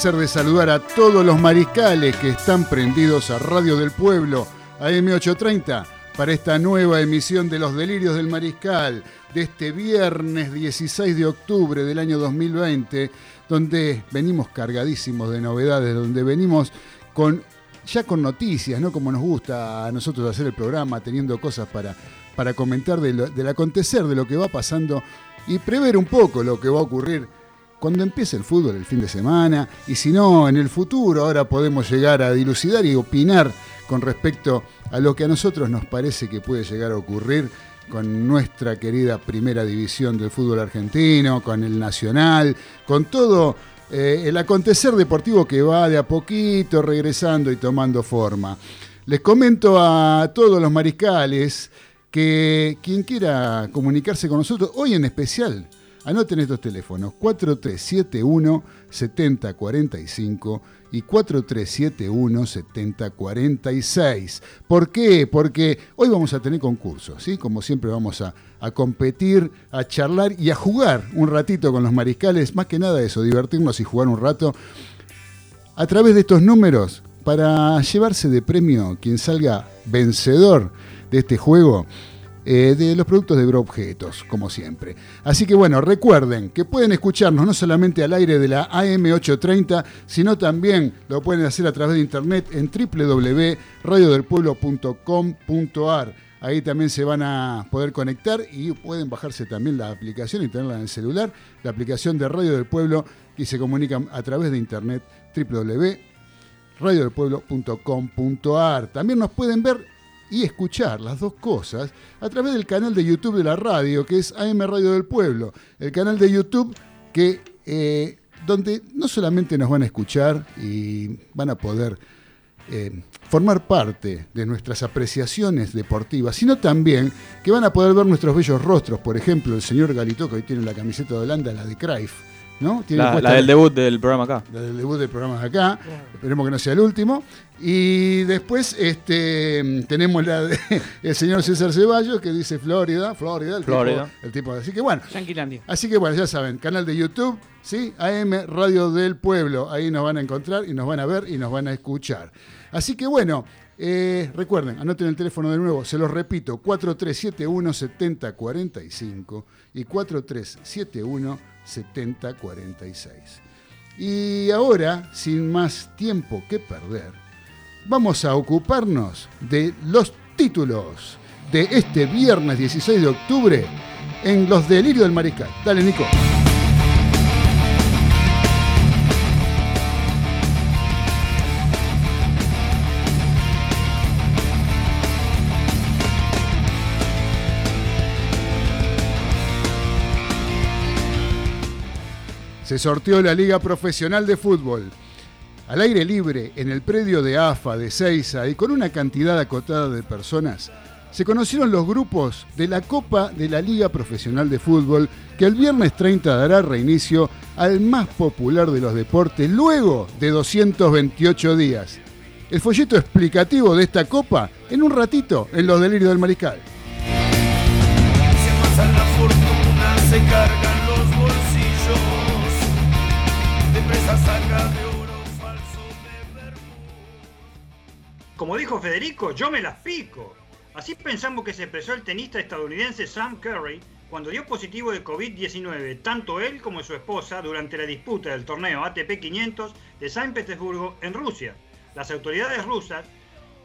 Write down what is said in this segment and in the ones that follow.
De saludar a todos los mariscales que están prendidos a Radio del Pueblo, a M830, para esta nueva emisión de Los Delirios del Mariscal, de este viernes 16 de octubre del año 2020, donde venimos cargadísimos de novedades, donde venimos con ya con noticias, ¿no? Como nos gusta a nosotros hacer el programa, teniendo cosas para, para comentar del acontecer, de lo que va pasando y prever un poco lo que va a ocurrir cuando empiece el fútbol el fin de semana y si no en el futuro, ahora podemos llegar a dilucidar y opinar con respecto a lo que a nosotros nos parece que puede llegar a ocurrir con nuestra querida primera división del fútbol argentino, con el nacional, con todo eh, el acontecer deportivo que va de a poquito regresando y tomando forma. Les comento a todos los mariscales que quien quiera comunicarse con nosotros, hoy en especial, Anoten estos teléfonos, 4371-7045 y 4371-7046. ¿Por qué? Porque hoy vamos a tener concursos, ¿sí? Como siempre vamos a, a, competir, a charlar y a jugar un ratito con los mariscales, más que nada eso, divertirnos y jugar un rato a través de estos números para llevarse de premio quien salga vencedor de este juego eh, de los productos de Objetos, como siempre. Así que bueno, recuerden que pueden escucharnos no solamente al aire de la AM830, sino también lo pueden hacer a través de internet en www.radiodelpueblo.com.ar. Ahí también se van a poder conectar y pueden bajarse también la aplicación y tenerla en el celular, la aplicación de Radio del Pueblo que se comunica a través de internet www.radiodelpueblo.com.ar. También nos pueden ver y escuchar las dos cosas a través del canal de YouTube de la radio, que es AM Radio del Pueblo. El canal de YouTube que, eh, donde no solamente nos van a escuchar y van a poder eh, formar parte de nuestras apreciaciones deportivas, sino también que van a poder ver nuestros bellos rostros. Por ejemplo, el señor Galito, que hoy tiene la camiseta de Holanda, la de Cruyff la, del debut del programa acá. La del debut del programa acá. Esperemos que no sea el último. Y después este, tenemos la del señor César Ceballos que dice Florida, Florida, el, Florida. Tipo, el tipo. Así que bueno. Así que bueno, ya saben, canal de YouTube, ¿sí? AM Radio del Pueblo. Ahí nos van a encontrar y nos van a ver y nos van a escuchar. Así que bueno, eh, recuerden, anoten el teléfono de nuevo, se los repito, 4371 7045 y 4371 7046. Y ahora, sin más tiempo que perder, vamos a ocuparnos de los títulos de este viernes 16 de octubre en Los Delirios del Mariscal. Dale, Nico. Se sorteó la Liga Profesional de Fútbol. Al aire libre, en el predio de AFA de Seiza y con una cantidad acotada de personas, se conocieron los grupos de la Copa de la Liga Profesional de Fútbol que el viernes 30 dará reinicio al más popular de los deportes luego de 228 días. El folleto explicativo de esta copa en un ratito en los delirios del mariscal. Como dijo Federico, yo me las pico. Así pensamos que se expresó el tenista estadounidense Sam Curry cuando dio positivo de COVID-19, tanto él como su esposa, durante la disputa del torneo ATP 500 de San Petersburgo en Rusia. Las autoridades rusas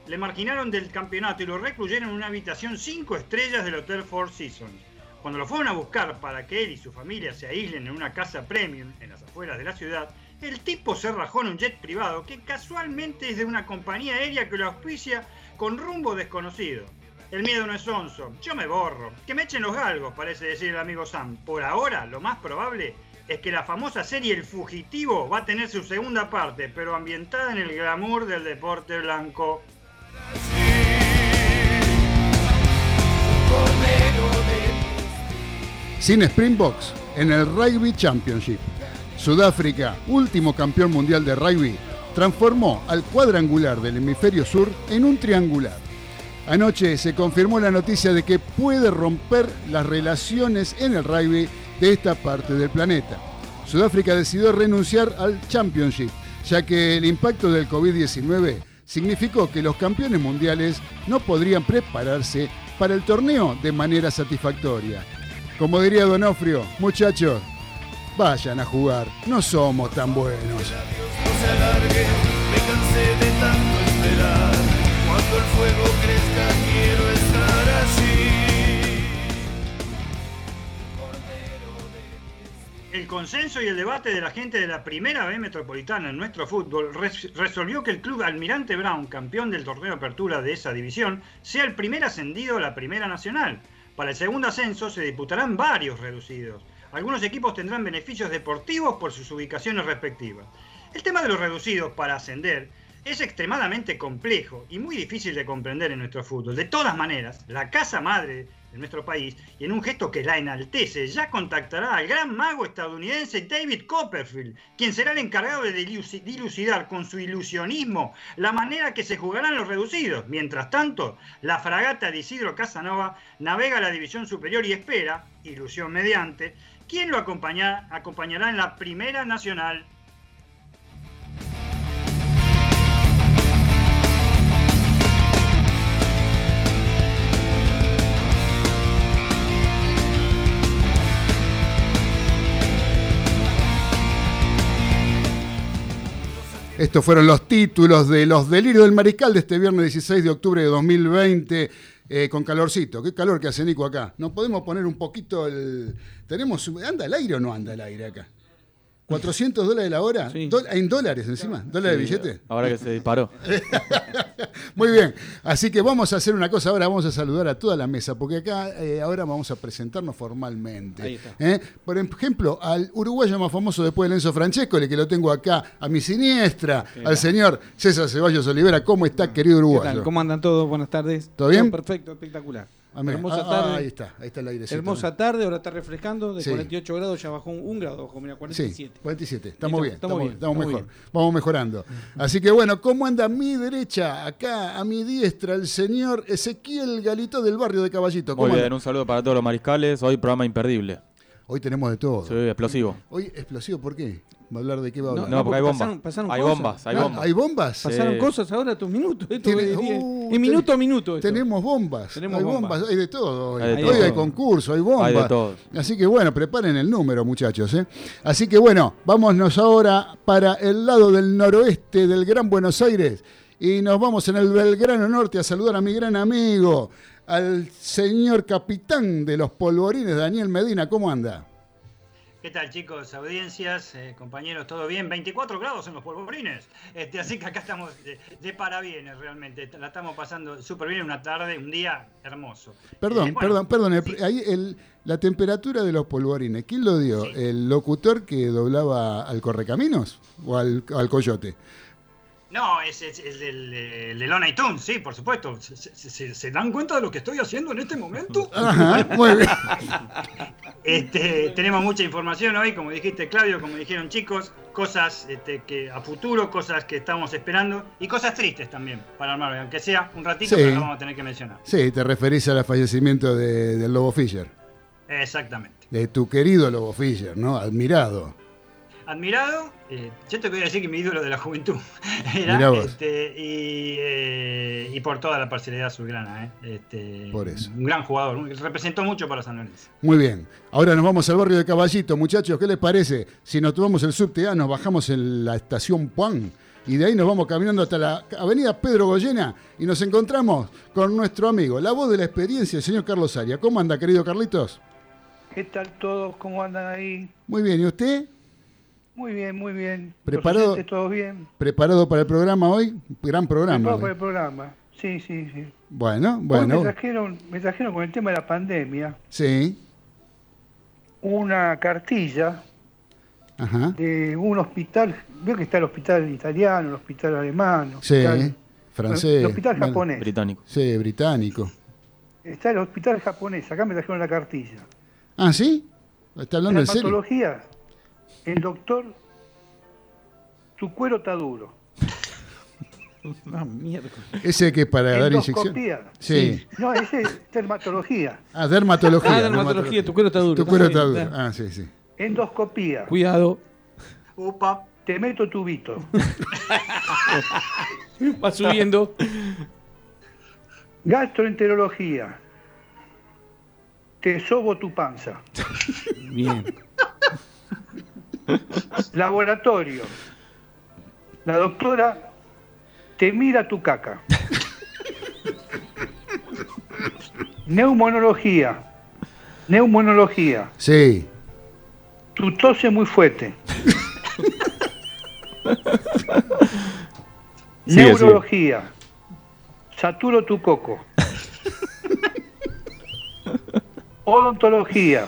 le marginaron del campeonato y lo recluyeron en una habitación 5 estrellas del Hotel Four Seasons. Cuando lo fueron a buscar para que él y su familia se aíslen en una casa premium en las afueras de la ciudad, el tipo se rajó en un jet privado que casualmente es de una compañía aérea que lo auspicia con rumbo desconocido. El miedo no es onzo, yo me borro. Que me echen los galgos, parece decir el amigo Sam. Por ahora, lo más probable es que la famosa serie El Fugitivo va a tener su segunda parte, pero ambientada en el glamour del deporte blanco. Sin Springboks en el Rugby Championship. Sudáfrica, último campeón mundial de rugby, transformó al cuadrangular del hemisferio sur en un triangular. Anoche se confirmó la noticia de que puede romper las relaciones en el rugby de esta parte del planeta. Sudáfrica decidió renunciar al Championship, ya que el impacto del COVID-19 significó que los campeones mundiales no podrían prepararse para el torneo de manera satisfactoria. Como diría Donofrio, muchachos, Vayan a jugar, no somos tan buenos. El consenso y el debate de la gente de la primera B metropolitana en nuestro fútbol resolvió que el club Almirante Brown, campeón del torneo de apertura de esa división, sea el primer ascendido a la primera nacional. Para el segundo ascenso se disputarán varios reducidos. Algunos equipos tendrán beneficios deportivos por sus ubicaciones respectivas. El tema de los reducidos para ascender es extremadamente complejo y muy difícil de comprender en nuestro fútbol. De todas maneras, la casa madre de nuestro país, y en un gesto que la enaltece, ya contactará al gran mago estadounidense David Copperfield, quien será el encargado de dilucidar con su ilusionismo la manera que se jugarán los reducidos. Mientras tanto, la fragata de Isidro Casanova navega a la división superior y espera, ilusión mediante, ¿Quién lo acompañará en la Primera Nacional? Estos fueron los títulos de Los Delirios del Mariscal de este viernes 16 de octubre de 2020. Eh, con calorcito. Qué calor que hace Nico acá. ¿No podemos poner un poquito el. Tenemos. ¿Anda el aire o no anda el aire acá? ¿400 dólares la hora? ¿En dólares encima? ¿Dólares de billete? Ahora que se disparó. Muy bien. Así que vamos a hacer una cosa ahora, vamos a saludar a toda la mesa, porque acá eh, ahora vamos a presentarnos formalmente. Ahí está. ¿Eh? Por ejemplo, al uruguayo más famoso después de Enzo Francesco, el que lo tengo acá a mi siniestra, al señor César Ceballos Olivera. ¿Cómo está, querido uruguayo? ¿Cómo andan todos? Buenas tardes. ¿Todo bien? perfecto, espectacular. Hermosa ah, tarde. ahí está, ahí está el aire. Hermosa tarde, ahora está refrescando, de 48 grados ya bajó un, grado, bajo, mira, 47. Sí, 47, estamos, bien, estamos, bien, estamos mejor, vamos mejorando. Así que bueno, ¿cómo anda a mi derecha? Acá, a mi diestra, el señor Ezequiel Galito del barrio de Caballito. Muy bien, un saludo para todos los mariscales, hoy programa imperdible. Hoy tenemos de todo. Sí, explosivo. Hoy explosivo, ¿por qué? ¿Va a hablar de qué va a hablar? No, porque hay bombas. Pasaron, hay bombas, hay bombas. ¿Hay bombas? Pasaron cosas ahora tus minutos. Esto uh, en minuto a minuto. Tenemos bombas. hay bombas. hay de todo. Hoy hay, hoy hay concurso, hay bombas. Hay de todo. Así que bueno, preparen el número, muchachos. ¿eh? Así que bueno, vámonos ahora para el lado del noroeste del Gran Buenos Aires. Y nos vamos en el Belgrano Norte a saludar a mi gran amigo, al señor capitán de los polvorines, Daniel Medina. ¿Cómo anda? ¿Qué tal chicos, audiencias, eh, compañeros? ¿Todo bien? 24 grados en los polvorines. Este, así que acá estamos de, parabienes realmente. La estamos pasando súper bien, una tarde, un día hermoso. Perdón, eh, perdón, perdón. Ahí el, la temperatura de los polvorines, ¿quién lo dio? ¿El locutor que doblaba al Correcaminos o al, al Coyote? No, es, el del de Lona Tunes, sí, por supuesto. ¿Se, dan cuenta de lo que estoy haciendo en este momento? Ajá, muy bien. Este, tenemos mucha información hoy, como dijiste Claudio, como dijeron chicos, cosas este, que a futuro, cosas que estamos esperando y cosas tristes también para armar, aunque sea un ratito, pero lo vamos a tener que mencionar. Sí, te referís al fallecimiento de, del Lobo Fischer. Exactamente. De tu querido Lobo Fischer, ¿no? Admirado admirado. Eh, yo te voy a decir que mi ídolo de la juventud era este, eh, y, por toda la parcialidad azulgrana. Eh, este, por eso. Un gran jugador, representó mucho para San Lorenzo. Muy bien. Ahora nos vamos al barrio de Caballito, muchachos. ¿Qué les parece? Si nos tomamos el subte A, nos bajamos en la estación Puan y de ahí nos vamos caminando hasta la avenida Pedro Goyena y nos encontramos con nuestro amigo, la voz de la experiencia, el señor Carlos Aria. ¿Cómo anda, querido Carlitos? ¿Qué tal todos? ¿Cómo andan ahí? Muy bien, ¿y usted? Muy bien, muy bien. ¿Preparado, ¿Todo bien? ¿Preparado para el programa hoy? Gran programa. Preparado para el programa, sí, sí, sí. Bueno, bueno. me, trajeron, me trajeron con el tema de la pandemia. Sí. Una cartilla de un hospital. Veo que está el hospital italiano, el hospital alemán. sí, francés. El hospital japonés. Británico. Sí, británico. Está el hospital japonés. Acá me trajeron la cartilla. Ah, ¿sí? ¿Está hablando de serio? El doctor, tu cuero está duro. Ah, mierda. Ese que para dar inyección. Sí. No, ese es dermatología. Ah, dermatología. Ah, dermatología, tu cuero está duro. Tu cuero está duro. Ah, sí, sí. Endoscopía. Cuidado. Opa. Te meto tubito. Va subiendo. Gastroenterología. Te sobo tu panza. Bien. Laboratorio. La doctora te mira tu caca. Neumonología. Neumonología. Sí. Tu tose muy fuerte. Neurología. Saturo tu coco. Odontología.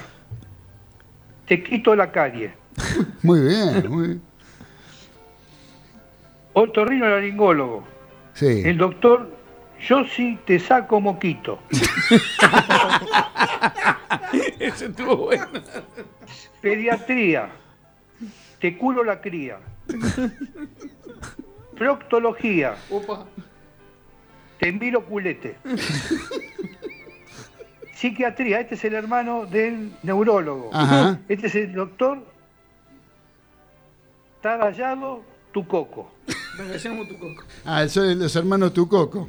Te quito la calle. Muy bien, muy bien. Otorrino laringólogo. Sí. El doctor, yo sí te saco moquito. Ese estuvo bueno. Pediatría. Te culo la cría. Proctología. Opa. Te miro culete. Psiquiatría. Este es el hermano del neurólogo. Este es el doctor está rayado tu coco. tu coco. Ah, eso los hermanos Tucoco.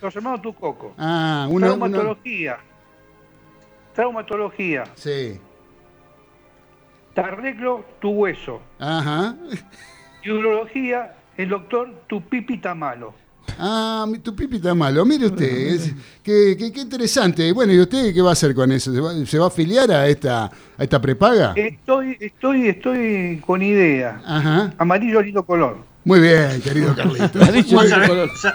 Los hermanos Tucoco. Ah, uno. Traumatología. Traumatología. Sí. Te arreglo tu hueso. Ajá. Y urología, el doctor, tu pipi está malo. Ah, tu pipi está malo. Mire usted, qué, qué, interesante. Bueno, ¿y usted qué va a hacer con eso? ¿Se va, a afiliar a esta, a esta prepaga? Estoy, estoy, estoy con idea. Ajá. Amarillo lindo color. Muy bien, querido Carlito.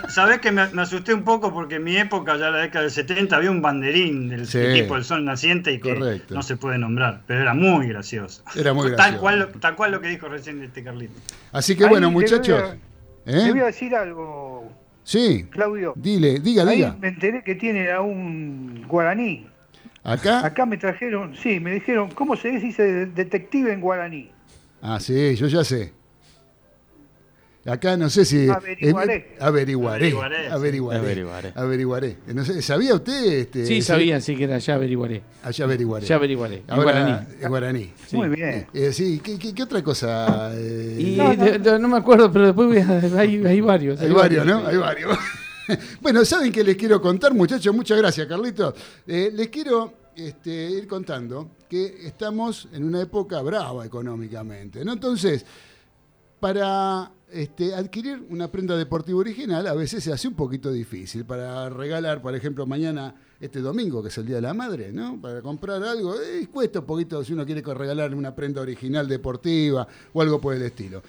¿Sabés, que me, asusté un poco porque en mi época, ya en la década del 70, había un banderín del equipo del Sol Naciente y que no se puede nombrar, pero era muy gracioso. Era muy gracioso. Tal cual, tal cual lo que dijo recién este Carlito. Así que bueno, muchachos. ¿eh? Te voy a decir algo, Sí. Claudio. Dile, diga, ahí diga. Me enteré que tiene a un guaraní. ¿Acá? Acá me trajeron, sí, me dijeron, ¿cómo se dice detective en guaraní? Ah, sí, yo ya sé. Acá no sé si. Averiguaré. averiguaré. Averiguaré. Averiguaré. No sé, ¿Sabía usted? Este, sí, sabía, sí que era ya averiguaré. Allá averiguaré. Ya averiguaré. Ahora, guaraní. guaraní. Muy bien. Eh, sí, ¿qué, qué, otra cosa? Eh? Y, no, me acuerdo, pero después hay, hay, varios. Hay, varios, ¿no? Hay varios. bueno, ¿saben qué les quiero contar, muchachos? Muchas gracias, Carlitos. Eh, les quiero este, ir contando que estamos en una época brava económicamente, ¿no? Entonces para este, adquirir una prenda deportiva original a veces se hace un poquito difícil. Para regalar, por ejemplo, mañana, este domingo, que es el Día de la Madre, ¿no? Para comprar algo, eh, cuesta un poquito si uno quiere regalar una prenda original deportiva o algo por el estilo.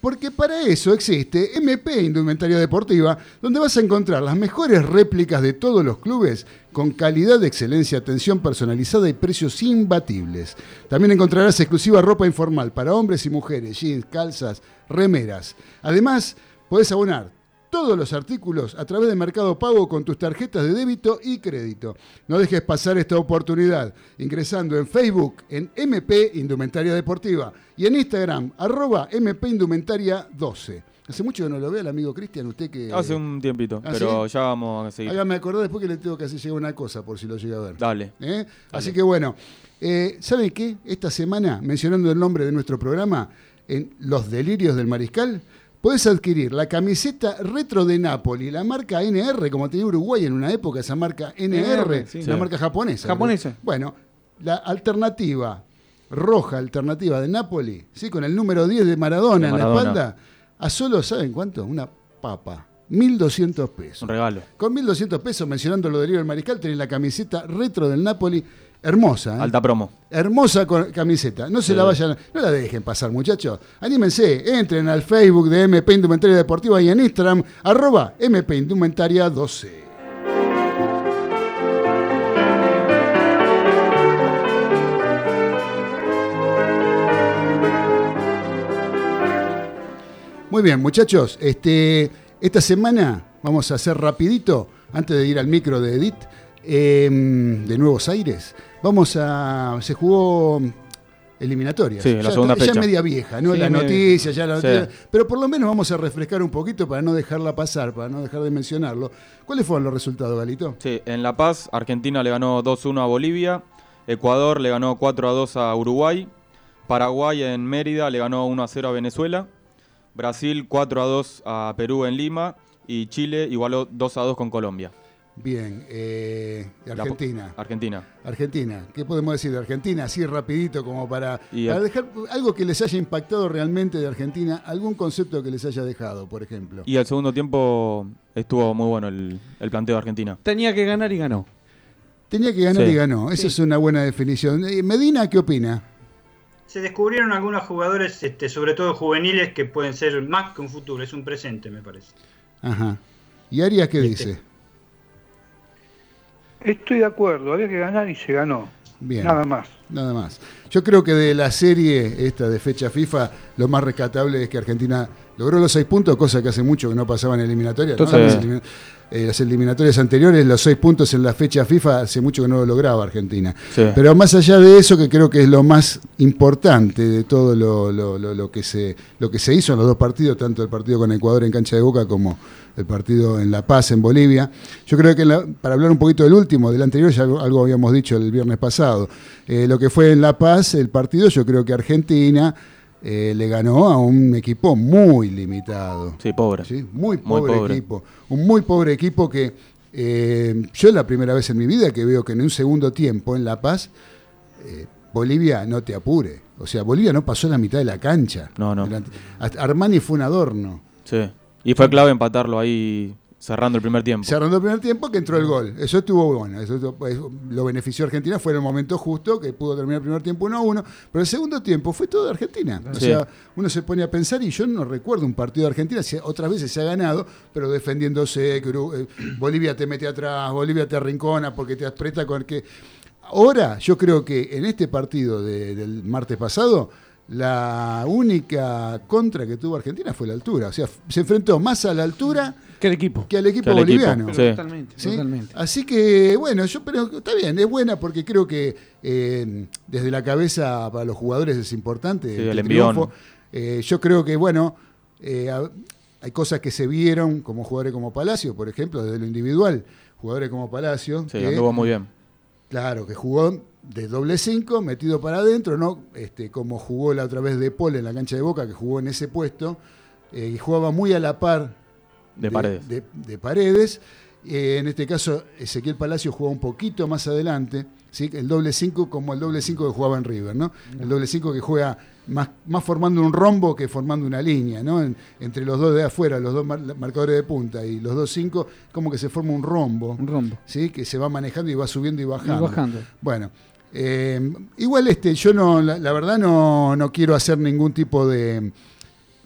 Porque para eso existe MP Indumentaria Deportiva, donde vas a encontrar las mejores réplicas de todos los clubes con calidad de excelencia, atención personalizada y precios imbatibles. También encontrarás exclusiva ropa informal para hombres y mujeres, jeans, calzas, remeras. Además, podés abonar todos los artículos a través de Mercado Pago con tus tarjetas de débito y crédito. No dejes pasar esta oportunidad ingresando en Facebook en MP Indumentaria Deportiva y en Instagram arroba MP Indumentaria 12. Hace mucho que no lo veo el amigo Cristian, usted que... Hace un tiempito, ¿Ah, pero ya vamos a seguir. Hágame acordar después que le tengo que hacer llegar una cosa, por si lo llega a ver. Dale. ¿Eh? Así que bueno, eh, ¿saben qué? Esta semana, mencionando el nombre de nuestro programa, en Los Delirios del Mariscal, Puedes adquirir la camiseta retro de Napoli, la marca NR, como tenía Uruguay en una época, esa marca NR, la marca japonesa. Japonesa. Bueno, la alternativa roja, alternativa de Napoli, ¿sí? con el número 10 de Maradona, en la espalda, a solo, ¿saben cuánto? Una papa. 1.200 pesos. Un regalo. Con 1.200 pesos, mencionando lo del del Mariscal, tenés la camiseta retro del Napoli Hermosa. ¿eh? Alta promo. Hermosa camiseta. No se la vayan, no la dejen pasar, muchachos. Anímense, entren al Facebook de MP Indumentaria Deportiva y en Instagram, arroba MP Indumentaria 12. Muy bien, muchachos. Este, esta semana vamos a hacer rapidito, antes de ir al micro de Edith, em, de Nuevos Aires. Vamos a. Se jugó eliminatoria. Sí, la segunda fecha. Ya media vieja, ¿no? la noticia, ya la noticia. Pero por lo menos vamos a refrescar un poquito para no dejarla pasar, para no dejar de mencionarlo. ¿Cuáles fueron los resultados, Galito? Sí, en La Paz, Argentina le ganó 2-1 a Bolivia, Ecuador le ganó 4-2 a Uruguay, Paraguay en Mérida le ganó 1-0 a Venezuela, Brasil 4-2 a Perú en Lima y Chile igualó 2-2 con Colombia. Bien, eh, Argentina. Argentina. Argentina. ¿Qué podemos decir de Argentina? Así rapidito como para, dejar algo que les haya impactado realmente de Argentina, algún concepto que les haya dejado, por ejemplo. Y al segundo tiempo estuvo muy bueno el, planteo de Argentina. Tenía que ganar y ganó. Tenía que ganar y ganó. Esa es una buena definición. Eh, Medina, ¿qué opina? Se descubrieron algunos jugadores, este, sobre todo juveniles, que pueden ser más que un futuro, es un presente, me parece. Ajá. ¿Y Arias qué este, dice? Estoy de acuerdo, había que ganar y se ganó. Bien. Nada más. Nada más. Yo creo que de la serie esta de fecha FIFA, lo más rescatable es que Argentina logró los seis puntos, cosa que hace mucho que no pasaba en eliminatoria. ¿no? Eh, las eliminatorias anteriores, los seis puntos en la fecha FIFA, hace mucho que no lo lograba Argentina. Pero más allá de eso, que creo que es lo más importante de todo lo, lo, que se, lo que se hizo en los dos partidos, tanto el partido con Ecuador en cancha de Boca como el partido en La Paz, en Bolivia. Yo creo que para hablar un poquito del último, del anterior, ya algo, habíamos dicho el viernes pasado. Eh, lo que fue en La Paz, el partido, yo creo que Argentina eh, le ganó a un equipo muy limitado. Sí, pobre. ¿sí? Muy, pobre equipo. Un muy pobre equipo que eh, yo es la primera vez en mi vida que veo que en un segundo tiempo en La Paz, eh, Bolivia no te apure. O sea, Bolivia no pasó la mitad de la cancha. No, no. Armani fue un adorno. Sí. Y fue clave empatarlo ahí Cerrando el primer tiempo. Cerrando el primer tiempo que entró el gol. Eso estuvo bueno. Eso, lo benefició Argentina. Fue en el momento justo que pudo terminar el primer tiempo 1 a 1. Pero el segundo tiempo fue todo de Argentina. O sea, uno se pone a pensar y yo no recuerdo un partido de Argentina. Otras veces se ha ganado, pero defendiéndose. Que eh, Bolivia te mete atrás, Bolivia te arrincona porque te aprieta con el que. Ahora, yo creo que en este partido del martes pasado la única contra que tuvo Argentina fue la altura. O sea, se enfrentó más a la altura que al equipo, que al equipo boliviano. Totalmente, totalmente, Así que, bueno, yo pero está bien, es buena porque creo que eh, desde la cabeza para los jugadores es importante. el envión. Eh, yo creo que, bueno, eh, hay cosas que se vieron como jugadores como Palacio, por ejemplo, desde lo individual. Jugadores como Palacio. Sí, anduvo muy bien. Claro, que jugó de doble cinco, metido para adentro, ¿no? Este, como jugó la otra vez de Paul en la cancha de Boca, que jugó en ese puesto, y jugaba muy a la par de, paredes. De, paredes Eh, en este caso, Ezequiel Palacio jugó un poquito más adelante, ¿sí? el doble 5 como el doble 5 que jugaba en River, ¿no? El doble 5 que juega más, más formando un rombo que formando una línea, ¿no? entre los dos de afuera, los dos marcadores de punta y los dos 5, como que se forma un rombo. Un rombo. ¿sí? Que se va manejando y va subiendo y bajando. Y bajando. Bueno. Eh, igual este, yo no, la, verdad no, no quiero hacer ningún tipo de,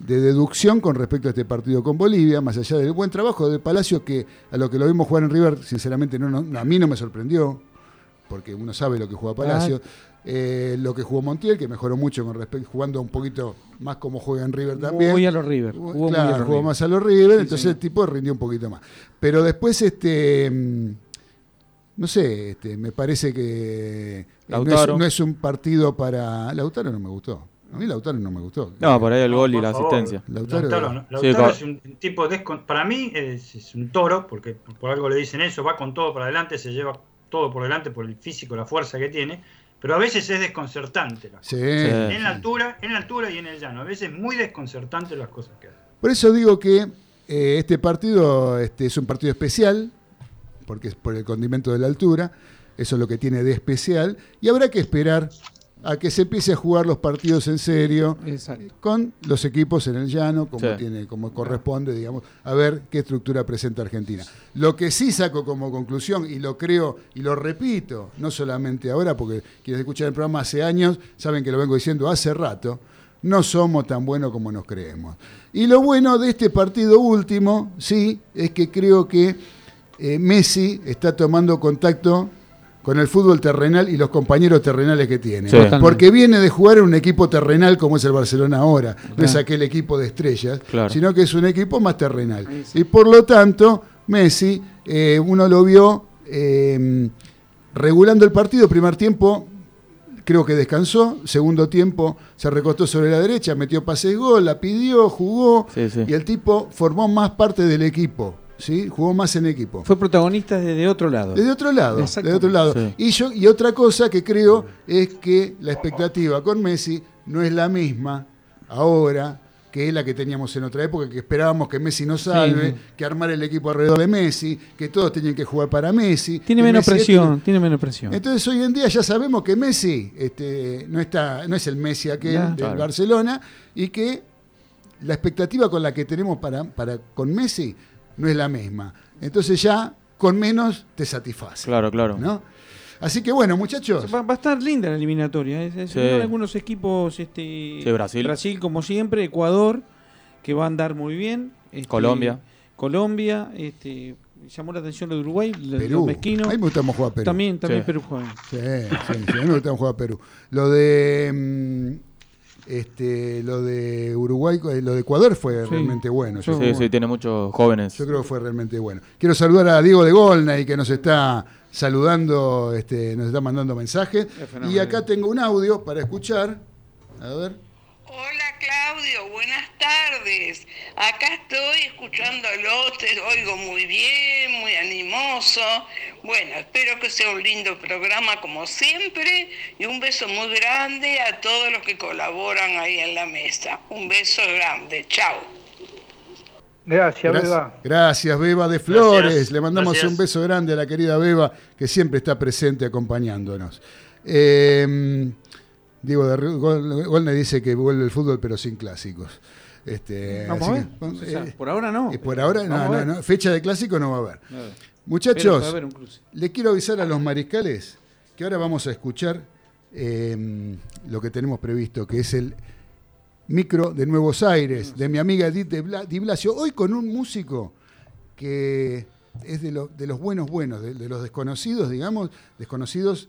de deducción con respecto a este partido con Bolivia, más allá del buen trabajo de Palacio, que a lo que lo vimos jugar en River, sinceramente no, a mí no me sorprendió, porque uno sabe lo que juega Palacio. Eh, lo que jugó Montiel, que mejoró mucho con respecto, jugando un poquito más como juega en River también. Muy a los River. Jugó claro, jugó más a los River, entonces el tipo rindió un poquito más. Pero después, este mm, no sé, este, me parece que eh, no es, no es, un partido para. Lautaro no me gustó. A mí Lautaro no me gustó. No, por ahí el gol y la asistencia. Lautaro, Lautaro, es un tipo de, para mí es, un toro, porque por algo le dicen eso, va con todo para adelante, se lleva todo por delante por el físico, la fuerza que tiene, pero a veces es desconcertante. Sí, en la altura, en la altura y en el llano, a veces es muy desconcertante las cosas que hace. Por eso digo que eh, este partido este, es un partido especial, porque es por el condimento de la altura, eso es lo que tiene de especial, y habrá que esperar a que se empiece a jugar los partidos en serio con los equipos en el llano, como tiene, como corresponde, digamos, a ver qué estructura presenta Argentina. Lo que sí saco como conclusión, y lo creo y lo repito, no solamente ahora, porque quienes escuchan el programa hace años saben que lo vengo diciendo hace rato, no somos tan buenos como nos creemos. Y lo bueno de este partido último, sí, es que creo que eh, Messi está tomando contacto con el fútbol terrenal y los compañeros terrenales que tiene. Porque viene de jugar en un equipo terrenal como es el Barcelona ahora. No es aquel equipo de estrellas, sino que es un equipo más terrenal. Y por lo tanto, Messi, eh, uno lo vio em, regulando el partido, primer tiempo. Creo que descansó, segundo tiempo se recostó sobre la derecha, metió pases gol, la pidió, jugó y el tipo formó más parte del equipo. ¿Sí? Jugó más en equipo. Fue protagonista desde otro lado. Desde otro lado, desde otro lado. Y, yo, y otra cosa que creo es que la expectativa con Messi no es la misma ahora que es la que teníamos en otra época, que esperábamos que Messi nos salve, que armar el equipo alrededor de Messi, que todos tenían que jugar para Messi. Tiene menos presión, tiene menos presión. Entonces hoy en día ya sabemos que Messi este, no, está, no es el Messi aquel del Barcelona y que la expectativa con la que tenemos para, para, con Messi no es la misma. Entonces ya con menos te satisface. Claro, claro. ¿no? Así que bueno, muchachos. Va, a estar linda la eliminatoria. ¿eh? algunos equipos, este, Brasil. Brasil como siempre, Ecuador, que va a andar muy bien. Este, Colombia. Colombia, este, llamó la atención lo de Uruguay, Perú. A mí me gusta jugar a Perú. También, también Perú juega. Sí, sí, sí, a mí me gusta jugar a Perú. Lo de mm, este, lo de Uruguay, eh, lo de Ecuador fue realmente bueno. Sí, sí, tiene muchos jóvenes. Yo creo que fue realmente bueno. Quiero saludar a Diego de Golnay que nos está saludando, este, nos está mandando mensajes. Y acá tengo un audio para escuchar. A ver. Hola Claudio, buenas tardes. Acá estoy escuchándolo, te oigo muy bien, muy animoso. Bueno, espero que sea un lindo programa como siempre y un beso muy grande a todos los que colaboran ahí en la mesa. Un beso grande, chao. Gracias, Beba. Gracias, Beba de Flores. Le mandamos un beso grande a la querida Beba que siempre está presente acompañándonos. Eh, Diego de Golne dice que vuelve el fútbol pero sin clásicos. Este, Vamos a ver. Eh, por ahora no. por ahora no, no, fecha de clásico no va a haber. Muchachos, le quiero avisar a los mariscales que ahora vamos a escuchar em, lo que tenemos previsto, que es el micro de Nuevos Aires, de mi amiga Edith Di Blasio, hoy con un músico que es de, de los buenos buenos, de los desconocidos, digamos, desconocidos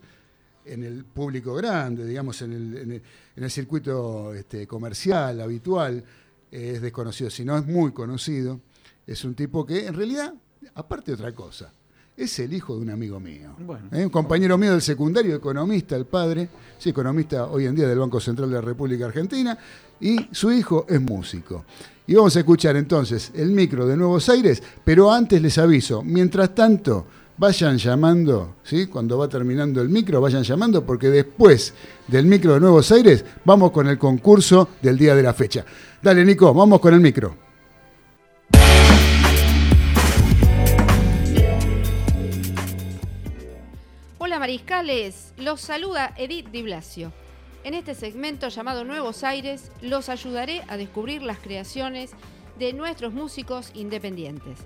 en el público grande, digamos, en el, en el, circuito este, comercial habitual, es desconocido, si no es muy conocido. Es un tipo que, en realidad, aparte de otra cosa, es el hijo de un amigo mío. ¿Eh? Un compañero mío del secundario, economista, el padre, sí, economista hoy en día del Banco Central de la República Argentina, y su hijo es músico. Y vamos a escuchar entonces el micro de Nuevos Aires, pero antes les aviso, mientras tanto, vayan llamando, ¿sí? Cuando va terminando el micro, vayan llamando, porque después del micro de Nuevos Aires, vamos con el concurso del día de la fecha. Dale, Nico, vamos con el micro. Mariscales, los saluda Edith Di Blasio. En este segmento llamado Nuevos Aires, los ayudaré a descubrir las creaciones de nuestros músicos independientes.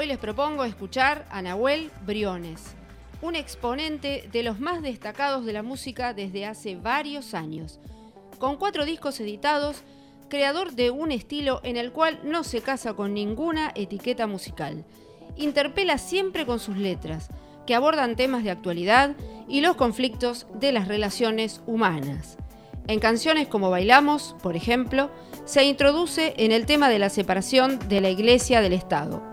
Hoy les propongo escuchar a Nahuel Briones, un exponente de los más destacados de la música desde hace varios años. Con cuatro discos editados, creador de un estilo en el cual no se casa con ninguna etiqueta musical. Interpela siempre con sus letras, que abordan temas de actualidad y los conflictos de las relaciones humanas. En canciones como Bailamos, por ejemplo, se introduce en el tema de la separación de la Iglesia del Estado.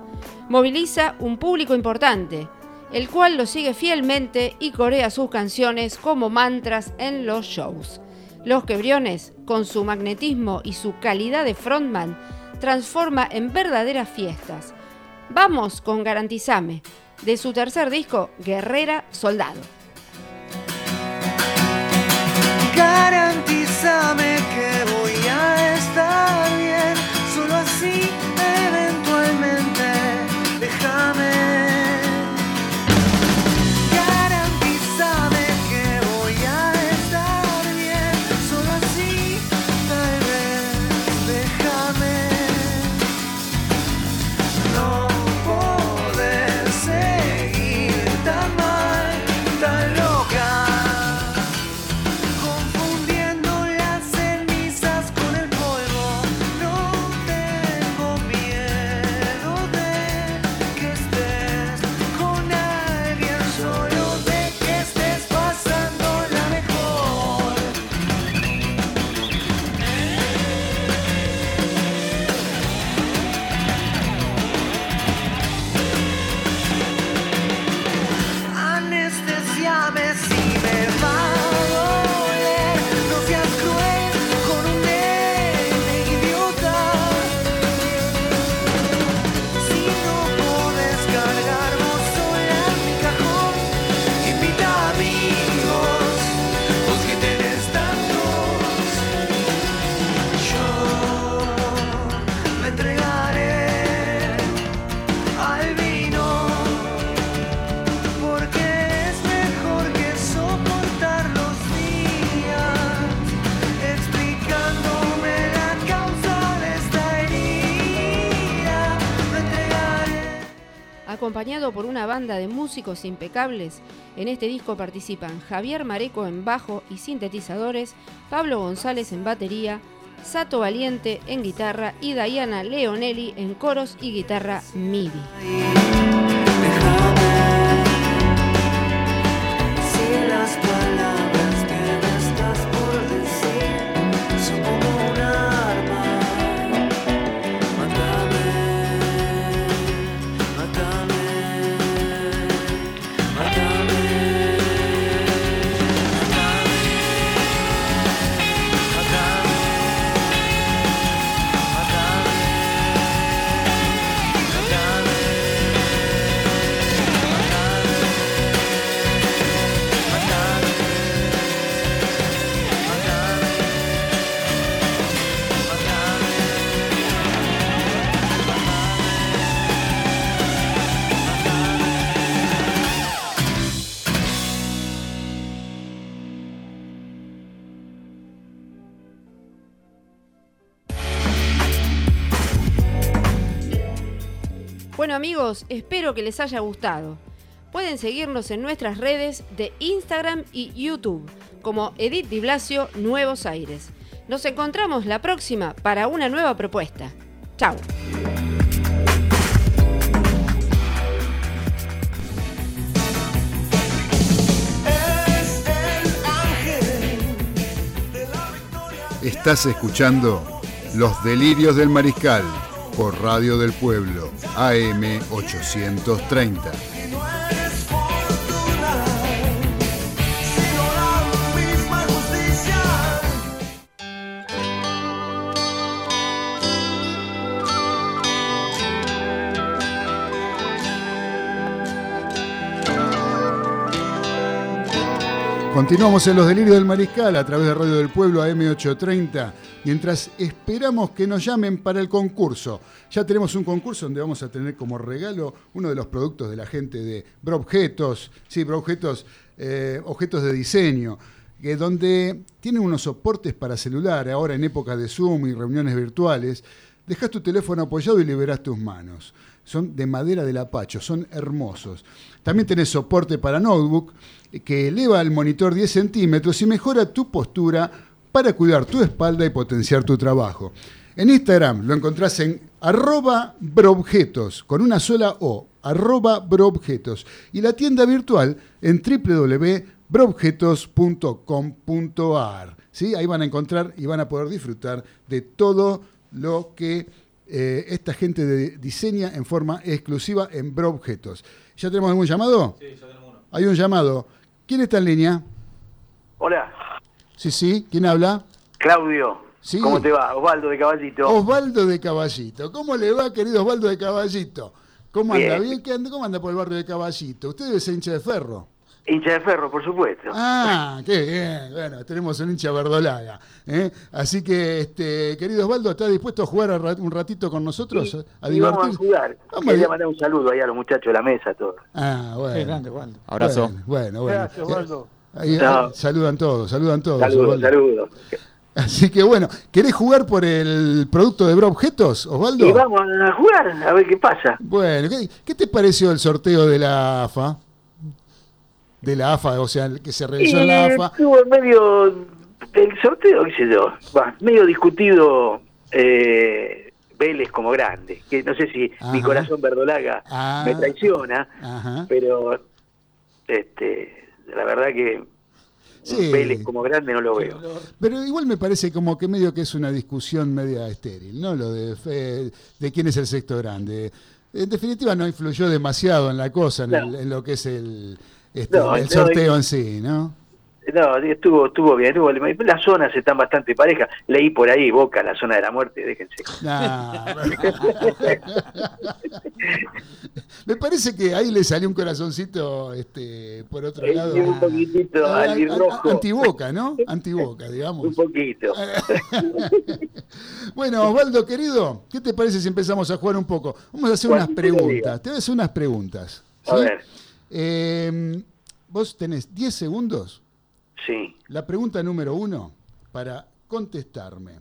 Moviliza un público importante, el cual lo sigue fielmente y corea sus canciones como mantras en los shows. Los Quebriones, con su magnetismo y su calidad de frontman, transforma en verdaderas fiestas. Vamos con Garantizame, de su tercer disco, Guerrera Soldado. Garantízame que voy a estar bien, solo así acompañado por una banda de músicos impecables. En este disco participan Javier Mareco en bajo y sintetizadores, Pablo González en batería, Sato Valiente en guitarra y Diana Leonelli en coros y guitarra MIDI. Espero que les haya gustado. Pueden seguirnos en nuestras redes de Instagram y YouTube como Edith Di Blasio Nuevos Aires. Nos encontramos la próxima para una nueva propuesta. Chao. Estás escuchando Los Delirios del Mariscal por Radio del Pueblo, AM 830. Continuamos en los delirios del mariscal a través de Radio del Pueblo AM830 mientras esperamos que nos llamen para el concurso. Ya tenemos un concurso donde vamos a tener como regalo uno de los productos de la gente de Broobjetos, sí, Broobjetos, eh, objetos de diseño, que donde tienen unos soportes para celular, ahora en época de Zoom y reuniones virtuales, dejas tu teléfono apoyado y liberas tus manos. Son de madera del apacho, son hermosos. También tenés soporte para notebook que eleva el monitor 10 centímetros y mejora tu postura para cuidar tu espalda y potenciar tu trabajo. En Instagram lo encontrás en arroba broobjetos, con una sola O, arroba broobjetos. Y la tienda virtual en www.broobjetos.com.ar. ¿Sí? Ahí van a encontrar y van a poder disfrutar de todo lo que eh, esta gente diseña en forma exclusiva en Broobjetos. ¿Ya tenemos algún llamado? Sí, ya tenemos uno. Hay un llamado. ¿Quién está en línea? Hola. Sí, sí. ¿Quién habla? Claudio. ¿Sí? ¿Cómo te va? Osvaldo de Caballito. Osvaldo de Caballito. ¿Cómo le va, querido Osvaldo de Caballito? ¿Cómo anda? ¿Bien? ¿Cómo anda por el barrio de Caballito? Usted debe ser hincha de ferro. Hincha de ferro, por supuesto. Ah, qué bien. Bueno, tenemos un hincha verdolaga. ¿eh? Así que, este, querido Osvaldo, ¿está dispuesto a jugar un ratito con nosotros? a divertirse? Vamos a jugar. Vamos Quería mandar un saludo ahí a los muchachos de la mesa, todos. Ah, bueno. Qué grande, Osvaldo. Abrazo. Bueno, bueno. Gracias, Osvaldo. Ahí, saludan todos, saludan todos. Saludos, saludos. Así que bueno, ¿querés jugar por el producto de Bro Objetos, Osvaldo? Y vamos a jugar, a ver qué pasa. Bueno, ¿qué, qué te pareció el sorteo de la AFA? de la AFA, o sea, que se realizó en la AFA. Estuvo en medio del sorteo, qué sé yo, medio discutido eh, Vélez como grande, que no sé si mi corazón verdolaga ah. me traiciona, pero este la verdad que Vélez como grande no lo veo. Pero igual me parece como que medio que es una discusión media estéril, ¿no? Lo de, de quién es el sexto grande. En definitiva no influyó demasiado en la cosa, en lo que es el, este, el sorteo en sí, ¿no? No, estuvo, estuvo bien. las zonas están bastante parejas. Leí por ahí, Boca, la zona de la muerte, déjense. Me parece que ahí le salió un corazoncito este, por otro lado. Un poquitito ah, rojo. Antiboca, ¿no? Antiboca, digamos. un poquito. bueno, Osvaldo, querido, ¿qué te parece si empezamos a jugar un poco? Vamos a hacer unas preguntas. Te voy a hacer unas preguntas. A ver. Eh, vos tenés 10 segundos. Sí. La pregunta número uno para contestarme.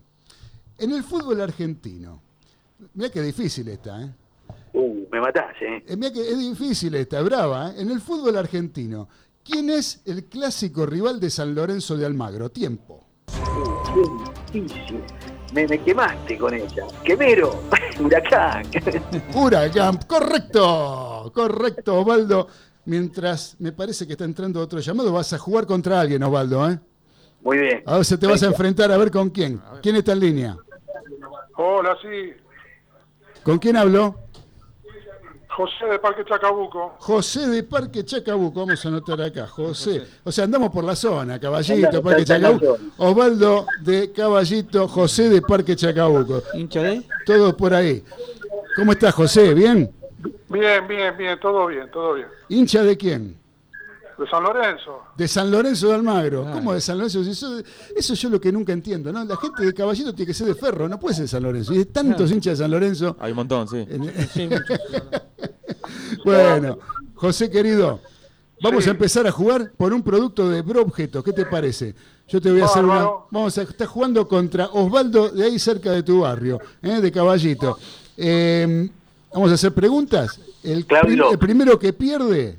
En el fútbol argentino, mira que difícil está, ¿eh? Uh, me matás, ¿eh? eh mira que es difícil esta, brava, ¿eh? En el fútbol argentino, ¿quién es el clásico rival de San Lorenzo de Almagro? Tiempo. Uh, difícil. Me, me, quemaste con ella. Quemero, huracán. huracán, correcto, correcto, Osvaldo mientras me parece que está entrando otro llamado, vas a jugar contra alguien, Osvaldo, ¿eh? Muy bien. A ver si te vas a enfrentar a ver con quién. ¿Quién está en línea? Hola, sí. ¿Con quién hablo? José de Parque Chacabuco. José de Parque Chacabuco, vamos a anotar acá. José. O sea, andamos por la zona, Caballito, Parque Chacabuco. Osvaldo de Caballito, José de Parque Chacabuco. ¿Hincha de? Todo por ahí. ¿Cómo estás, José? ¿Bien? Bien, bien, bien, todo bien, todo bien. ¿Hincha de quién? De San Lorenzo. De San Lorenzo de Almagro. ¿Cómo de San Lorenzo? Eso, eso yo lo que nunca entiendo, ¿no? La gente de Caballito tiene que ser de Ferro, no puede ser de San Lorenzo. Y hay tantos hinchas de San Lorenzo. Hay un montón, sí. bueno, José querido, vamos a empezar a jugar por un producto de Broobjeto. ¿Qué te parece? Yo te voy a hacer una. Vamos a estar jugando contra Osvaldo de ahí cerca de tu barrio, ¿eh? de Caballito. Eh, Vamos a hacer preguntas. El, primero que pierde,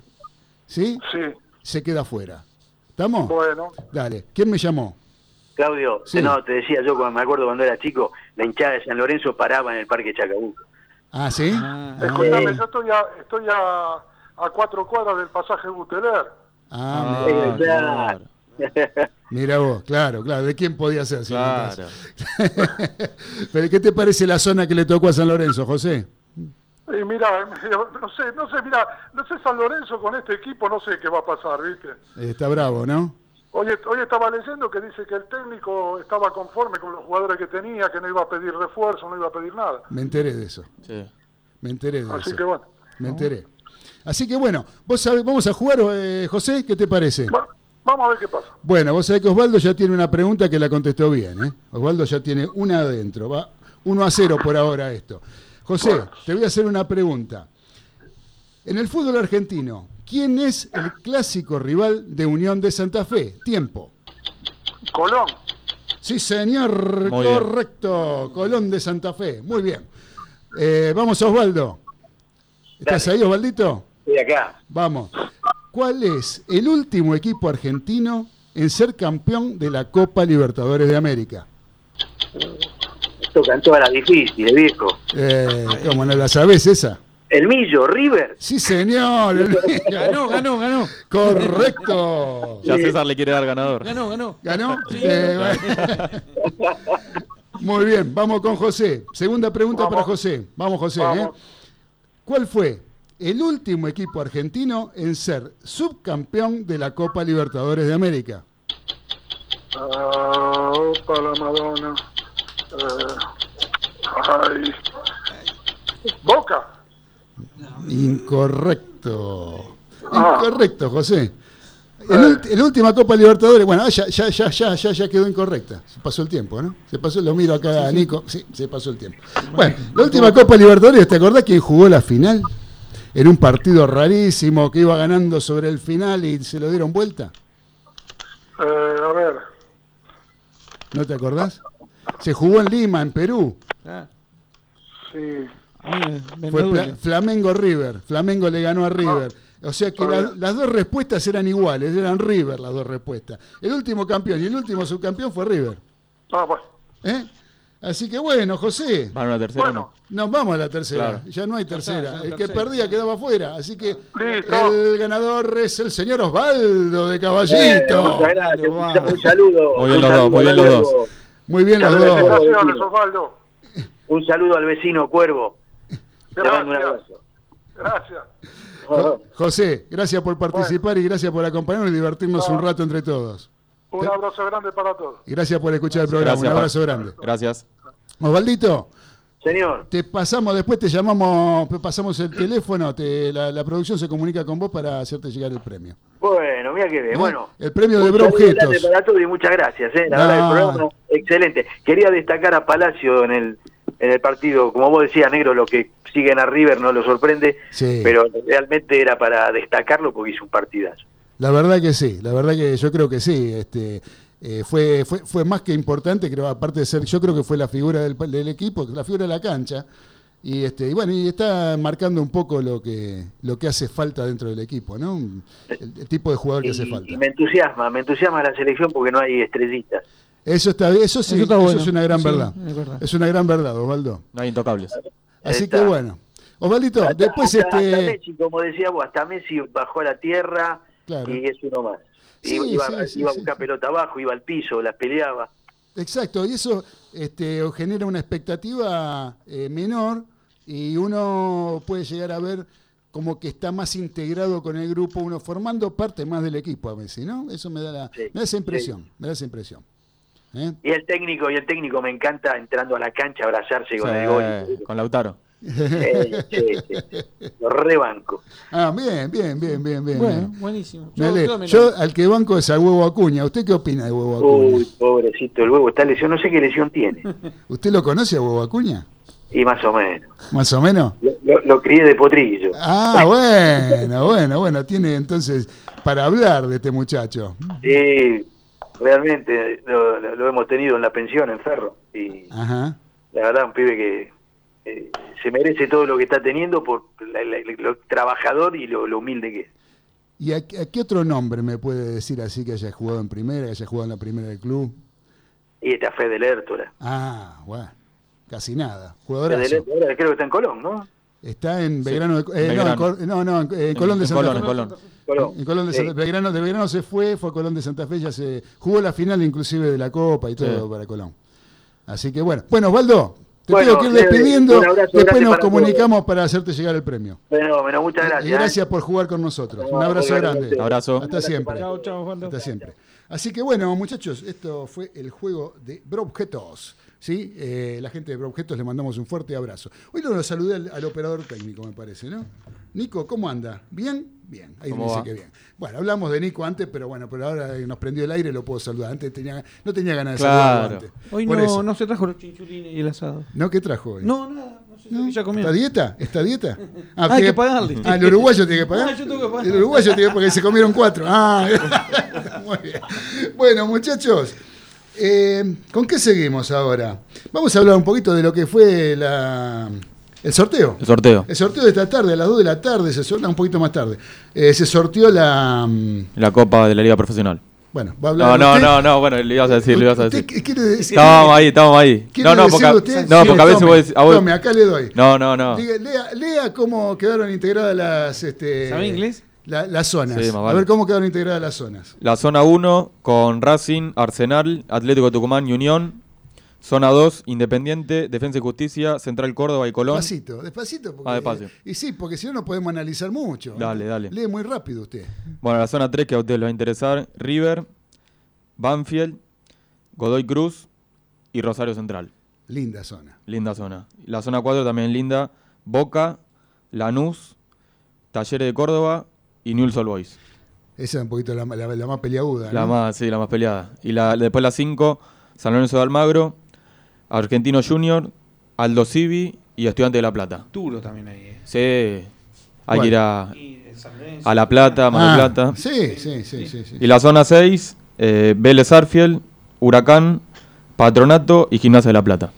¿sí? Sí. Se queda fuera. ¿Estamos? Bueno. Dale. ¿Quién me llamó? Claudio, no, te decía yo, cuando me acuerdo cuando era chico, la hinchada de San Lorenzo paraba en el Parque Chacabuco. Ah, ¿sí? Ah, Escúchame, yo estoy, a, estoy a, a, cuatro cuadras del pasaje Buteler. Ah, ah Mira vos, claro, claro. ¿De quién podía ser? claro. Pero ¿qué te parece la zona que le tocó a San Lorenzo, José? Y mira, no sé, no sé, mira, no sé San Lorenzo con este equipo, no sé qué va a pasar, ¿viste? Está bravo, ¿no? Hoy, hoy estaba leyendo que dice que el técnico estaba conforme con los jugadores que tenía, que no iba a pedir refuerzo, no iba a pedir nada. Me enteré de eso. Sí. Me enteré de eso. Así que bueno. Me enteré. Así que bueno, vos sabés, vamos a jugar, eh, José, ¿qué te parece? Vamos a ver qué pasa. Bueno, vos sabés que Osvaldo ya tiene una pregunta que la contestó bien. ¿eh? Osvaldo ya tiene una adentro. Va 1 a 0 por ahora esto. José, te voy a hacer una pregunta. En el fútbol argentino, ¿quién es el clásico rival de Unión de Santa Fe? Tiempo. Colón. Sí, señor, correcto. Colón de Santa Fe. Muy bien. Eh, vamos Osvaldo. ¿Estás ahí, Osvaldito? Estoy acá. Vamos. ¿Cuál es el último equipo argentino en ser campeón de la Copa Libertadores de América? Tocan todas las difíciles, viejo. Eh, ¿Cómo no la sabes esa? El Millo, River. Sí, señor. ganó, ganó, ganó. Correcto. Ya César le quiere dar ganador. Ganó, ganó. ¿Ganó? Eh, Muy bien, vamos con José. Segunda pregunta para José. Vamos, José. ¿eh? ¿Cuál fue el último equipo argentino en ser subcampeón de la Copa Libertadores de América? Ah, opa, la Madonna. Eh, ay. Boca. Incorrecto. Ah. Incorrecto, José. El, la última Copa Libertadores, bueno, ya, ya, ya, ya, ya, ya quedó incorrecta. Se pasó el tiempo, ¿no? Se pasó, lo miro acá a Nico. Sí, se pasó el tiempo. Bueno, la última Copa Libertadores, ¿te acordás quién jugó la final? En un partido rarísimo que iba ganando sobre el final y se lo dieron vuelta. Eh, a ver. ¿No te acordás? Se jugó en Lima, en Perú. Ah. Sí. Fue Flamengo River. Flamengo le ganó a River. O sea que las dos respuestas eran iguales, eran River las dos respuestas. El último campeón y el último subcampeón fue River. Ah, bueno. ¿Eh? Así que bueno, José. ¿Van a la tercera no? Nos vamos a la tercera. Ya no hay tercera. el que perdía quedaba fuera. Así que el ganador es el señor Osvaldo de Caballito. Eh, muchas gracias. Un, saludo. Muy bien los dos, muy bien los dos. Muy bien los dos. Un saludo al vecino Cuervo. Gracias. Gracias. José, gracias por participar y gracias por acompañarnos y divertirnos un rato entre todos. Un abrazo grande para todos. Y gracias por escuchar el programa. un abrazo grande. Gracias. Osvaldito. Señor. Te pasamos, después te llamamos, pasamos el teléfono, la, producción se comunica con vos para hacerte llegar el premio. Bueno, mira que bien. ¿Eh? Bueno, el premio de Brojetos. para todos y muchas gracias. ¿eh? La verdad, el programa excelente. Quería destacar a Palacio en el en el partido, como vos decías, Negro, lo que siguen a River no lo sorprende, pero realmente era para destacarlo porque hizo un partidazo. La verdad que sí, la verdad que yo creo que sí. Este, eh, fue, fue, fue más que importante, creo, aparte de ser, yo creo que fue la figura del, del equipo, la figura de la cancha. Y, este, y bueno, y está marcando un poco lo que, lo que hace falta dentro del equipo, ¿no? El, tipo de jugador que hace falta. Y me entusiasma, me entusiasma la selección porque no hay estrellitas. Eso está eso sí, eso, es una gran verdad. Es, una gran verdad, Osvaldo. No hay intocables. Así que bueno. Osvaldito, después hasta, este. Messi, como decía vos, hasta Messi bajó a la tierra y es uno más. Iba, a buscar pelota abajo, iba al piso, las peleaba. Exacto, y eso este, genera una expectativa eh, menor y uno puede llegar a ver como que está más integrado con el grupo, uno formando parte más del equipo a Messi, ¿no? Eso me da, la, me da esa impresión, me da esa impresión. ¿Eh? Y el técnico, y el técnico me encanta entrando a la cancha a abrazarse con el gol. Con Lautaro. Lo rebanco. Ah, bien, bien, bien, bien, bien. Bueno, buenísimo. Yo, al que banco es al huevo Acuña. ¿Usted qué opina de huevo Acuña? Uy, pobrecito, el huevo está lesión, no sé qué lesión tiene. ¿Usted lo conoce a huevo Acuña? Y más o menos. ¿Más o menos? Lo, lo crié de potrillo. Ah, bueno, bueno, bueno. Tiene entonces para hablar de este muchacho. Sí, realmente lo, hemos tenido en la pensión en Ferro y la verdad un pibe que eh, se merece todo lo que está teniendo por lo trabajador y lo, humilde que es. ¿Y a, qué otro nombre me puede decir así que haya jugado en primera, que haya jugado en la primera del club? Y está Fede Lertora. Ah, bueno, casi nada. Jugadorazo. creo que está en Colón, ¿no? Está en Belgrano, eh, No, no, en, Colón de Santa Fe. Colón. En Colón de, Belgrano, de Belgrano se fue, fue a Colón de Santa Fe, ya se jugó la final inclusive de la Copa y todo para Colón. Así que bueno. Bueno, Osvaldo, te pido que ir despidiendo, después nos comunicamos para hacerte llegar el premio. Bueno, bueno, muchas gracias. Y gracias por jugar con nosotros. Un abrazo grande. Un abrazo. Hasta siempre. Chao, chao, Hasta siempre. Así que bueno, muchachos, esto fue el juego de Brobjetos. ¿sí? Eh, la gente de Brobjetos le mandamos un fuerte abrazo. Hoy lo saludé al, al, operador técnico, me parece, ¿no? Nico, ¿cómo anda? ¿Bien? Bien, ahí dice que bien. Bueno, hablamos de Nico antes, pero bueno, pero ahora nos prendió el aire lo puedo saludar. Antes tenía, no tenía ganas de saludarlo antes. Hoy no, no, se trajo los chinchulines y el asado. ¿No? ¿Qué trajo hoy? No, nada. No sé ya ¿Está dieta? ¿Está dieta? Ah, hay que pagarle. Ah, el uruguayo tiene que pagar. Ah, yo tengo que pagar. El uruguayo tiene que pagar porque se comieron cuatro. Ah, muy bien. Bueno, muchachos, eh, ¿con qué seguimos ahora? Vamos a hablar un poquito de lo que fue la el sorteo. El sorteo. El sorteo de esta tarde, a las 2 de la tarde, se sortea un poquito más tarde. Eh, se sorteó la. Mm, la Copa de la Liga Profesional. Bueno, va a hablar. No, no, no, no, bueno, le ibas a decir, le ibas a decir. ¿Qué quiere decir? Estábamos ahí, estábamos ahí. No, no, porque, usted? no, porque a veces tome, vos, Tome, acá le doy. No, no, no. Diga, lea, lea, cómo quedaron integradas las. Este, ¿Sabe inglés? La, las zonas. Sí, vale. A ver cómo quedaron integradas las zonas. La zona 1 con Racing, Arsenal, Atlético Tucumán y Unión. Zona 2, Independiente, Defensa y Justicia, Central Córdoba y Colón. Despacito, despacito. Porque, ah, despacio. Y sí, porque si no, no podemos analizar mucho. Dale, dale. Lee muy rápido usted. Bueno, la zona 3 que a ustedes les va a interesar, River, Banfield, Godoy Cruz y Rosario Central. Linda zona. Linda zona. La zona 4 también linda, Boca, Lanús, Talleres de Córdoba y Newell's Old Boys. Esa es un poquito la, más peleaguda. La más, sí, la más peleada. Y la, después la 5, San Lorenzo de Almagro, Argentino Junior, Aldo Civi y Estudiante de La Plata. Duro también ahí. Eh. Sí. Hay que ir a, a La Plata, Mar del ah, Plata. Sí, sí, sí, sí, Y la zona 6, eh, Vélez Arfiel, Huracán, Patronato y Gimnasia de La Plata.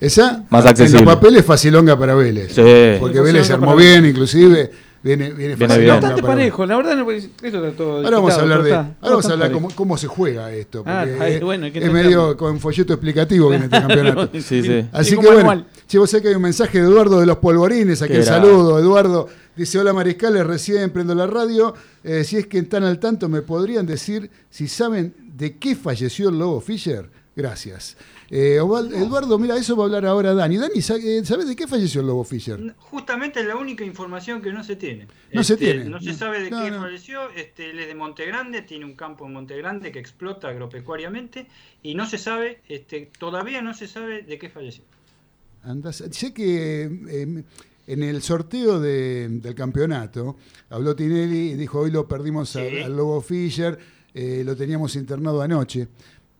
Esa, más accesible. en los papeles facilonga para Vélez. Sí. Porque Vélez se armó bien, inclusive Viene, viene, fácil. Bastante parejo, la verdad, esto está todo. Ahora vamos a hablar de. ahora vamos a hablar cómo, cómo, se juega esto. Ah, es, bueno, es medio con folleto explicativo viene este campeonato. sí, sí. Así que bueno, che, vos sé que hay un mensaje de Eduardo de los Polvorines, a quien saludo. Eduardo dice: Hola Mariscales, recién prendo la radio. Eh, si es que están al tanto, ¿me podrían decir si saben de qué falleció el Lobo Fischer? Gracias. Eh, Eduardo, mira, eso va a hablar ahora Dani. Dani, eh, ¿sabes de qué falleció el Lobo Fischer? Justamente es la única información que no se tiene. No se este, tiene. No se sabe de qué falleció. Este, él es de Montegrande, tiene un campo en Montegrande que explota agropecuariamente y no se sabe, este, todavía no se sabe de qué falleció. Andas, sé que em, en el sorteo del campeonato habló Tinelli y dijo: Hoy lo perdimos al Lobo Fischer, eh, lo teníamos internado anoche.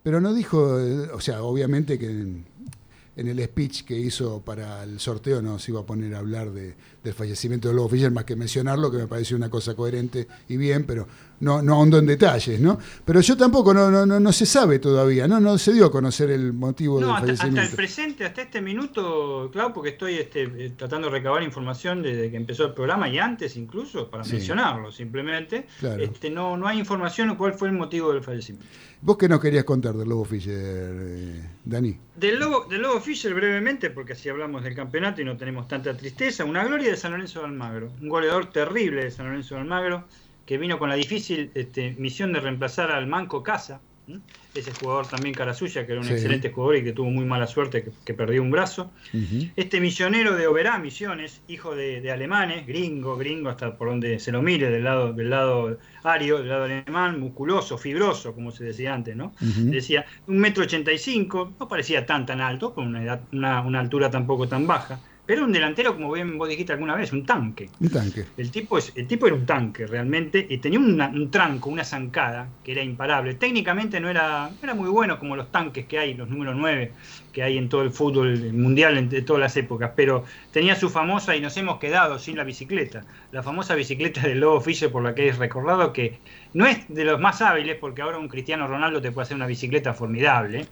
Pero no dijo, eh, o sea, obviamente que en, el speech que hizo para el sorteo no se iba a poner a hablar de, del fallecimiento de Lobo Fischer, más que mencionarlo, que me pareció una cosa coherente y bien, pero no, no ahondo en detalles, ¿no? Pero yo tampoco, no, no, no, se sabe todavía, ¿no? No se dio a conocer el motivo del fallecimiento. Hasta el presente, hasta este minuto, claro, porque estoy este, eh, tratando de recabar información desde que empezó el programa y antes incluso, para mencionarlo simplemente, este, no, no hay información de cuál fue el motivo del fallecimiento. ¿Vos qué nos querías contar del Lobo Fischer, eh, Dani? Del Lobo, del Lobo Fischer brevemente, porque así hablamos del campeonato y no tenemos tanta tristeza. Una gloria de San Lorenzo de Almagro, un goleador terrible de San Lorenzo de Almagro, que vino con la difícil este, misión de reemplazar al Manco Casa, ese jugador también cara suya, que era un excelente jugador y que tuvo muy mala suerte, que, perdió un brazo. Este misionero de Oberá, Misiones, hijo de, alemanes, gringo, gringo, hasta por donde se lo mire, del lado, del lado ario, del lado alemán, musculoso, fibroso, como se decía antes, ¿no? Decía, un metro ochenta y cinco, no parecía tan tan alto, con una, una, una altura tampoco tan baja pero un delantero, como bien vos dijiste alguna vez, un tanque. Un tanque. El tipo, es, el tipo era un tanque realmente, y tenía un tranco, una zancada, que era imparable. Técnicamente no era, era muy bueno como los tanques que hay, los números 9 que hay en todo el fútbol mundial de todas las épocas, pero tenía su famosa, y nos hemos quedado sin la bicicleta, la famosa bicicleta del Lobo Fischer por la que es recordado que no es de los más hábiles, porque ahora un Cristiano Ronaldo te puede hacer una bicicleta formidable,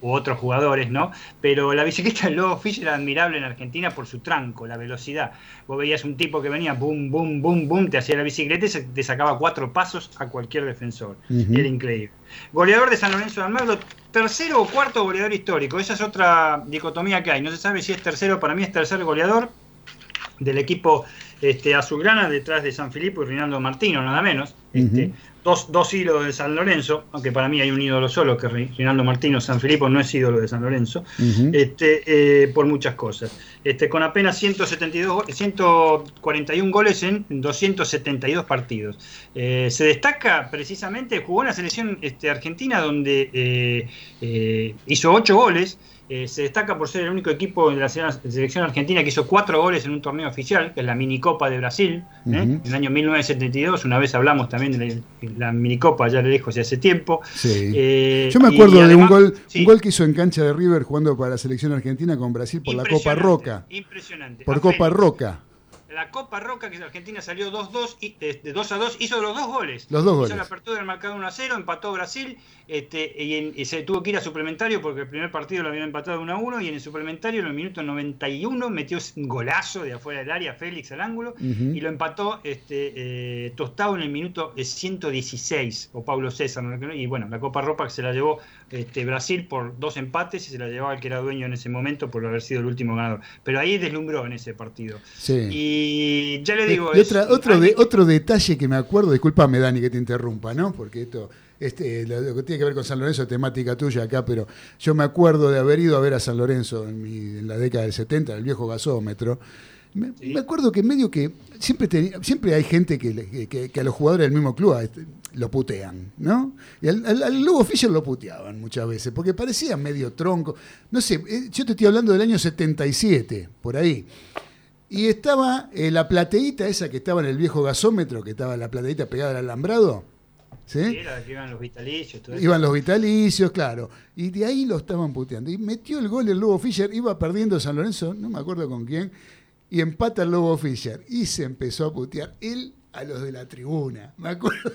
u otros jugadores, ¿no? Pero la bicicleta del Lobo Fischer era admirable en Argentina por su tranco, la velocidad. Vos veías un tipo que venía, boom, boom, boom, boom, te hacía la bicicleta y te sacaba cuatro pasos a cualquier defensor. Era increíble. Goleador de San Lorenzo de Almagro, tercero o cuarto goleador histórico. Esa es otra dicotomía que hay. No se sabe si es tercero, para mí es tercer goleador del equipo este, azulgrana detrás de San Filipo y Rinaldo Martino, nada menos. Este, dos, dos, ídolos de San Lorenzo, aunque para mí hay un ídolo solo, que Rinaldo Martino, San Filipo no es ídolo de San Lorenzo, este, eh, por muchas cosas. Este, con apenas 172, 141 goles en 272 partidos. Eh, se destaca precisamente, jugó en la selección este, argentina donde eh, hizo 8 goles eh, se destaca por ser el único equipo de la selección argentina que hizo cuatro goles en un torneo oficial, que es la Minicopa de Brasil, ¿eh? en el año 1972. Una vez hablamos también de la, Minicopa, ya le dejo hace tiempo. Eh, Yo me acuerdo de un gol, un gol que hizo en cancha de River jugando para la selección argentina con Brasil por la Copa Roca. Impresionante. Por Copa Roca la Copa Roca, que Argentina salió 2-2, de 2 a 2, hizo los dos goles. Los dos hizo la apertura del marcado 1 a 0, empató Brasil, este, y, se tuvo que ir a suplementario porque el primer partido lo habían empatado 1 a 1, y en el suplementario, en el minuto 91, metió un golazo de afuera del área, Félix al ángulo, y lo empató este, eh, Tostado en el minuto 116, o Pablo César, y bueno, la Copa Roca se la llevó este, Brasil por dos empates y se la llevaba el que era dueño en ese momento por haber sido el último ganador. Pero ahí deslumbró en ese partido. Y ya le digo. otro, de, otro detalle que me acuerdo, discúlpame Dani que te interrumpa, ¿no? Porque esto. Este, lo, que tiene que ver con San Lorenzo, temática tuya acá, pero yo me acuerdo de haber ido a ver a San Lorenzo en, la década del 70, el viejo gasómetro. Me, acuerdo que medio que siempre, siempre hay gente que, que, a los jugadores del mismo club este, lo putean, ¿no? Y al, al, Lobo Fischer lo puteaban muchas veces, porque parecía medio tronco. No sé, eh, yo te estoy hablando del año 77, por ahí. Y estaba eh, la plateíta esa que estaba en el viejo gasómetro, que estaba la plateíta pegada al alambrado. ¿Sí? era que iban los vitalicios. Todo iban los vitalicios, claro. Y de ahí lo estaban puteando. Y metió el gol el Lobo Fischer, iba perdiendo San Lorenzo, no me acuerdo con quién, y empata el Lobo Fischer. Y se empezó a putear. Él a los de la tribuna, me acuerdo.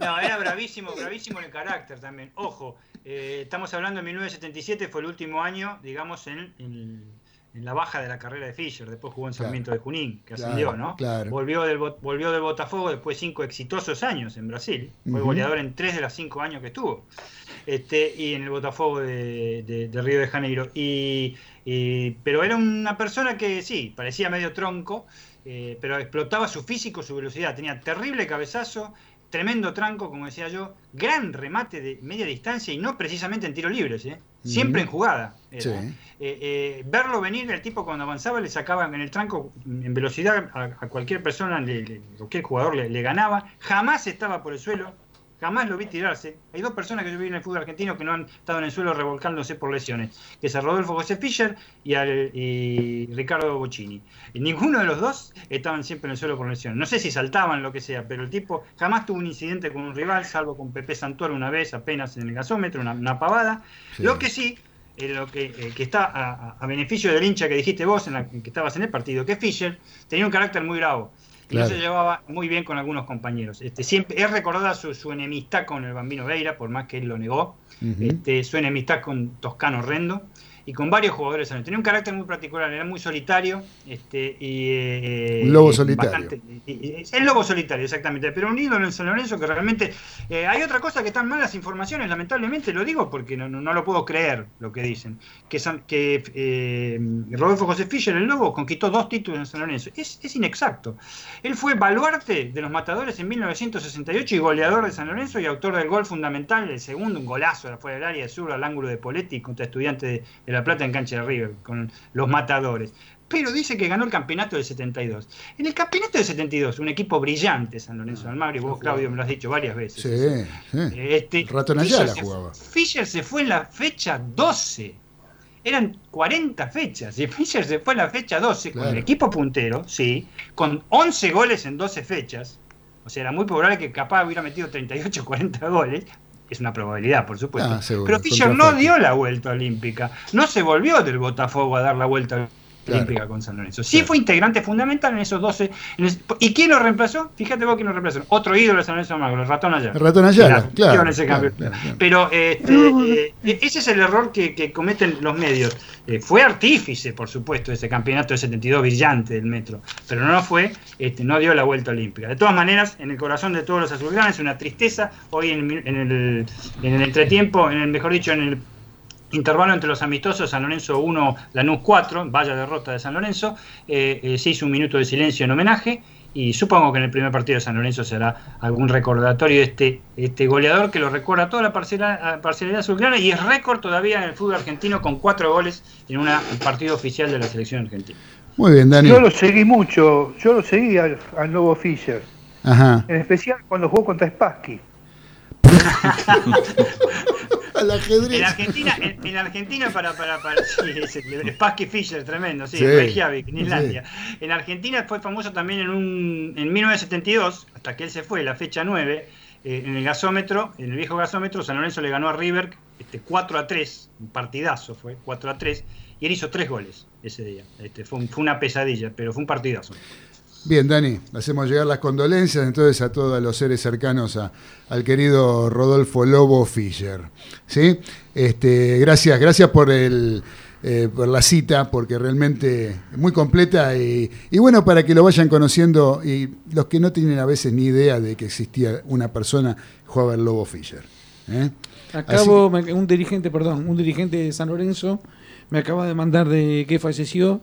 No, era bravísimo, bravísimo en el carácter también. Ojo, eh, estamos hablando de 1977, fue el último año, digamos, en, en, la baja de la carrera de Fischer. Después jugó en Sarmiento de Junín, que ascendió, ¿no? Volvió, del, volvió del Botafogo después de cinco exitosos años en Brasil. Fue goleador en tres de los cinco años que estuvo. Este, y en el Botafogo de, Río de Janeiro. Y, pero era una persona que sí, parecía medio tronco, eh, pero explotaba su físico, su velocidad. Tenía terrible cabezazo, tremendo tranco, como decía yo, gran remate de media distancia y no precisamente en tiro libres, ¿eh? siempre en jugada. Eh, verlo venir, el tipo cuando avanzaba le sacaba en el tranco en velocidad a, cualquier persona, cualquier jugador le, ganaba, jamás estaba por el suelo, Jamás lo vi tirarse. Hay dos personas que yo vi en el fútbol argentino que no han estado en el suelo revolcándose por lesiones, que es Rodolfo José Fischer y, Ricardo Bocini. Y ninguno de los dos estaban siempre en el suelo por lesiones. No sé si saltaban, lo que sea, pero el tipo jamás tuvo un incidente con un rival, salvo con Pepe Santuar una vez apenas en el gasómetro, una, pavada. Lo que sí, eh, lo que, eh, que está a, beneficio del hincha que dijiste vos, en la, que estabas en el partido, que Fischer tenía un carácter muy bravo no se llevaba muy bien con algunos compañeros. Este, siempre, es recordada su, enemistad con el Bambino Veira, por más que él lo negó, este, su enemistad con Toscano Rendo y con varios jugadores. Tenía un carácter muy particular, era muy solitario. Este, y, eh, un lobo solitario. el lobo solitario, exactamente. Pero un ídolo en San Lorenzo que realmente... Eh, hay otra cosa que están malas informaciones, lamentablemente lo digo porque no, no, lo puedo creer lo que dicen. Que, que eh, Rodolfo José Fischer, el lobo, conquistó dos títulos en San Lorenzo. Es, es inexacto. Él fue baluarte de los matadores en 1968 y goleador de San Lorenzo y autor del gol fundamental, el segundo, un golazo de afuera del área sur al ángulo de Poletti contra estudiantes de, de la Plata en cancha de River, con los matadores. Pero dice que ganó el campeonato del 72. En el campeonato del 72, un equipo brillante, San Lorenzo de Almagro, y vos, Claudio, me lo has dicho varias veces. Sí, sí. Este, jugaba. Fischer se fue en la fecha 12. Eran 40 fechas. Y Fischer se fue en la fecha 12 con el equipo puntero, sí, con 11 goles en 12 fechas. O sea, era muy probable que capaz hubiera metido 38 40 goles, es una probabilidad, por supuesto. Ah, pero Fischer no dio la vuelta olímpica, no se volvió del Botafogo a dar la vuelta olímpica con San Lorenzo. Sí fue integrante fundamental en esos 12. ¿Y quién lo reemplazó? Fíjate vos quién lo reemplazó. Otro ídolo de San Lorenzo Magro, el ratón Ayala. El ratón Ayala, claro, Pero este, eh, ese es el error que, cometen los medios. Eh, fue artífice, por supuesto, ese campeonato de 72 brillante del Metro, pero no fue, este, no dio la vuelta olímpica. De todas maneras, en el corazón de todos los azulgranes, una tristeza. Hoy en, en, el, en el entretiempo, en el mejor dicho, en el intervalo entre los amistosos, San Lorenzo 1, Lanús 4, vaya derrota de San Lorenzo, eh, eh, se hizo un minuto de silencio en homenaje y supongo que en el primer partido de San Lorenzo será algún recordatorio de este, este goleador que lo recuerda toda la parcialidad, parcialidad azulgrana y es récord todavía en el fútbol argentino con cuatro goles en un partido oficial de la selección argentina. Muy bien, Dani. Yo lo seguí mucho, yo lo seguí al, al nuevo Fischer, en especial cuando jugó contra Spassky. Al ajedrez. En Argentina, en, Argentina para, para, para sí, Spassky Fischer, tremendo, sí, Reykjavik, en Islandia. En Argentina fue famoso también en un en 1972, hasta que él se fue, la fecha 9, eh, en el gasómetro, en el viejo gasómetro, San Lorenzo le ganó a River este, 4 a 3, un partidazo fue, 4 a 3, y él hizo 3 goles ese día. Este, fue, fue una pesadilla, pero fue un partidazo. Bien, Dani, hacemos llegar las condolencias entonces a todos los seres cercanos al querido Rodolfo Lobo Fischer. ¿sí? Este, gracias, gracias por, el, eh, por la cita, porque realmente es muy completa y, bueno, para que lo vayan conociendo y los que no tienen a veces ni idea de que existía una persona, jugaba el Lobo Fischer. ¿eh? Acabo, un dirigente, perdón, un dirigente de San Lorenzo me acaba de mandar de que falleció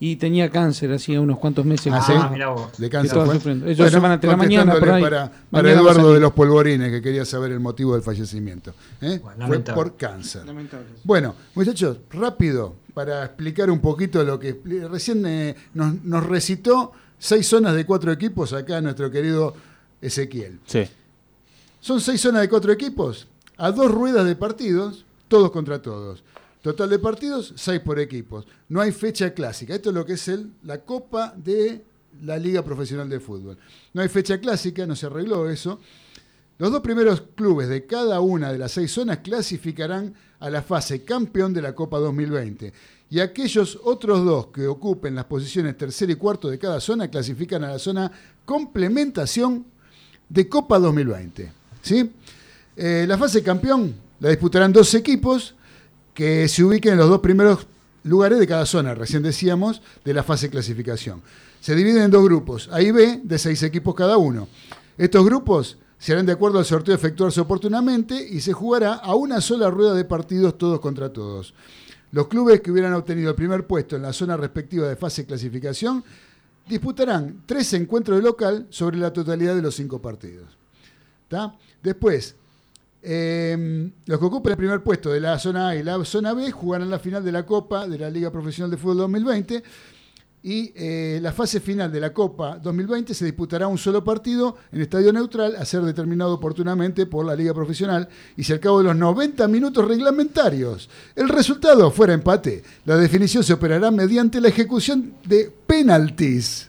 y tenía cáncer hacía unos cuantos meses. Ah, ¿sí? De cáncer fue. Ellos se van a la mañana para, para Eduardo de los Polvorines, que quería saber el motivo del fallecimiento. ¿eh? fue por cáncer. Bueno, muchachos, rápido, para explicar un poquito lo que recién eh, nos, nos, recitó seis zonas de cuatro equipos acá nuestro querido Ezequiel. Sí. Son seis zonas de cuatro equipos, a dos ruedas de partidos, todos contra todos. Total de partidos, seis por equipos. No hay fecha clásica. Esto es lo que es el, la Copa de la Liga Profesional de Fútbol. No hay fecha clásica, no se arregló eso. Los dos primeros clubes de cada una de las seis zonas clasificarán a la fase campeón de la Copa 2020. Y aquellos otros dos que ocupen las posiciones tercero y cuarto de cada zona clasifican a la zona complementación de Copa 2020. ¿sí? Eh, la fase campeón la disputarán dos equipos que se ubiquen en los dos primeros lugares de cada zona, recién decíamos, de la fase clasificación. Se dividen en dos grupos, A y B, de seis equipos cada uno. Estos grupos se harán de acuerdo al sorteo efectuarse oportunamente y se jugará a una sola rueda de partidos todos contra todos. Los clubes que hubieran obtenido el primer puesto en la zona respectiva de fase clasificación disputarán tres encuentros de local sobre la totalidad de los cinco partidos. Después, Em, los que ocupan el primer puesto de la zona A y la zona B jugarán la final de la Copa de la Liga Profesional de Fútbol 2020 y eh, la fase final de la Copa 2020 se disputará un solo partido en estadio neutral a ser determinado oportunamente por la Liga Profesional y si al cabo de los 90 minutos reglamentarios el resultado fuera empate, la definición se operará mediante la ejecución de penaltis.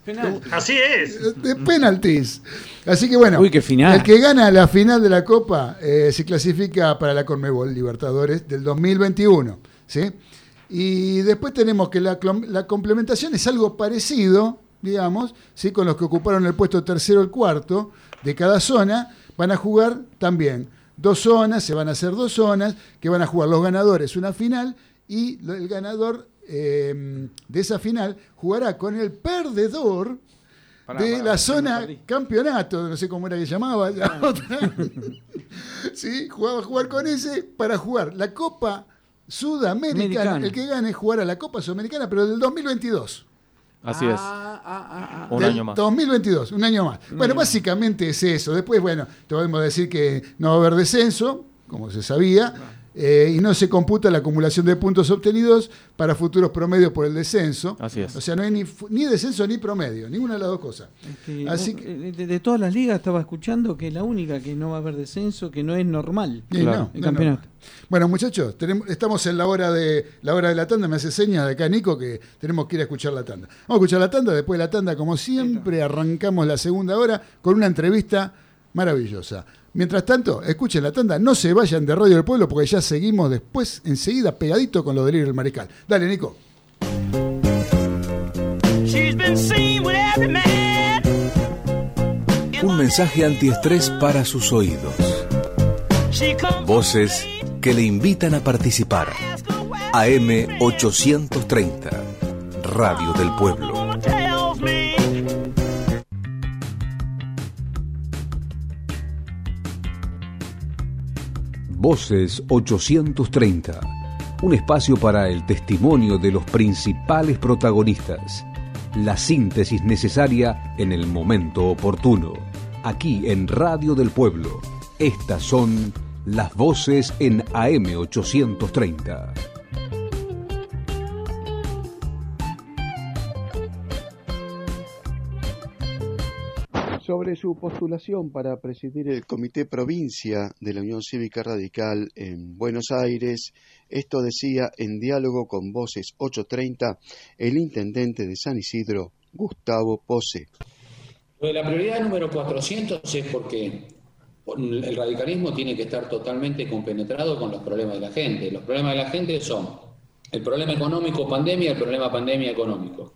Así es. De penaltis. Así que bueno, el que gana la final de la Copa eh, se clasifica para la Conmebol Libertadores del 2021. ¿sí? Y después tenemos que la, complementación es algo parecido, digamos, ¿sí? con los que ocuparon el puesto tercero o cuarto de cada zona, van a jugar también dos zonas, se van a hacer dos zonas, que van a jugar los ganadores una final y el ganador em, de esa final jugará con el perdedor de la zona campeonato, no sé cómo era que llamaba. ¿Sí? Jugaba a jugar con ese para jugar la Copa Sudamericana. El que gane jugar a la Copa Sudamericana, pero del 2022. Así es. Ah, ah, ah, un año más. 2022, un año más. bueno, básicamente es eso. Después, bueno, te podemos decir que no va a haber descenso, como se sabía. Eh, y no se computa la acumulación de puntos obtenidos para futuros promedios por el descenso. Así es. O sea, no hay ni, descenso ni promedio, ninguna de las dos cosas. Así eh, de, todas las ligas estaba escuchando que la única que no va a haber descenso, que no es normal. el campeonato. Bueno, muchachos, tenemos, estamos en la hora de la hora de la tanda. Me hace señas de acá Nico que tenemos que ir a escuchar la tanda. Vamos a escuchar la tanda. Después de la tanda, como siempre, arrancamos la segunda hora con una entrevista maravillosa. Mientras tanto, escuchen la tanda, no se vayan de Radio del Pueblo porque ya seguimos después, enseguida, pegadito con los delirios del Marical. Dale, Nico. Un mensaje antiestrés para sus oídos. Voces que le invitan a participar. AM 830, Radio del Pueblo. Voces 830, un espacio para el testimonio de los principales protagonistas, la síntesis necesaria en el momento oportuno. Aquí en Radio del Pueblo, estas son las voces en AM 830. Sobre su postulación para presidir el Comité Provincia de la Unión Cívica Radical en Buenos Aires. Esto decía en diálogo con Voces 830 el intendente de San Isidro, Gustavo Pose. La prioridad número 400 es porque el radicalismo tiene que estar totalmente compenetrado con los problemas de la gente. Los problemas de la gente son el problema económico pandemia, el problema pandemia económico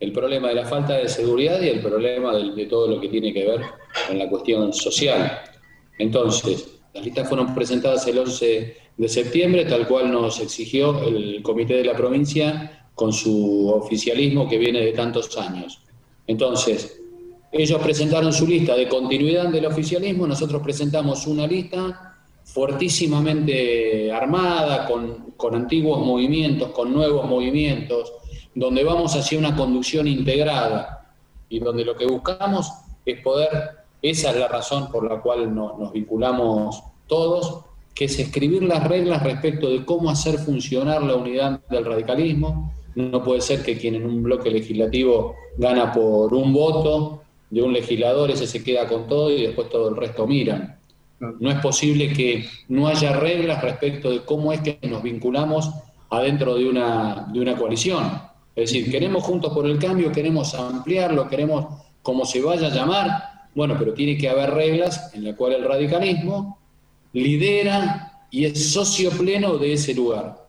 el problema de la falta de seguridad y el problema de, todo lo que tiene que ver con la cuestión social. Entonces, las listas fueron presentadas el 11 de septiembre, tal cual nos exigió el comité de la provincia con su oficialismo que viene de tantos años. Entonces, ellos presentaron su lista de continuidad del oficialismo, nosotros presentamos una lista fuertísimamente armada, con, con antiguos movimientos, con nuevos movimientos, donde vamos hacia una conducción integrada y donde lo que buscamos es poder, esa es la razón por la cual nos vinculamos todos, que es escribir las reglas respecto de cómo hacer funcionar la unidad del radicalismo. No puede ser que quien en un bloque legislativo gana por un voto de un legislador, ese se queda con todo y después todo el resto miran. No es posible que no haya reglas respecto de cómo es que nos vinculamos adentro de una, de una coalición. Es decir, queremos Juntos por el Cambio, queremos ampliarlo, queremos como se vaya a llamar, bueno, pero tiene que haber reglas en las cuales el radicalismo lidera y es socio pleno de ese lugar.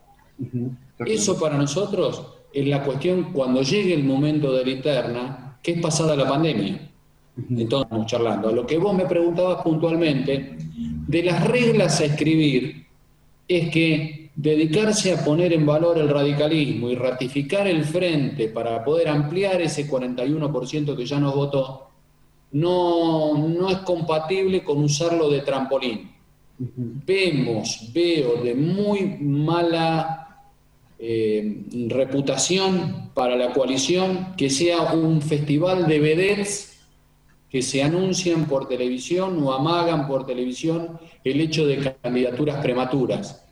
Eso para nosotros es la cuestión cuando llegue el momento de la interna, que es pasada la pandemia. Entonces, estamos charlando. A lo que vos me preguntabas puntualmente, de las reglas a escribir, es que dedicarse a poner en valor el radicalismo y ratificar el frente para poder ampliar ese 41% que ya nos votó, no, no es compatible con usarlo de trampolín. Vemos, veo de muy mala eh, reputación para la coalición que sea un festival de vedettes que se anuncian por televisión o amagan por televisión el hecho de candidaturas prematuras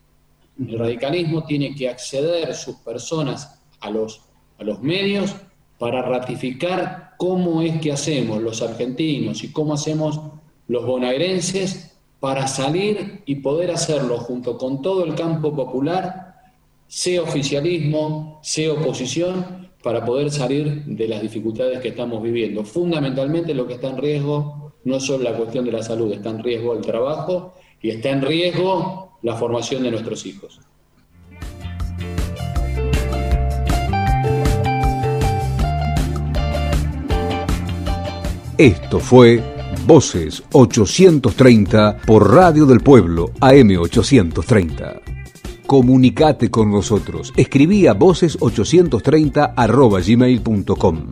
el radicalismo tiene que acceder sus personas a los, a los medios para ratificar cómo es que hacemos los argentinos y cómo hacemos los bonaerenses para salir y poder hacerlo junto con todo el campo popular, sea oficialismo, sea oposición, para poder salir de las dificultades que estamos viviendo. Fundamentalmente lo que está en riesgo no solo la cuestión de la salud, está en riesgo el trabajo y está en riesgo la formación de nuestros hijos. Esto fue Voces 830 por Radio del Pueblo AM830. Comunicate con nosotros. Escribí a voces830 gmail.com.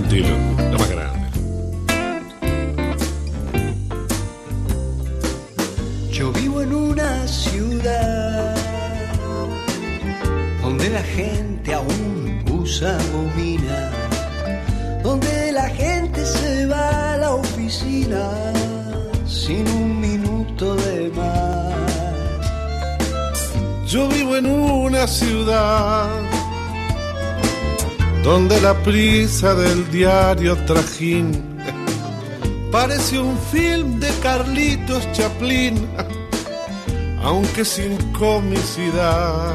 Cantilo, la más grande. Yo vivo en una ciudad donde la gente aún usa bobina, donde la gente se va a la oficina sin un minuto de más. Yo vivo en una ciudad donde la prisa del diario Trajín parece un film de Carlitos Chaplin, aunque sin comicidad.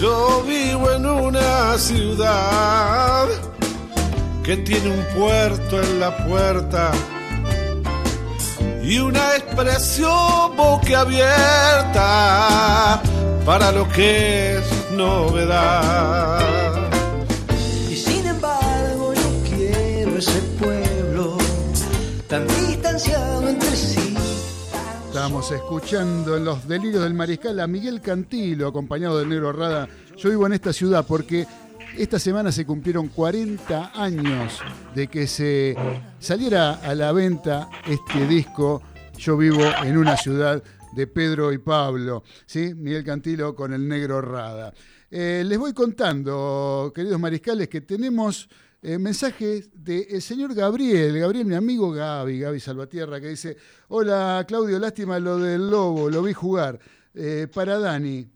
Yo vivo en una ciudad que tiene un puerto en la puerta y una expresión boquiabierta para lo que es novedad. Y sin embargo yo quiero ese pueblo tan distanciado entre sí. Estamos escuchando en los delirios del mariscal a Miguel Cantilo, acompañado del negro Rada. Yo vivo en esta ciudad porque esta semana se cumplieron 40 años de que se saliera a la venta este disco Yo vivo en una ciudad de Pedro y Pablo, ¿sí? Miguel Cantilo con el negro Rada. Eh, les voy contando, queridos mariscales, que tenemos eh, mensajes del señor Gabriel, Gabriel, mi amigo Gaby, Gaby Salvatierra, que dice, hola Claudio, lástima lo del Lobo, lo vi jugar. Eh, para Dani,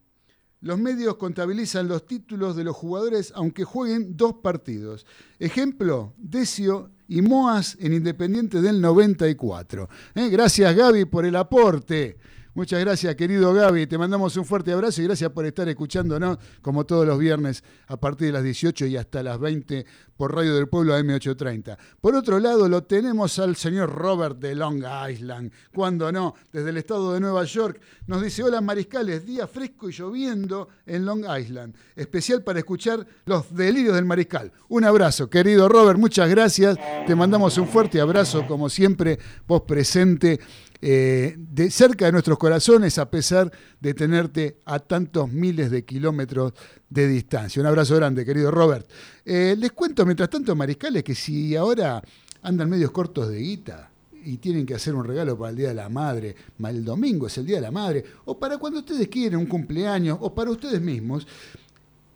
los medios contabilizan los títulos de los jugadores aunque jueguen dos partidos. Ejemplo, Decio y Moas en Independiente del 94. gracias Gaby por el aporte. Muchas gracias, querido Gaby. Te mandamos un fuerte abrazo y gracias por estar escuchándonos como todos los viernes a partir de las 18 y hasta las 20 por Radio del Pueblo AM830. Por otro lado, lo tenemos al señor Robert de Long Island. Cuando no, desde el estado de Nueva York, nos dice: Hola mariscales, día fresco y lloviendo en Long Island. Especial para escuchar los delirios del mariscal. Un abrazo, querido Robert, muchas gracias. Te mandamos un fuerte abrazo, como siempre, vos presente eh, de cerca de nuestros corazones a pesar de tenerte a tantos miles de kilómetros de distancia. Un abrazo grande, querido Robert. Eh, les cuento, mientras tanto, mariscales, que si ahora andan medios cortos de guita y tienen que hacer un regalo para el Día de la Madre, el domingo es el Día de la Madre, o para cuando ustedes quieren un cumpleaños, o para ustedes mismos,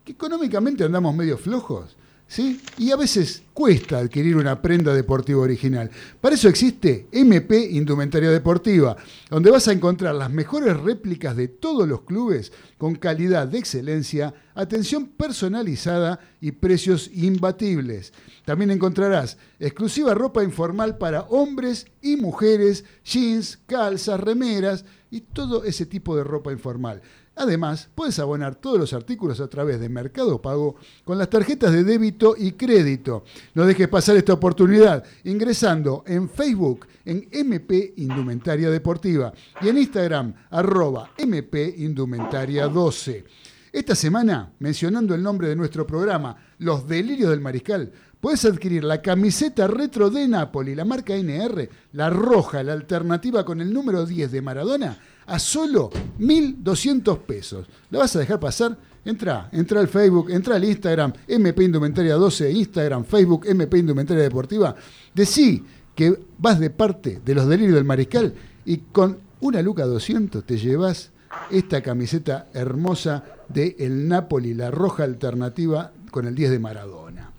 que económicamente andamos medio flojos, ¿sí? Y a veces cuesta adquirir una prenda deportiva original. Para eso existe MP Indumentaria Deportiva, donde vas a encontrar las mejores réplicas de todos los clubes con calidad de excelencia, atención personalizada y precios imbatibles. También encontrarás exclusiva ropa informal para hombres y mujeres, jeans, calzas, remeras y todo ese tipo de ropa informal. Además, puedes abonar todos los artículos a través de Mercado Pago con las tarjetas de débito y crédito. No dejes pasar esta oportunidad ingresando en Facebook en MP Indumentaria Deportiva y en Instagram arroba MP Indumentaria 12. Esta semana, mencionando el nombre de nuestro programa, Los Delirios del Mariscal, puedes adquirir la camiseta retro de Napoli, la marca NR, la roja, la alternativa con el número 10 de Maradona, a solo 1.200 pesos. ¿La vas a dejar pasar? Entra, entra al Facebook, entra al Instagram, MP Indumentaria 12, Instagram, Facebook, MP Indumentaria Deportiva. Decí que vas de parte de los delirios del mariscal y con una luca 200 te llevas esta camiseta hermosa de el Napoli, la roja alternativa con el 10 de Maradona.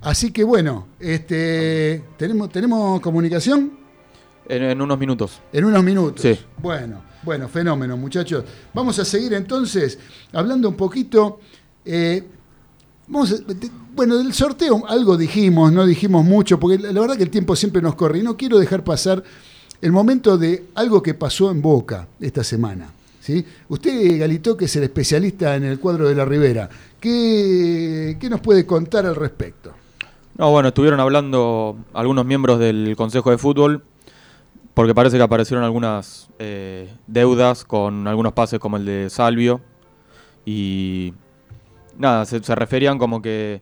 Así que bueno, este, ¿tenemos, ¿tenemos comunicación? En, unos minutos. En unos minutos. Sí. Bueno, bueno, fenómeno, muchachos. Vamos a seguir entonces hablando un poquito. Eh, vamos bueno, del sorteo algo dijimos, no dijimos mucho, porque la, verdad que el tiempo siempre nos corre y no quiero dejar pasar el momento de algo que pasó en Boca esta semana. ¿sí? Usted, Galito, que es el especialista en el cuadro de la Ribera, ¿qué, ¿qué nos puede contar al respecto? No, bueno, estuvieron hablando algunos miembros del Consejo de Fútbol porque parece que aparecieron algunas eh, deudas con algunos pases como el de Salvio. Y nada, se, referían como que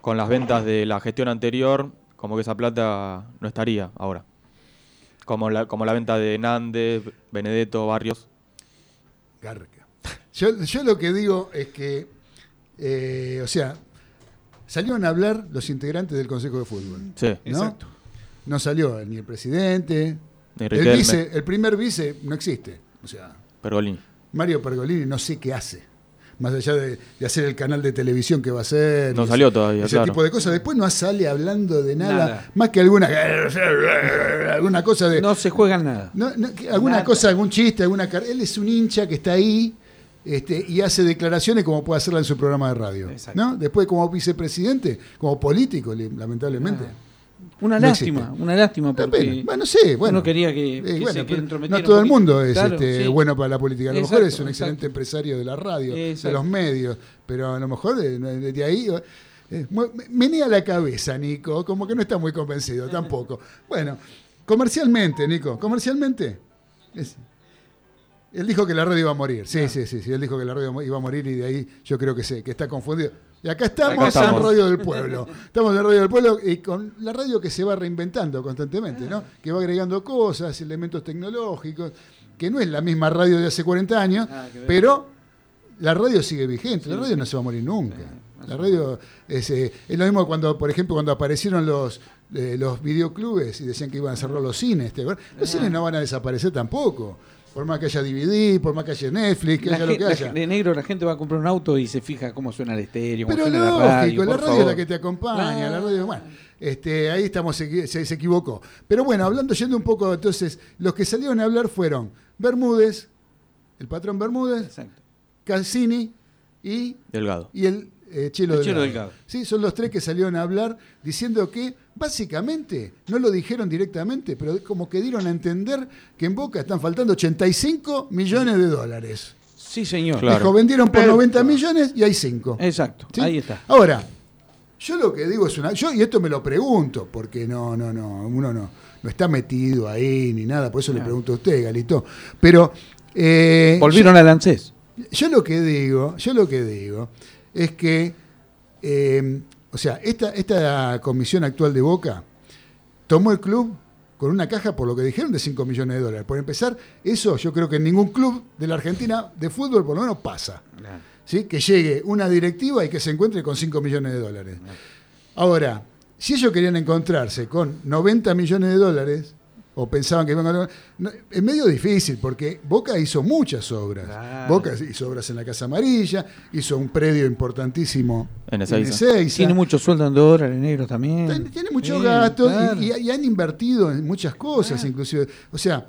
con las ventas de la gestión anterior, como que esa plata no estaría ahora. Como la, como la venta de Nández, Benedetto, Barrios. Garca. Yo, lo que digo es que, eh, o sea, salieron a hablar los integrantes del Consejo de Fútbol. Sí, exacto. No salió ni el presidente, el, vice, el primer vice no existe. O sea, Pergolini. Mario Pergolini no sé qué hace. Más allá de, hacer el canal de televisión que va a hacer. No salió todavía. Ese tipo de cosas. Después no sale hablando de nada, Más que alguna, alguna cosa de. No se juega nada. alguna cosa, algún chiste, alguna. Él es un hincha que está ahí. Este, y hace declaraciones como puede hacerla en su programa de radio. ¿no? Después, como vicepresidente, como político, lamentablemente. Una lástima, una lástima porque bueno, sí, bueno, uno quería que, se No todo el mundo es este, bueno para la política. A lo mejor es un excelente empresario de la radio, de los medios, pero a lo mejor desde ahí eh, venía a la cabeza, Nico, como que no está muy convencido tampoco. Bueno, comercialmente, Nico, comercialmente. él dijo que la radio iba a morir. Sí, sí, sí, sí, Él dijo que la radio iba a morir y de ahí yo creo que sé, que está confundido. Y acá estamos, en Radio del Pueblo. Estamos en Radio del Pueblo y con la radio que se va reinventando constantemente, ¿no? Que va agregando cosas, elementos tecnológicos, que no es la misma radio de hace 40 años, pero la radio sigue vigente, la radio no se va a morir nunca. La radio es, eh, es, lo mismo cuando, por ejemplo, cuando aparecieron los, eh, los videoclubes y decían que iban a cerrar los cines. Los cines no van a desaparecer tampoco. Por más que haya DVD, por más que haya Netflix, que haya lo que haya. De negro la gente va a comprar un auto y se fija cómo suena el estéreo, Pero suena lógico, la radio. la radio es la que te acompaña, la radio, bueno, este, ahí estamos, se, se, equivocó. Pero bueno, hablando, yendo un poco, entonces, los que salieron a hablar fueron Bermúdez, el patrón Bermúdez, Exacto. Calcini y Delgado. Y el eh, Chelo, Delgado. Sí, son los tres que salieron a hablar diciendo que básicamente, no lo dijeron directamente, pero como que dieron a entender que en Boca están faltando 85 millones de dólares. Sí, señor. Dijo, vendieron por 90 millones y hay 5. Exacto, ahí está. Ahora, yo lo que digo es una... Yo, y esto me lo pregunto, porque no, no, no, uno no, no está metido ahí ni nada, por eso le pregunto a usted, Galito. Pero... Eh, Volvieron al ANSES. Yo lo que digo, yo lo que digo es que, eh, o sea, esta, esta comisión actual de Boca tomó el club con una caja, por lo que dijeron, de 5 millones de dólares. Por empezar, eso yo creo que en ningún club de la Argentina de fútbol por lo menos pasa. ¿sí? Que llegue una directiva y que se encuentre con 5 millones de dólares. Ahora, si ellos querían encontrarse con 90 millones de dólares, o pensaban que iban a... es medio difícil porque Boca hizo muchas obras. Boca hizo obras en la Casa Amarilla, hizo un predio importantísimo en Ezeiza. Tiene mucho sueldo en dólares negros también. Tiene, muchos gastos y, han invertido en muchas cosas, inclusive. O sea,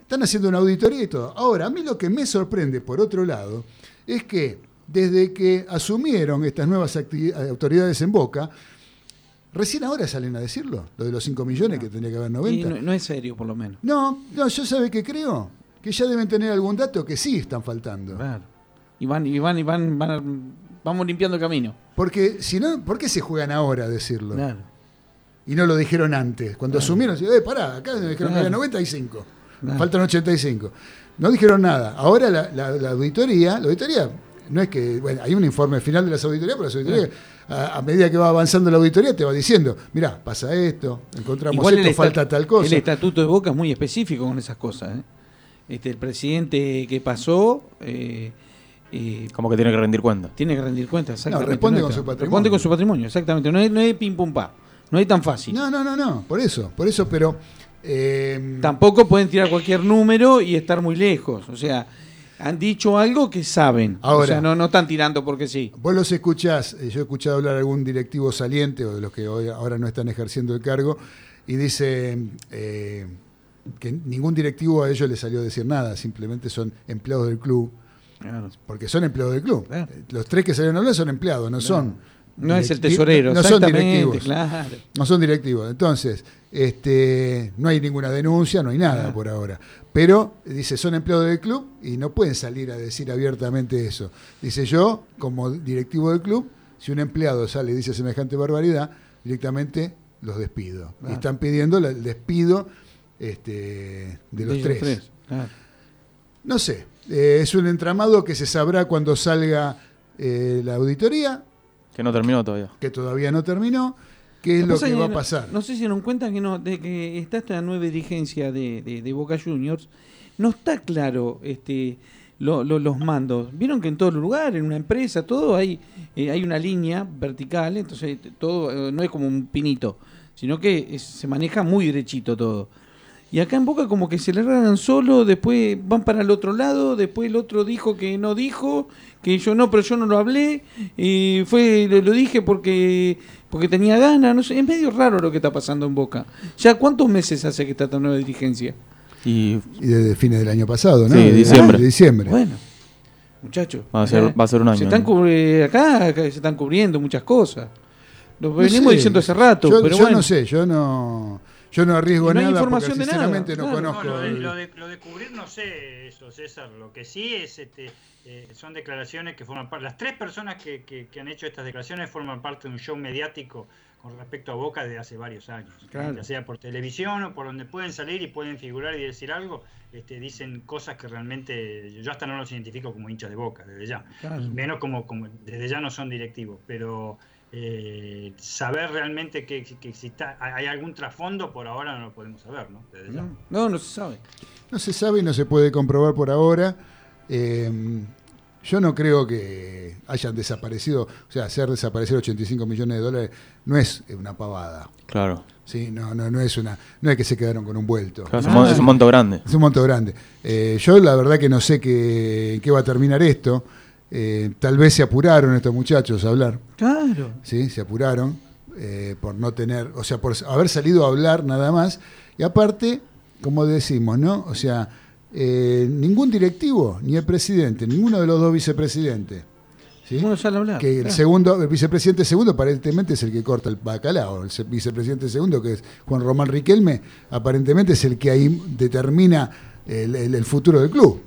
están haciendo una auditoría y todo. Ahora, a mí lo que me sorprende, por otro lado, es que desde que asumieron estas nuevas autoridades en Boca, Recién ahora salen a decirlo, lo de los 5 millones que tendría que haber 90. no, es serio, por lo menos. No, no, yo sabe que creo que ya deben tener algún dato que sí están faltando. Claro. Y van, y van, y van, van vamos limpiando el camino. Porque si no, ¿por qué se juegan ahora a decirlo? Claro. Y no lo dijeron antes. Cuando asumieron, eh, pará, acá dijeron que había 95. Faltan 85. No dijeron nada. Ahora la, la, auditoría, la auditoría no es que, bueno, hay un informe final de las auditorías, pero las auditorías a, medida que va avanzando la auditoría te va diciendo, mirá, pasa esto, encontramos esto, falta tal cosa. El estatuto de Boca es muy específico con esas cosas. ¿eh? Este, el presidente que pasó... Eh, eh, Como que tiene que rendir cuenta. Tiene que rendir cuenta, exactamente. No, responde con su patrimonio. Responde con su patrimonio, exactamente. No es, no es pim pum pa. No es tan fácil. No, no, no, no. Por eso, por eso, pero. Tampoco pueden tirar cualquier número y estar muy lejos. O sea, han dicho algo que saben. Ahora, o sea, no, no están tirando porque sí. Vos los escuchás, eh, yo he escuchado hablar a algún directivo saliente o de los que hoy, ahora no están ejerciendo el cargo, y dice eh, que ningún directivo a ellos les salió a decir nada, simplemente son empleados del club. Porque son empleados del club. Los tres que salieron a hablar son empleados, no son no es el tesorero, no son directivos. No son directivos. Entonces, este, no hay ninguna denuncia, no hay nada por ahora. Pero dice, son empleados del club y no pueden salir a decir abiertamente eso. Dice yo, como directivo del club, si un empleado sale y dice semejante barbaridad, directamente los despido. Y están pidiendo el despido este, de los tres. No sé, eh, es un entramado que se sabrá cuando salga eh, la auditoría que no terminó todavía. Que todavía no terminó. ¿Qué es lo que va a pasar? No sé si se dan cuenta que, no, de que está esta nueva dirigencia de, de, Boca Juniors. No está claro este los mandos. Vieron que en todo lugar, en una empresa, todo hay, eh, hay una línea vertical, entonces todo eh, no es como un pinito, sino que se maneja muy derechito todo. Y acá en Boca como que se le erran solo, después van para el otro lado, después el otro dijo que no dijo, que yo no, pero yo no lo hablé, y fue lo, dije porque porque tenía ganas, no sé, es medio raro lo que está pasando en Boca. ¿Ya cuántos meses hace que está esta nueva dirigencia? Y, desde fines del año pasado, ¿no? Sí, diciembre. diciembre. Bueno, muchachos. Va a ser, va a ser un año. Se están acá, se están cubriendo muchas cosas. Lo venimos diciendo hace rato, yo, pero yo no sé, yo no Yo no arriesgo nada porque sinceramente no conozco. lo, de, cubrir no sé eso, César. Lo que sí es, este, eh, son declaraciones que forman parte. Las tres personas que, que, han hecho estas declaraciones forman parte de un show mediático con respecto a Boca desde hace varios años. Ya sea por televisión o por donde pueden salir y pueden figurar y decir algo, este, dicen cosas que realmente yo hasta no los identifico como hinchas de Boca, desde ya. Menos como, como desde ya no son directivos, pero eh, saber realmente que, que, hay algún trasfondo por ahora no lo podemos saber, ¿no? No, no, se sabe. No se sabe y no se puede comprobar por ahora. Eh, yo no creo que hayan desaparecido, o sea, hacer desaparecer 85 millones de dólares no es una pavada. Claro. Sí, no, no, no es una, no es que se quedaron con un vuelto. es, un, monto grande. Es un monto grande. Eh, yo la verdad que no sé qué, qué va a terminar esto. Eh, tal vez se apuraron estos muchachos a hablar. Claro. Sí, se apuraron eh, por no tener, o sea, por haber salido a hablar nada más. Y aparte, como decimos, ¿no? O sea, eh, ningún directivo, ni el presidente, ninguno de los dos vicepresidentes. ¿sí? sale a hablar. Que el segundo, el vicepresidente segundo aparentemente es el que corta el bacalao. El vicepresidente segundo, que es Juan Román Riquelme, aparentemente es el que ahí determina el, futuro del club.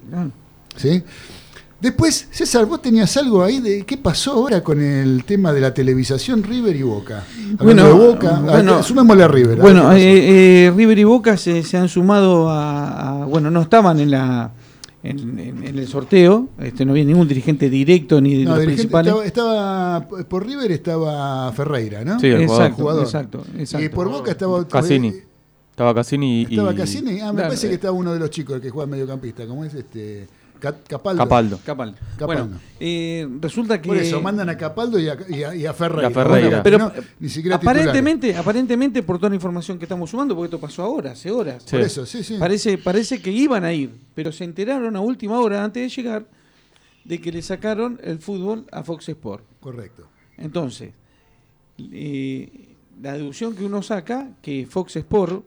¿sí? Después, César, vos tenías algo ahí de qué pasó ahora con el tema de la televisación River y Boca. bueno, de Boca, bueno, sumémosle a River. Bueno, eh, eh, River y Boca se, han sumado a, bueno, no estaban en la en, el sorteo, este no había ningún dirigente directo ni de los principales. Estaba, por River estaba Ferreira, ¿no? Sí, el jugador. Exacto, exacto, Y por Boca estaba Cassini. Estaba Cassini y Estaba Cassini, ah, me parece que estaba uno de los chicos el que juega mediocampista, ¿cómo es este? Capaldo. Capaldo. Capaldo. Bueno, eh, resulta que. Por eso, mandan a Capaldo y a, y a, Ferreira. Ferreira. pero ni siquiera aparentemente, aparentemente, por toda la información que estamos sumando, porque esto pasó ahora, hace horas. Por eso, sí, sí. Parece, parece que iban a ir, pero se enteraron a última hora, antes de llegar, de que le sacaron el fútbol a Fox Sport. Correcto. Entonces, eh, la deducción que uno saca, que Fox Sport,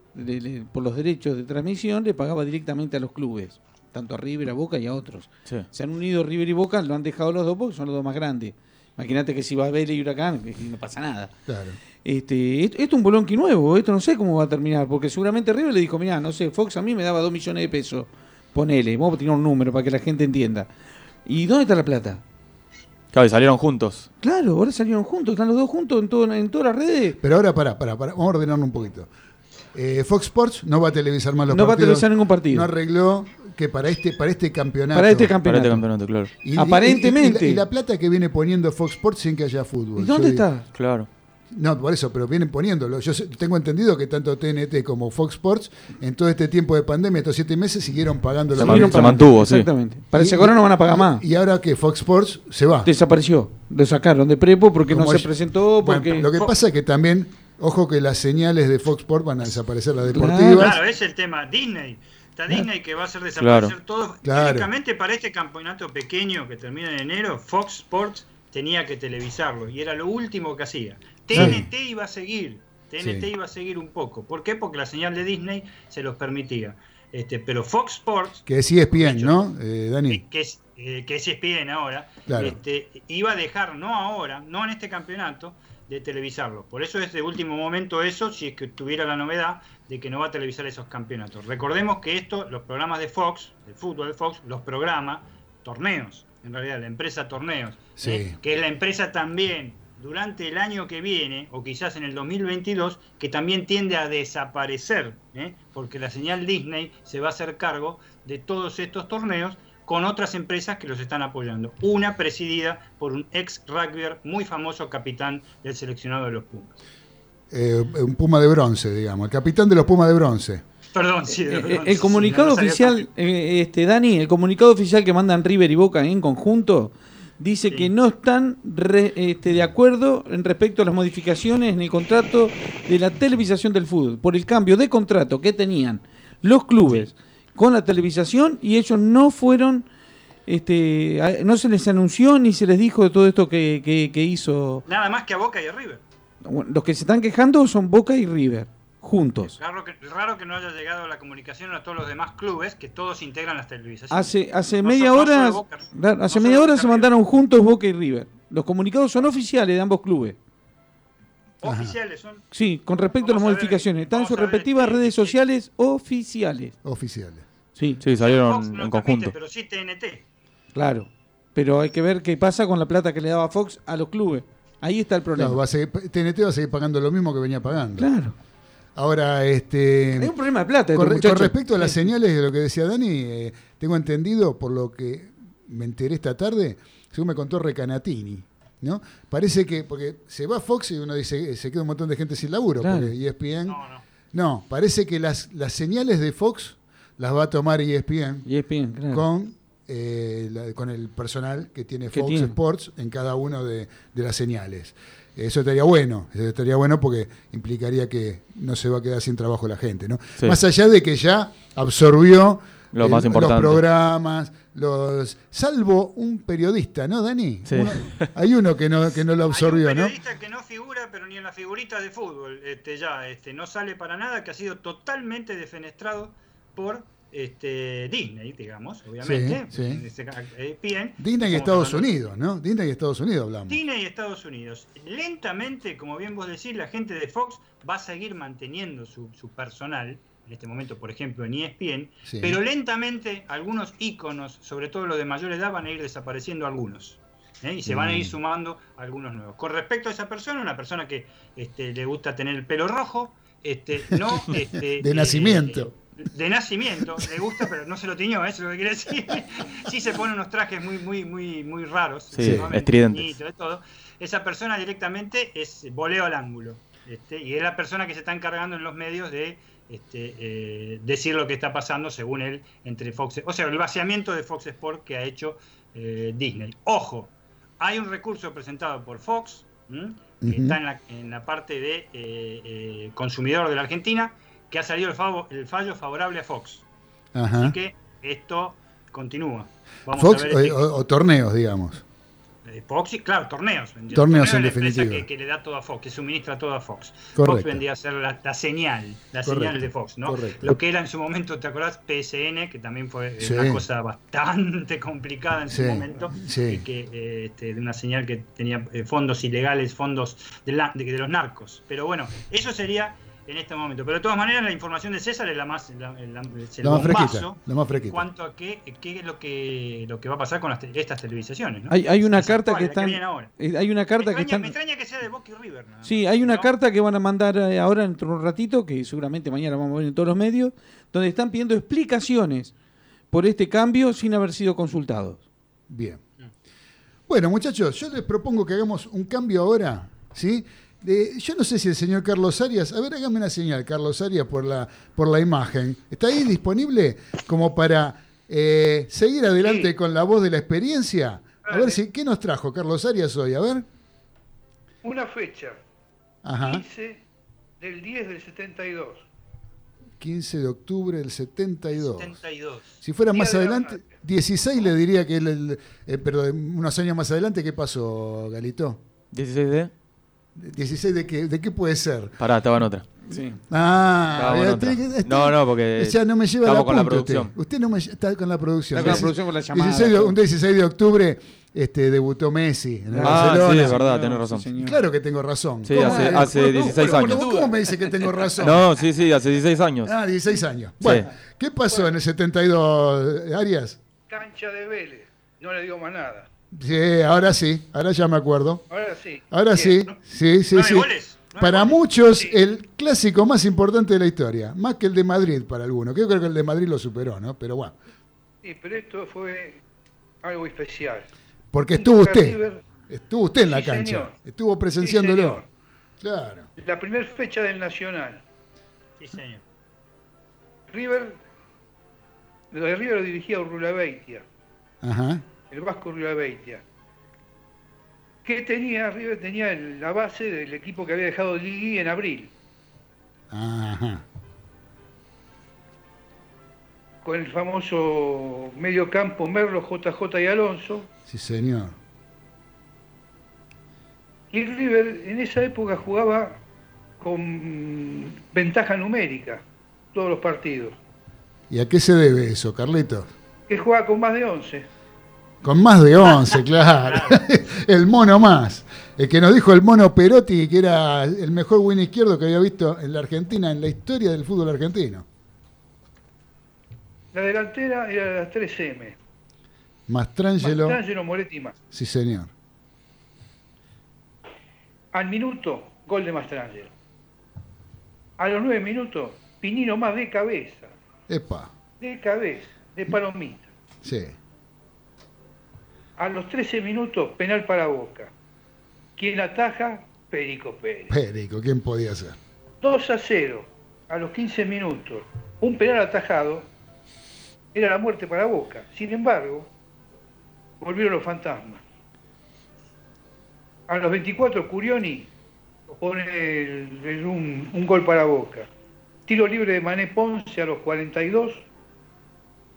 por los derechos de transmisión, le pagaba directamente a los clubes tanto a River, a Boca y a otros. Se han unido River y Boca, lo han dejado los dos porque son los dos más grandes. Imagínate que si va a ver y Huracán, no pasa nada. Claro. Este, esto, es un bolonqui nuevo, esto no sé cómo va a terminar, porque seguramente River le dijo, mira, no sé, Fox a mí me daba dos millones de pesos, ponele, vamos a tener un número para que la gente entienda. ¿Y dónde está la plata? Claro, y salieron juntos. Claro, ahora salieron juntos, están los dos juntos en, todo, en todas las redes. Pero ahora, para, para, para, vamos a ordenarlo un poquito. Eh, Fox Sports no va a televisar más los partidos. No va a televisar ningún partido. No arregló que para este, para este campeonato. Para este campeonato. Para este campeonato, claro. Aparentemente. Y, la, plata que viene poniendo Fox Sports sin que haya fútbol. ¿Y dónde está? Claro. No, por eso, pero vienen poniéndolo. Yo tengo entendido que tanto TNT como Fox Sports, en todo este tiempo de pandemia, estos siete meses, siguieron pagando la Se mantuvo, Exactamente. Parece que ahora no van a pagar más. Y ahora que Fox Sports se va. Desapareció. Lo sacaron de prepo porque no se presentó. Porque... lo que pasa es que también, ojo que las señales de Fox Sports van a desaparecer, las deportivas. Claro, es el tema. Disney. Está Disney que va a hacer desaparecer todo. Únicamente para este campeonato pequeño que termina en enero, Fox Sports tenía que televisarlo y era lo último que hacía. TNT iba a seguir, TNT iba a seguir un poco. ¿Por qué? Porque la señal de Disney se los permitía. Este, pero Fox Sports. Que es ESPN, ¿no, eh, Dani? Que es, eh, que es ESPN ahora. Este, iba a dejar, no ahora, no en este campeonato, de televisarlo. Por eso es de último momento eso, si es que tuviera la novedad de que no va a televisar esos campeonatos. Recordemos que esto, los programas de Fox, de fútbol de Fox, los programa torneos, en realidad la empresa Torneos, ¿eh? que es la empresa también durante el año que viene, o quizás en el 2022, que también tiende a desaparecer, ¿eh? porque la señal Disney se va a hacer cargo de todos estos torneos con otras empresas que los están apoyando. Una presidida por un ex rugbyer muy famoso capitán del seleccionado de los Pumas. Eh, un Puma de bronce, digamos, el capitán de los Pumas de bronce. Perdón, sí, de eh, bronce, El comunicado oficial, eh, este, Dani, el comunicado oficial que mandan River y Boca en conjunto dice que no están este, de acuerdo en respecto a las modificaciones en el contrato de la televisación del fútbol, por el cambio de contrato que tenían los clubes con la televisación y ellos no fueron, este, no se les anunció ni se les dijo de todo esto que, hizo. Nada más que a Boca y a River. los que se están quejando son Boca y River, juntos. Raro que, raro que no haya llegado la comunicación a todos los demás clubes, que todos integran las televisaciones. Hace, hace media hora, hace media hora se mandaron juntos Boca y River. Los comunicados son oficiales de ambos clubes. Oficiales son. Sí, con respecto a las modificaciones. Están en sus respectivas redes sociales oficiales. Oficiales. Sí, sí salieron en conjunto. pero sí TNT. Claro. Pero hay que ver qué pasa con la plata que le daba Fox a los clubes. Ahí está el problema. va a TNT va a seguir pagando lo mismo que venía pagando. Claro. Ahora, este. Hay un problema de plata. Con, respecto a las señales de lo que decía Dani, eh, tengo entendido, por lo que me enteré esta tarde, según me contó Recanatini, ¿no? Parece que, porque se va Fox y uno dice, se queda un montón de gente sin laburo, porque ESPN. No, no. no, parece que las, las señales de Fox las va a tomar ESPN, ESPN claro. con eh, con el personal que tiene Fox Sports en cada una de, las señales. Eso estaría bueno, eso estaría bueno porque implicaría que no se va a quedar sin trabajo la gente, ¿no? Más allá de que ya absorbió Lo más los programas, los salvo un periodista, ¿no, Dani? hay uno que no que no lo absorbió, hay un periodista que no figura, pero ni en la figurita de fútbol, este ya, este no sale para nada, que ha sido totalmente defenestrado por este, Disney, digamos, obviamente. Sí, eh, Disney y Estados Unidos, ¿no? Disney y Estados Unidos hablamos. Disney y Estados Unidos. Lentamente, como bien vos decís, la gente de Fox va a seguir manteniendo su, personal, en este momento, por ejemplo, en ESPN, pero lentamente algunos íconos, sobre todo los de mayor edad, van a ir desapareciendo algunos. ¿eh? Y se van a ir mm. sumando algunos nuevos. Con respecto a esa persona, una persona que este, le gusta tener el pelo rojo, este, no... Este, de nacimiento de nacimiento, le gusta, pero no se lo tiñó, eso es lo que quiere decir. sí se pone unos trajes muy, muy, muy, muy raros, sí, estridentes. todo. Esa persona directamente es voleo al ángulo. Este, y es la persona que se está encargando en los medios de este, eh, decir lo que está pasando, según él, entre Fox. O sea, el vaciamiento de Fox Sport que ha hecho eh, Disney. Ojo, hay un recurso presentado por Fox, que está en la, en la, parte de eh, consumidor de la Argentina que ha salido el, fallo favorable a Fox. Así que esto continúa. Fox o, torneos, digamos. Eh, Fox, claro, torneos. Torneos, en definitiva. Que, que, le da todo a Fox, que suministra todo a Fox. Fox vendría a ser la, señal, la señal de Fox, ¿no? Lo que era en su momento, ¿te acordás? PSN, que también fue eh, una cosa bastante complicada en su momento, que, eh, este, de una señal que tenía fondos ilegales, fondos de, de los narcos. Pero bueno, eso sería en este momento. Pero de todas maneras, la información de César es la más, la, más fresquita, la más fresquita. cuanto a qué, qué, es lo que, lo que va a pasar con estas televisaciones. ¿no? Hay, hay, una carta que están. Eh, hay una carta me que están. Me extraña que sea de Boca y River. Sí, hay una carta que van a mandar eh, ahora dentro de un ratito, que seguramente mañana vamos a ver en todos los medios, donde están pidiendo explicaciones por este cambio sin haber sido consultados. Bien. Bueno, muchachos, yo les propongo que hagamos un cambio ahora, ¿sí? Yo no sé si el señor Carlos Arias, a ver, hágame una señal, Carlos Arias, por la, por la imagen. ¿Está ahí disponible como para eh, seguir adelante con la voz de la experiencia? A ver si, ¿qué nos trajo Carlos Arias hoy? A ver. Una fecha. Ajá. 15 del 10 del 72. 15 de octubre del 72. 72. Si fuera más adelante, 16 le diría que el, eh, pero unos años más adelante, ¿qué pasó, Galito? 16 de 16 de qué, de qué puede ser. Pará, estaba en otra. Sí. Ah, no, no, porque. O no me lleva la con la producción. Usted. no me está con la producción. Está con la producción con la llamada. 16 un 16 de octubre este, debutó Messi en ah, Barcelona. Sí, es verdad, tenés razón. claro que tengo razón. Sí, hace, hace 16 años. ¿Cómo me dice que tengo razón? No, sí, sí, hace 16 años. Ah, 16 años. Bueno, ¿qué pasó en el 72, Arias? Cancha de Vélez. No le digo más nada. Sí, ahora sí, ahora ya me acuerdo. Ahora sí. Ahora sí, sí, sí, sí. Para muchos, el clásico más importante de la historia, más que el de Madrid para algunos. Yo creo que el de Madrid lo superó, ¿no? Pero bueno. Sí, pero esto fue algo especial. Porque estuvo usted. Estuvo usted en la cancha. Estuvo presenciándolo. claro. La primera fecha del Nacional. Sí, señor. River, lo de River lo dirigía Urrula Beitia. Ajá el Vasco Beitia, que tenía, River tenía la base del equipo que había dejado Lili en abril. Ajá. Con el famoso medio campo Merlo, JJ y Alonso. Sí, señor. Y River en esa época jugaba con ventaja numérica todos los partidos. ¿Y a qué se debe eso, Carlitos? Que jugaba con más de 11. Con más de 11, claro. el mono más. El que nos dijo el mono Perotti que era el mejor win izquierdo que había visto en la Argentina, en la historia del fútbol argentino. La delantera era de las 3M. Mastrangelo. Mastrangelo, Moretti más. Sí, señor. Al minuto, gol de Mastrangelo. A los 9 minutos, Pinino más de cabeza. Epa. De cabeza, de palomita. Sí. A los 13 minutos, penal para Boca. ¿Quién ataja? Perico Pérez. Perico, ¿quién podía ser? 2 a 0, a los 15 minutos. Un penal atajado era la muerte para Boca. Sin embargo, volvieron los fantasmas. A los 24, Curioni pone un, un, gol para Boca. Tiro libre de Mané Ponce a los 42,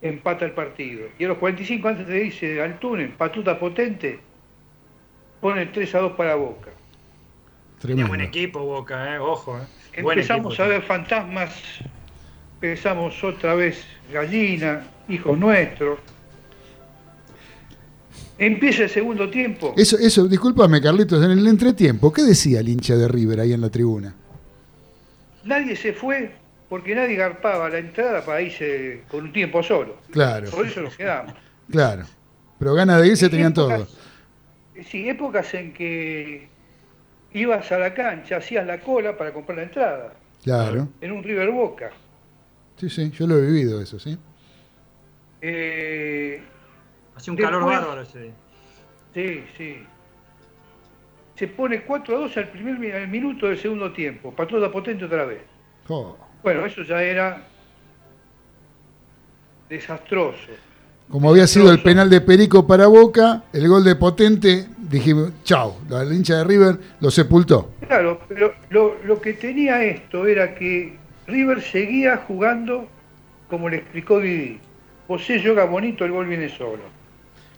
empata el partido. Y a los 45, antes de irse al túnel, Patuta Potente, pone el 3 a 2 para Boca. Tremendo. buen equipo Boca, eh, ojo. Eh. Empezamos a ver fantasmas, empezamos otra vez Gallina, hijos nuestros. Empieza el segundo tiempo. Eso, eso, discúlpame, Carlitos, en el entretiempo, ¿qué decía el hincha de River ahí en la tribuna? Nadie se fue porque nadie garpaba la entrada para irse con un tiempo solo. Claro. Por eso nos quedamos. Claro. Pero ganas de irse tenían todos. Sí, épocas en que ibas a la cancha, hacías la cola para comprar la entrada. Claro. En un River Boca. Sí, sí, yo lo he vivido eso, ¿sí? Eh, Hacía un calor bárbaro ese Sí, sí. Se pone 4 a 2 al primer minuto del segundo tiempo. Patrona potente otra vez. Oh. Bueno, eso ya era desastroso. Como había sido el penal de Perico para Boca, el gol de Potente, dijimos, chao, la hincha de River lo sepultó. Claro, pero lo, lo que tenía esto era que River seguía jugando como le explicó Didi. José yoga bonito, el gol viene solo.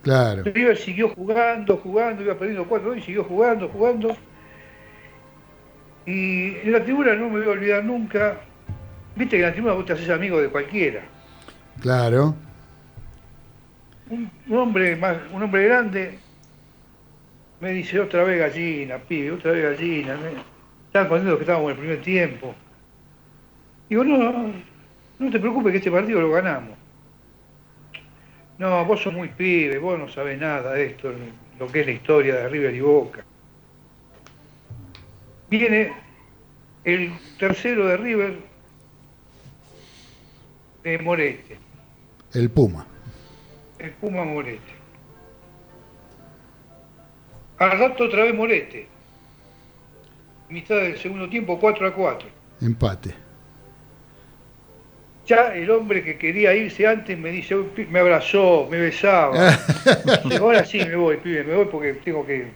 Claro. River siguió jugando, jugando, iba perdiendo 4 y siguió jugando, jugando. Y en la tribuna no me voy a olvidar nunca. Viste que en la tribuna vos te haces amigo de cualquiera. Claro. Un, hombre más, un hombre grande me dice otra vez gallina, pibe, otra vez gallina. Estaban contentos que estábamos en el primer tiempo. Digo, no, no te preocupes que este partido lo ganamos. No, vos sos muy pibe, vos no sabés nada de esto, lo que es la historia de River y Boca. Viene el tercero de River de Morete. El Puma. El Puma Morete. Al rato otra vez Morete. Mitad del segundo tiempo, 4 a 4. Empate ya el hombre que quería irse antes me dice, me abrazó, me besaba. Ahora sí me voy, pibe, me voy porque tengo que,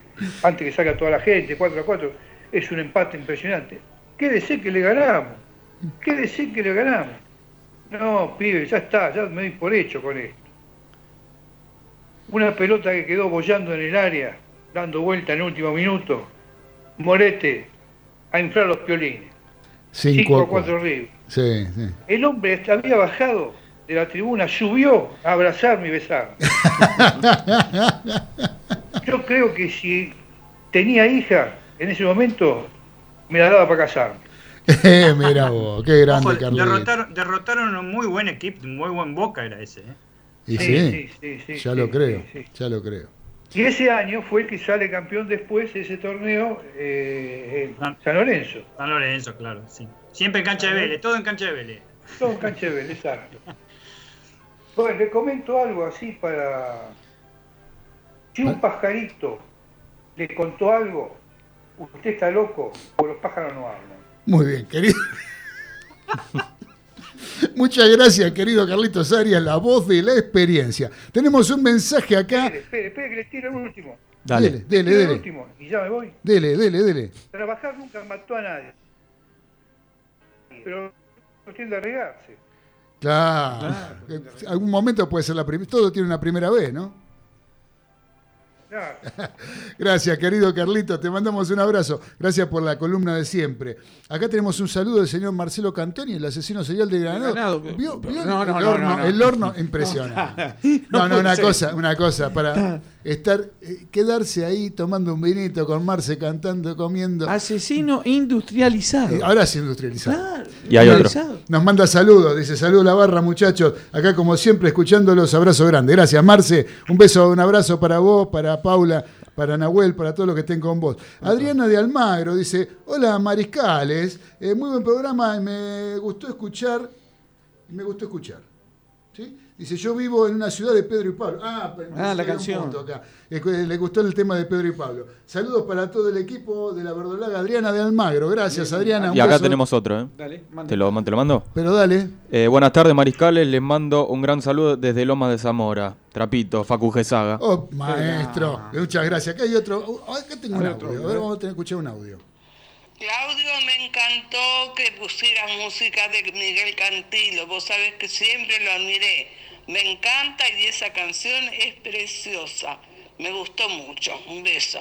antes que salga toda la gente, 4 a 4, es un empate impresionante. Quédese que le ganamos, quédese que le ganamos. No, pibe, ya está, ya me doy por hecho con esto. Una pelota que quedó bollando en el área, dando vuelta en el último minuto. Morete a inflar los piolines. 5 a 4 arriba. Sí, sí. El hombre había bajado de la tribuna, subió a abrazarme y besarme. Yo creo que si tenía hija en ese momento, me la daba para casarme. Mira vos, qué grande, Carlos. Derrotaron, derrotaron un muy buen equipo, un muy buen Boca era ese. ¿eh? Y sí, sí, sí, ya lo creo, ya lo creo. Y ese año fue el que sale campeón después de ese torneo eh, en San Lorenzo. San Lorenzo, claro, sí. Siempre en cancha de Vélez, todo en cancha de Vélez. Todo en cancha de Vélez, exacto. Bueno, le comento algo así para... Si un pajarito le contó algo, usted está loco, o los pájaros no hablan. Muy bien, querido. Muchas gracias, querido Carlitos Arias, la voz de la experiencia. Tenemos un mensaje acá. Espere, espere, espere que le tire el último. Dale, dele, dele. dele. El último, y ya me voy. Dele, dele, dele. Trabajar nunca mató a nadie. Pero no tiende a regarse. Claro. claro. Algún momento puede ser la primera. Todo tiene una primera vez, ¿no? Gracias, querido Carlito. Te mandamos un abrazo. Gracias por la columna de siempre. Acá tenemos un saludo del señor Marcelo Cantoni, el asesino serial de Granado. ¿Vio, no, no, el, horno, no, el horno impresiona. No, no, una cosa, una cosa, para estar, eh, quedarse ahí tomando un vinito con Marce cantando, comiendo. Asesino industrializado. Eh, ahora sí industrializado. Claro, y hay otro. Nos manda saludos, dice saludos la barra, muchachos. Acá como siempre escuchándolos, abrazo grande. Gracias, Marce. Un beso, un abrazo para vos, para Paula, para Nahuel, para todos los que estén con vos. Adriana de Almagro dice, hola Mariscales, eh, muy buen programa, me gustó escuchar, me gustó escuchar. Dice, yo vivo en una ciudad de Pedro y Pablo. Ah, ah la canción. Le gustó el tema de Pedro y Pablo. Saludos para todo el equipo de la verdolaga Adriana de Almagro. Gracias, Adriana. Y acá tenemos otro, ¿eh? Dale, ¿Te lo, ¿Te lo mando? Pero dale. Eh, buenas tardes, mariscales. Les mando un gran saludo desde Lomas de Zamora. Trapito, Facu Gesaga. Oh, maestro. Muchas gracias. Acá hay otro. Oh, acá tengo un audio. A ver, vamos a tener que escuchar un audio. Claudio, me encantó que pusieras música de Miguel Cantilo. Vos sabés que siempre lo admiré me encanta y esa canción es preciosa. Me gustó mucho. Un beso.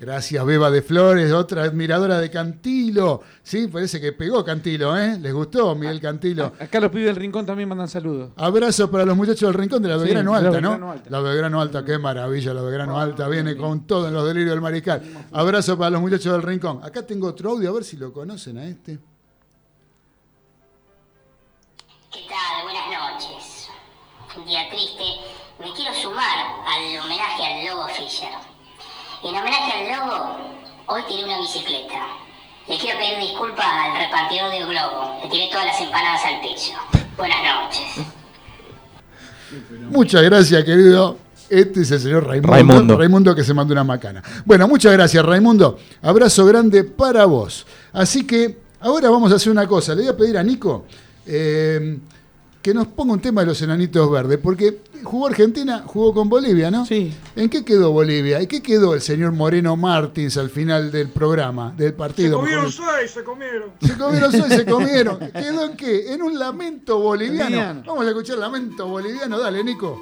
Gracias, Beba de Flores, otra admiradora de Cantilo. Sí, parece que pegó Cantilo, ¿eh? ¿Les gustó Miguel Cantilo? Acá los pibes del Rincón también mandan saludos. Abrazo para los muchachos del Rincón de la Belgrano Alta, ¿no? La Belgrano Alta, qué maravilla, la Belgrano Alta viene con todo en los delirios del mariscal. Abrazo para los muchachos del Rincón. Acá tengo otro audio, a ver si lo conocen a este. ¿Qué tal? Día triste, me quiero sumar al homenaje al Lobo Fisher. En homenaje al Lobo, hoy tiré una bicicleta. Le quiero pedir disculpas al repartidor de Globo. Le tiré todas las empanadas al piso. Buenas noches. Muchas gracias, querido. Este es el señor Raimundo, Raimundo. Raimundo. que se mandó una macana. Bueno, muchas gracias, Raimundo. Abrazo grande para vos. Así que ahora vamos a hacer una cosa. Le voy a pedir a Nico. Eh, que nos ponga un tema de los enanitos verdes, porque jugó Argentina, jugó con Bolivia, ¿no? Sí. ¿En qué quedó Bolivia? ¿Y qué quedó el señor Moreno Martins al final del programa, del partido? Se comieron seis, se comieron. Se comieron seis, se comieron. ¿Quedó en qué? En un lamento boliviano. Vamos a escuchar lamento boliviano, dale, Nico.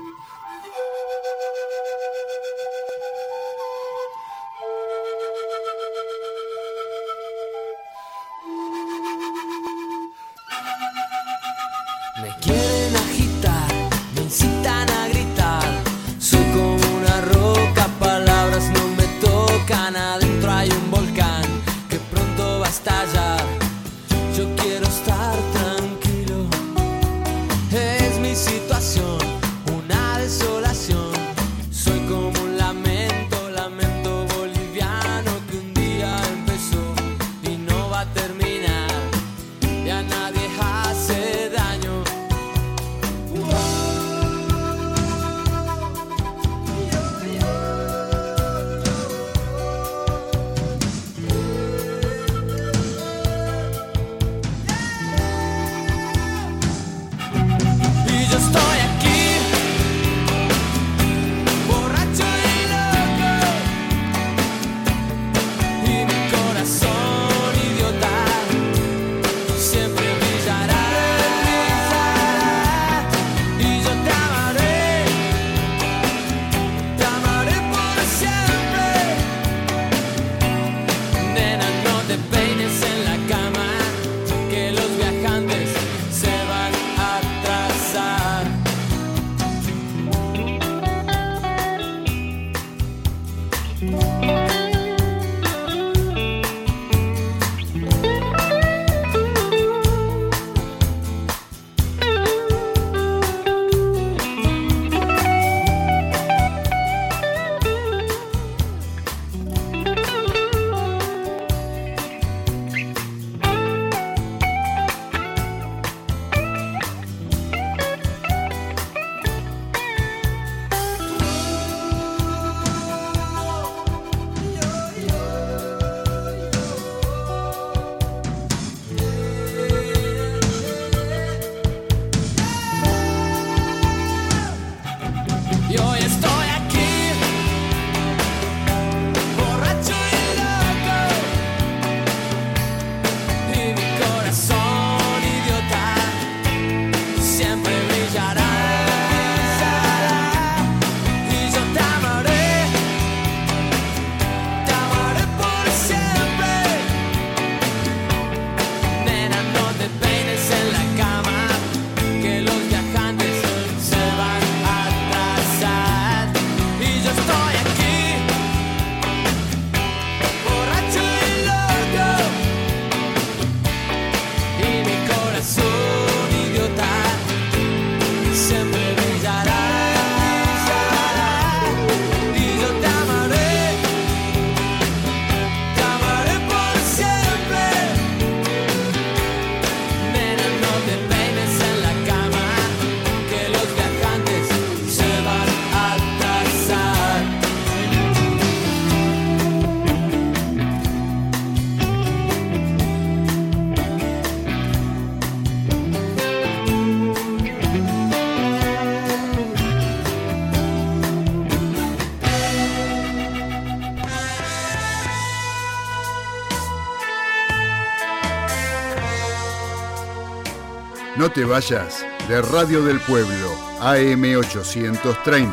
Te vayas de Radio del Pueblo, AM830,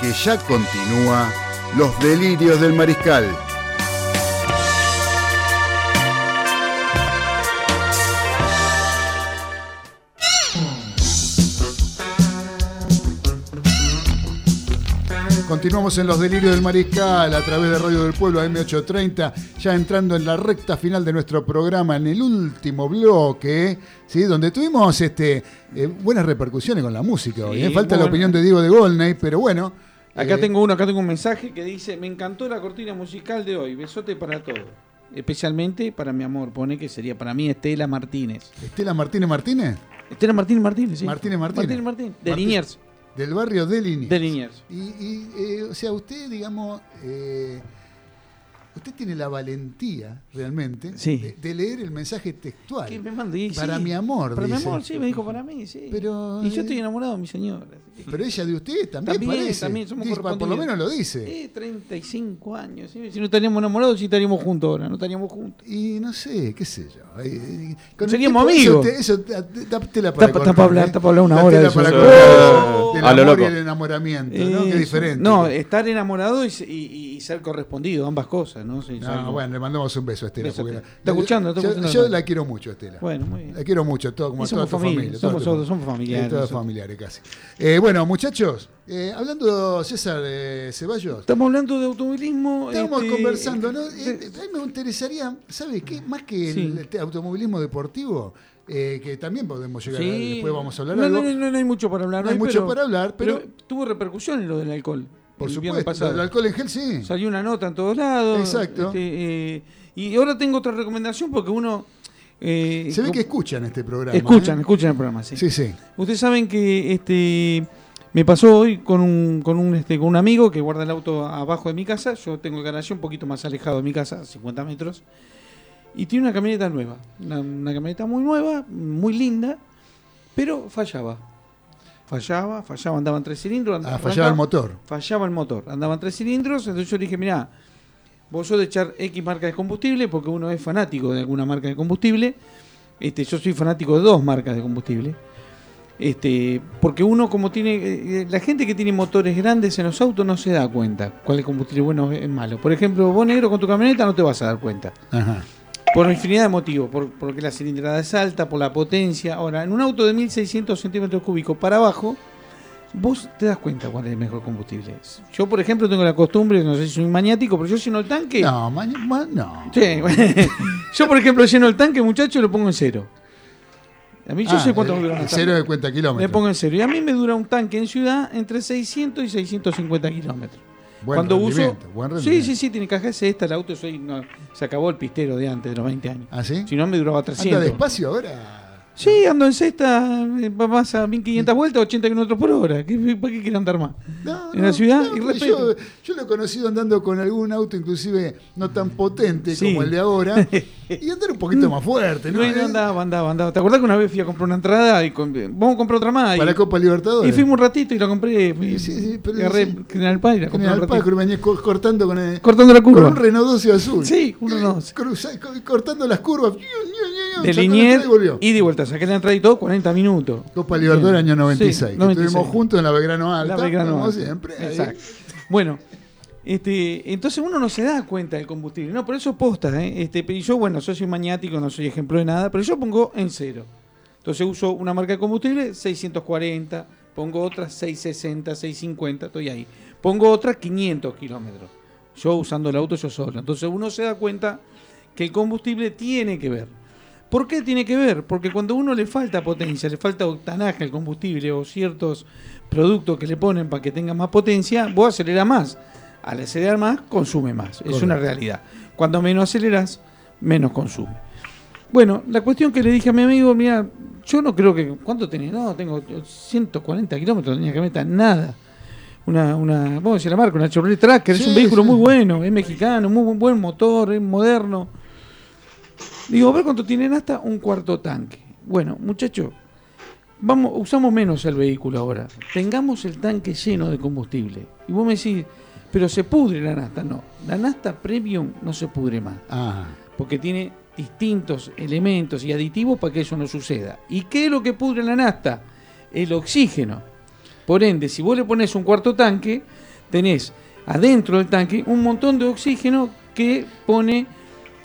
que ya continúa Los Delirios del Mariscal. Continuamos en los delirios del mariscal a través de Radio del Pueblo M830, ya entrando en la recta final de nuestro programa, en el último bloque, ¿sí? donde tuvimos este, eh, buenas repercusiones con la música hoy. ¿eh? Falta la opinión de Diego de Golney, pero bueno. Acá eh, tengo uno, acá tengo un mensaje que dice, me encantó la cortina musical de hoy, besote para todos. Especialmente para mi amor, pone que sería para mí Estela Martínez. ¿Estela Martínez Martínez? Estela Martínez Martínez, sí. Martínez Martínez. Martínez Martínez, de Liniers. Del barrio de Liniers. De Liniers. Y, eh, o sea, usted, digamos, eh, usted tiene la valentía realmente de, leer el mensaje textual. Que me mandé, para mi amor. Para mi amor, sí, me dijo para mí, sí. Pero, y yo estoy enamorado de mi señora. Pero ella de usted también, también parece. También somos Por lo menos lo dice. Sí, 35 años. Si no estaríamos enamorados, sí estaríamos juntos ahora. No estaríamos juntos. Y no sé, qué sé yo. Seríamos amigos. Eso, tela para Está para hablar, está para hablar una hora de eso. Para del amor y el enamoramiento, ¿no? Qué diferente. No, estar enamorado y, ser correspondido, ambas cosas, ¿no? no, bueno, le mandamos un beso a Estela. está escuchando, está escuchando. Yo, la quiero mucho, Estela. Bueno, muy bien. La quiero mucho, todo, como toda tu familia. Somos, somos familiares. Todos familiares casi. Eh, bueno, muchachos, eh, hablando, César de Ceballos. Estamos hablando de automovilismo. Estamos este, conversando, ¿no? Eh, a mí me interesaría, ¿sabe qué? Más que el automovilismo deportivo, eh, que también podemos llegar sí. después vamos a hablar no, algo. No, no, hay mucho para hablar. No hay mucho para hablar, pero, tuvo repercusión en lo del alcohol. Por supuesto, el alcohol en gel sí. Salió una nota en todos lados. Exacto. Este, y ahora tengo otra recomendación porque uno eh, Se ve que escuchan este programa. Escuchan, ¿eh? escuchan el programa, sí. Sí, sí. Ustedes saben que este me pasó hoy con un, con un, este, con un amigo que guarda el auto abajo de mi casa. Yo tengo el garaje un poquito más alejado de mi casa, 50 metros. Y tiene una camioneta nueva. Una, camioneta muy nueva, muy linda, pero fallaba. Fallaba, fallaba, andaba en tres cilindros. ah, fallaba el motor. Fallaba el motor. Andaba en tres cilindros. Entonces yo le dije, mira, vos sos de echar X marca de combustible, porque uno es fanático de alguna marca de combustible. Este, yo soy fanático de dos marcas de combustible. Este, porque uno como tiene, eh, la gente que tiene motores grandes en los autos no se da cuenta cuál es combustible bueno es malo. Por ejemplo, vos negro con tu camioneta no te vas a dar cuenta. Por infinidad de motivos, por, porque la cilindrada es alta, por la potencia. Ahora, en un auto de 1600 centímetros cúbicos para abajo, vos te das cuenta cuál es el mejor combustible. Yo, por ejemplo, tengo la costumbre, no sé si soy maniático, pero yo lleno el tanque. No, no. yo, por ejemplo, lleno el tanque, muchacho, lo pongo en cero. A mí yo ah, sé cuánto me dura Cero de cuenta kilómetros. Me pongo en cero. Y a mí me dura un tanque en ciudad entre 600 y 650 kilómetros. Buen Cuando uso. sí, sí, sí, tiene caja es esta, el auto soy, se acabó el pistero de antes, de los 20 años. ¿Ah, sí? Si no, me duraba 300. ¿Anda despacio ahora? Sí, ando en cesta, vas a 1500 vueltas, 80 kilómetros por hora. ¿Qué, ¿Para qué quiere andar más? en la ciudad, y yo, yo, lo he conocido andando con algún auto, inclusive no tan potente como el de ahora, y andar un poquito más fuerte. ¿no? no andaba, andaba, andaba. ¿Te acuerdas que una vez fui a comprar una entrada y vamos a comprar otra más? Para la Copa Libertadores. Y fuimos un ratito y la compré. Sí, sí, pero agarré sí. General Paz y la compré. General Paz, cortando con el, Cortando la curva. Con un Renault 12 azul. Sí, un Renault 12. Cortando las curvas. De Linier y de vuelta. Saqué la entrada y todo, 40 minutos. Copa Libertadores año 96. Sí, 96. Estuvimos juntos en la Belgrano Alta. La Belgrano como Alta. siempre. Exacto. Bueno, este, entonces uno no se da cuenta del combustible. No, por eso posta. ¿eh? Este, yo, bueno, soy maniático, no soy ejemplo de nada, pero yo pongo en cero. Entonces uso una marca de combustible, 640, pongo otra 660, 650, estoy ahí. Pongo otra 500 kilómetros. Yo usando el auto yo solo. Entonces uno se da cuenta que el combustible tiene que ver. ¿Por qué tiene que ver? Porque cuando a uno le falta potencia, le falta octanaje al combustible o ciertos productos que le ponen para que tenga más potencia, vos aceleras más. Al acelerar más, consume más. Es una realidad. Cuando menos aceleras, menos consume. Bueno, la cuestión que le dije a mi amigo, mira, yo no creo que. ¿Cuánto tenés? No, tengo 140 kilómetros, tenía que meter nada. Una, una, vamos a decir la marca, una Chevrolet Tracker, es un vehículo muy bueno, es mexicano, muy buen motor, es moderno. Digo, a ver cuánto tienen hasta un cuarto tanque. Bueno, muchachos, vamos, usamos menos el vehículo ahora. Tengamos el tanque lleno de combustible. Y vos me decís, pero se pudre la nasta. No, la nasta premium no se pudre más. Ah. Porque tiene distintos elementos y aditivos para que eso no suceda. ¿Y qué es lo que pudre la nafta? El oxígeno. Por ende, si vos le pones un cuarto tanque, tenés adentro del tanque un montón de oxígeno que pone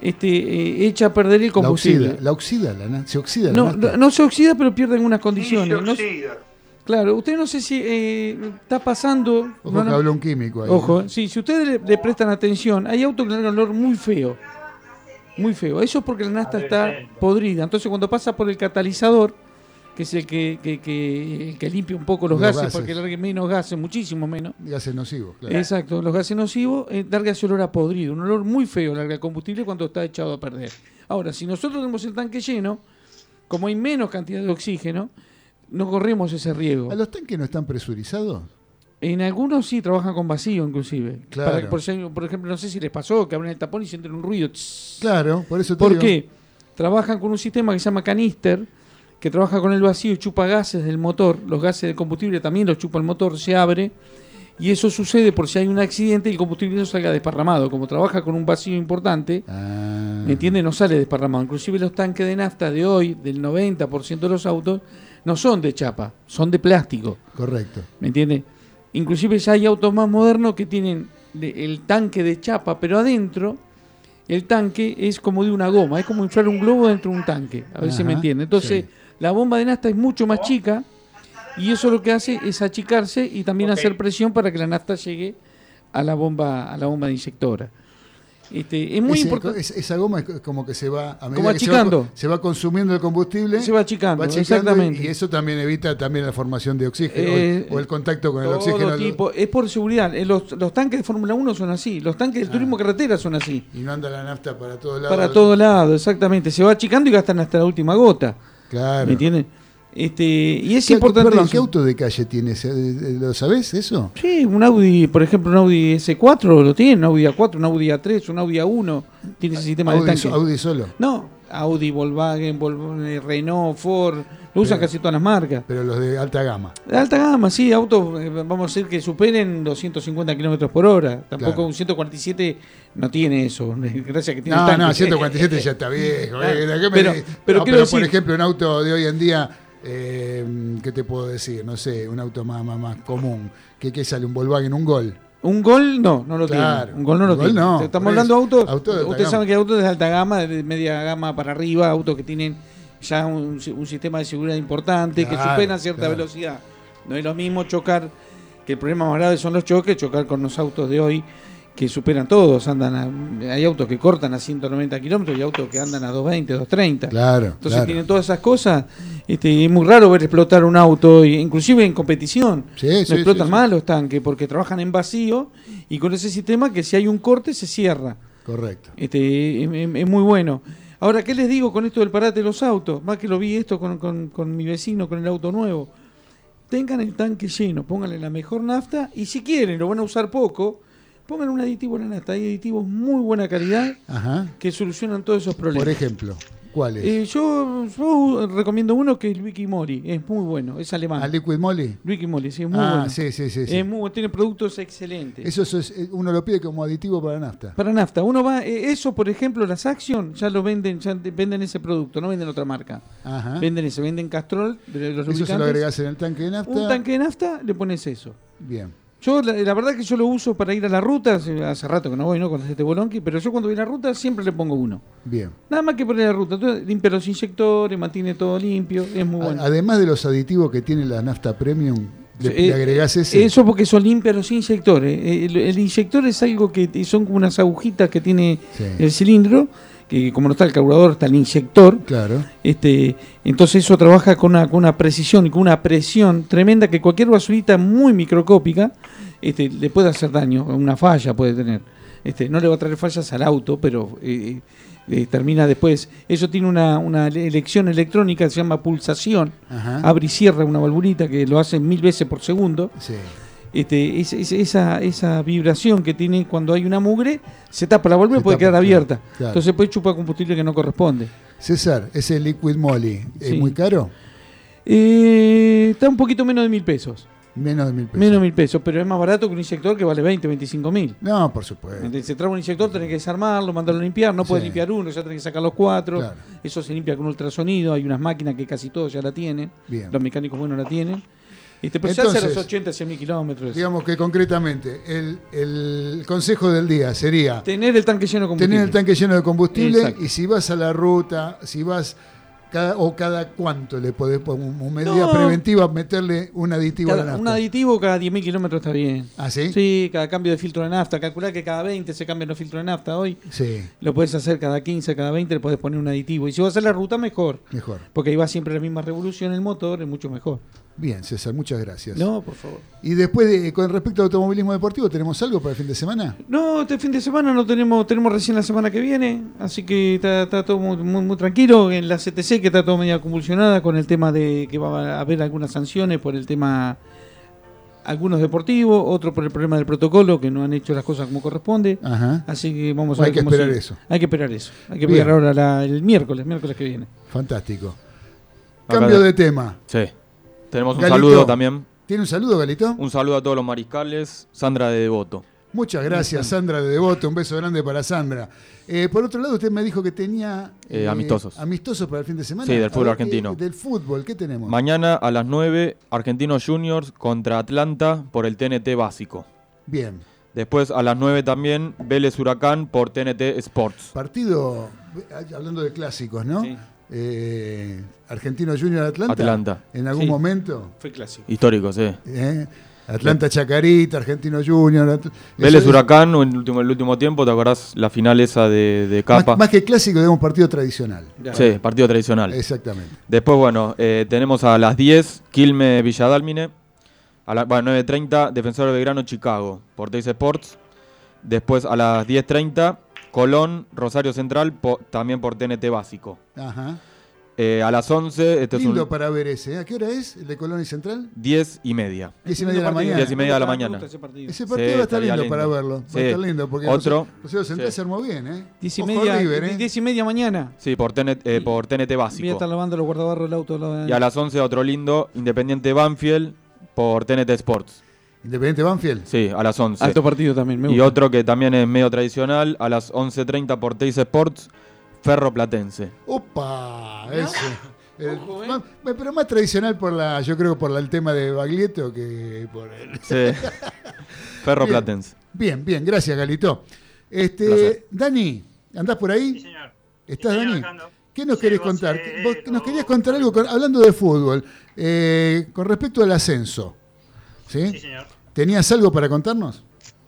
este, eh, echa a perder el combustible. La oxida, la se oxida. La no, no, se oxida, pero pierde algunas condiciones. se oxida. claro, usted no sé si eh, está pasando. Ojo que habla un químico ahí. Ojo, sí, si ustedes le, prestan atención, hay autos que tienen un olor muy feo. Muy feo. Eso es porque la nafta está podrida. Entonces, cuando pasa por el catalizador, que es el que, que, que, limpia un poco los, gases, porque larga menos gases, muchísimo menos. Gases nocivos, claro. Exacto, los gases nocivos eh, larga ese olor a podrido, un olor muy feo larga el combustible cuando está echado a perder. Ahora, si nosotros tenemos el tanque lleno, como hay menos cantidad de oxígeno, no corremos ese riesgo. ¿A los tanques no están presurizados? En algunos sí trabajan con vacío, inclusive. Claro. por, ejemplo, no sé si les pasó que abren el tapón y sienten un ruido. Claro, por eso te ¿Por qué? Trabajan con un sistema que se llama canister, que trabaja con el vacío y chupa gases del motor, los gases del combustible también los chupa el motor, se abre y eso sucede por si hay un accidente y el combustible no salga desparramado. Como trabaja con un vacío importante, ah. ¿me entiende? No sale desparramado. Inclusive los tanques de nafta de hoy, del 90% de los autos, no son de chapa, son de plástico. Correcto. ¿Me entiende? Inclusive ya hay autos más modernos que tienen el tanque de chapa, pero adentro el tanque es como de una goma, es como inflar un globo dentro de un tanque, a ver si me entiende. Entonces... La bomba de nafta es mucho más chica y eso lo que hace es achicarse y también hacer presión para que la nafta llegue a la bomba, a la bomba de inyectora. Este, es muy importante. esa goma es como que se va a medida achicando. se, va, consumiendo el combustible. Se va achicando, exactamente. Y, eso también evita también la formación de oxígeno eh, o, el contacto con el oxígeno. Tipo, es por seguridad. Eh, los, los, tanques de Fórmula 1 son así. Los tanques del ah. turismo carretera son así. Y no anda la nafta para todos lados. Para todos lados, exactamente. Se va achicando y gastan hasta la última gota. Claro. ¿Me entiendes? Este, y es importante. Perdón, ¿qué auto de calle tiene? ¿Lo sabés eso? Sí, un Audi, por ejemplo, un Audi S4 lo tiene, un Audi A4, un Audi A3, un Audi A1, tiene ese sistema Audi, de tanque. Audi solo. No, Audi, Volkswagen, Volkswagen Renault, Ford, lo usan casi todas las marcas. Pero los de alta gama. De alta gama, sí, autos, eh, vamos a decir que superen 250 kilómetros por hora. Tampoco un 147 no tiene eso. Gracias que tiene No, no, 147 ya está viejo. Eh, pero, pero, por ejemplo, un auto de hoy en día eh, ¿Qué te puedo decir? No sé, un auto más, más, común. ¿Qué, ¿Qué, sale? ¿Un Volkswagen? ¿Un Gol? Un Gol no, no lo tiene. Un Gol no lo tiene. Estamos hablando de autos. Auto Ustedes saben que autos de alta gama, de media gama para arriba, autos que tienen ya un, sistema de seguridad importante, que superan cierta velocidad. No es lo mismo chocar, que el problema más grave son los choques, chocar con los autos de hoy que superan todos, andan hay autos que cortan a 190 kilómetros y autos que andan a 220, 230. Claro. Entonces tienen todas esas cosas. Este, es muy raro ver explotar un auto, inclusive en competición. Sí, no explotan mal los tanques porque trabajan en vacío y con ese sistema que si hay un corte se cierra. Correcto. Este, es, muy bueno. Ahora, ¿qué les digo con esto del parate de los autos? Más que lo vi esto con, con, con mi vecino, con el auto nuevo. Tengan el tanque lleno, pónganle la mejor nafta y si quieren, lo van a usar poco Pongan un aditivo en la nafta. Hay aditivos muy buena calidad que solucionan todos esos problemas. Por ejemplo, ¿cuáles? Eh, yo, recomiendo uno que es Luigi Mori. Es muy bueno, es alemán. ¿A Liquid Moly? Luigi sí, es muy ah, bueno. Sí, sí, sí. Es muy, tiene productos excelentes. Eso, es, eh, uno lo pide como aditivo para nafta. Para nafta. Uno va, eh, eso, por ejemplo, las Action ya lo venden, ya venden ese producto, no venden otra marca. Ajá. Venden ese, venden Castrol. Los eso se lo agregas en el tanque de nafta. Un tanque de nafta, le pones eso. Bien. Yo, la, verdad que yo lo uso para ir a la ruta, hace rato que no voy, ¿no? Con este bolonqui, pero yo cuando voy a la ruta siempre le pongo uno. Bien. Nada más que poner la ruta. Entonces, limpia los inyectores, mantiene todo limpio, es muy bueno. Además de los aditivos que tiene la nafta premium, le, eh, agregás ese. Eso porque son limpios los inyectores. Eh, el, inyector es algo que son como unas agujitas que tiene el cilindro que como no está el carburador, está el inyector. Claro. Este, entonces eso trabaja con una, con una precisión y con una presión tremenda que cualquier basurita muy microcópica este, le puede hacer daño, una falla puede tener. Este, no le va a traer fallas al auto, pero eh, eh, termina después. Eso tiene una, una, elección electrónica que se llama pulsación. Abre y cierra una valvulita que lo hace mil veces por segundo. Sí este, esa, esa vibración que tiene cuando hay una mugre, se tapa la válvula y puede quedar abierta. Entonces puede chupar combustible que no corresponde. César, ese Liquid Moly, ¿es muy caro? Eh, está un poquito menos de mil pesos. Menos de mil pesos. Menos de mil pesos, pero es más barato que un inyector que vale 20, 25 mil. No, por supuesto. Se trae un inyector, tenés que desarmarlo, mandarlo a limpiar, no puedes limpiar uno, ya tenés que sacar los cuatro. Eso se limpia con ultrasonido, hay unas máquinas que casi todos ya la tienen. Los mecánicos buenos la tienen. Este, pero Entonces, ya hace los 80, 100 mil kilómetros. Digamos que concretamente, el, el, consejo del día sería... Tener el tanque lleno de combustible. Tener el tanque lleno de combustible y si vas a la ruta, si vas o cada cuánto le podés, como medida preventiva, meterle un aditivo a la nafta? Un aditivo cada 10.000 kilómetros está bien. ¿Ah, sí? Sí, cada cambio de filtro de nafta. Calcular que cada 20 se cambian los filtros de nafta hoy. Sí. Lo puedes hacer cada 15, cada 20, le podés poner un aditivo. Y si vas a hacer la ruta, mejor. Mejor. Porque ahí va siempre la misma revolución, el motor es mucho mejor. Bien, César, muchas gracias. No, por favor. Y después, con respecto al automovilismo deportivo, ¿tenemos algo para el fin de semana? No, este fin de semana no tenemos, tenemos recién la semana que viene, así que está, todo muy, muy, tranquilo. En la CTC, que está todo medio convulsionada con el tema de que va a haber algunas sanciones por el tema, algunos deportivos, otros por el problema del protocolo, que no han hecho las cosas como corresponde. Ajá. Así que vamos a ver. Hay que esperar eso. Hay que esperar eso. Hay que esperar ahora el miércoles, miércoles que viene. Fantástico. Cambio de tema. Sí. Tenemos un saludo también. ¿Tiene un saludo, Galito? Un saludo a todos los mariscales. Sandra de Devoto. Muchas gracias, Sandra de Devoto. Un beso grande para Sandra. Eh, por otro lado, usted me dijo que tenía... Eh, amistosos. Amistosos para el fin de semana. Sí, del fútbol argentino. del fútbol, ¿qué tenemos? Mañana a las 9, Argentinos Juniors contra Atlanta por el TNT básico. Bien. Después a las 9 también, Vélez Huracán por TNT Sports. Partido, hablando de clásicos, ¿no? Sí. Eh, Argentino Junior Atlanta. Atlanta. En algún momento. Fue clásico. Histórico, sí. ¿Eh? Atlanta Chacarita, Argentino Junior. Vélez Huracán, en el último, el último tiempo, ¿te acordás la final esa de, Capa? Más, que clásico, digamos, partido tradicional. Sí, partido tradicional. Exactamente. Después, bueno, eh, tenemos a las 10, Quilme Villadálmine. A las bueno, 9.30, Defensor de Belgrano, Chicago, por Sports. Después a las 10.30, Colón, Rosario Central, también por TNT básico. Ajá. Eh, a las 11. Este Lindo es un... para ver ese. ¿eh? ¿A qué hora es el de Colón y Central? 10 y media. 10 y media de la mañana. 10 y media de la mañana. Ese partido, ese partido va a estar lindo, para verlo. Va a estar lindo porque Otro. Rosario Central se armó bien, ¿eh? 10 y, media, River, ¿eh? 10 y media mañana. Sí, por TNT, eh, por TNT básico. Voy a estar lavando los guardabarros del auto. Y a las 11 otro lindo, Independiente Banfield por TNT Sports. Independiente Banfield. Sí, a las 11. Alto partido también, me gusta. Y otro que también es medio tradicional, a las 11.30 por Teis Sports, Ferro Platense. ¡Opa! Ese. ¿eh? pero más tradicional por la, yo creo por el tema de Baglietto que por el. Sí. Ferro Platense. Bien, bien, gracias, Galito. Este, Dani, ¿andás por ahí? Sí, señor. ¿Estás, Dani? ¿Qué nos querés contar? Vos nos querías contar algo hablando de fútbol, eh, con respecto al ascenso. ¿Sí? señor. ¿Tenías algo para contarnos?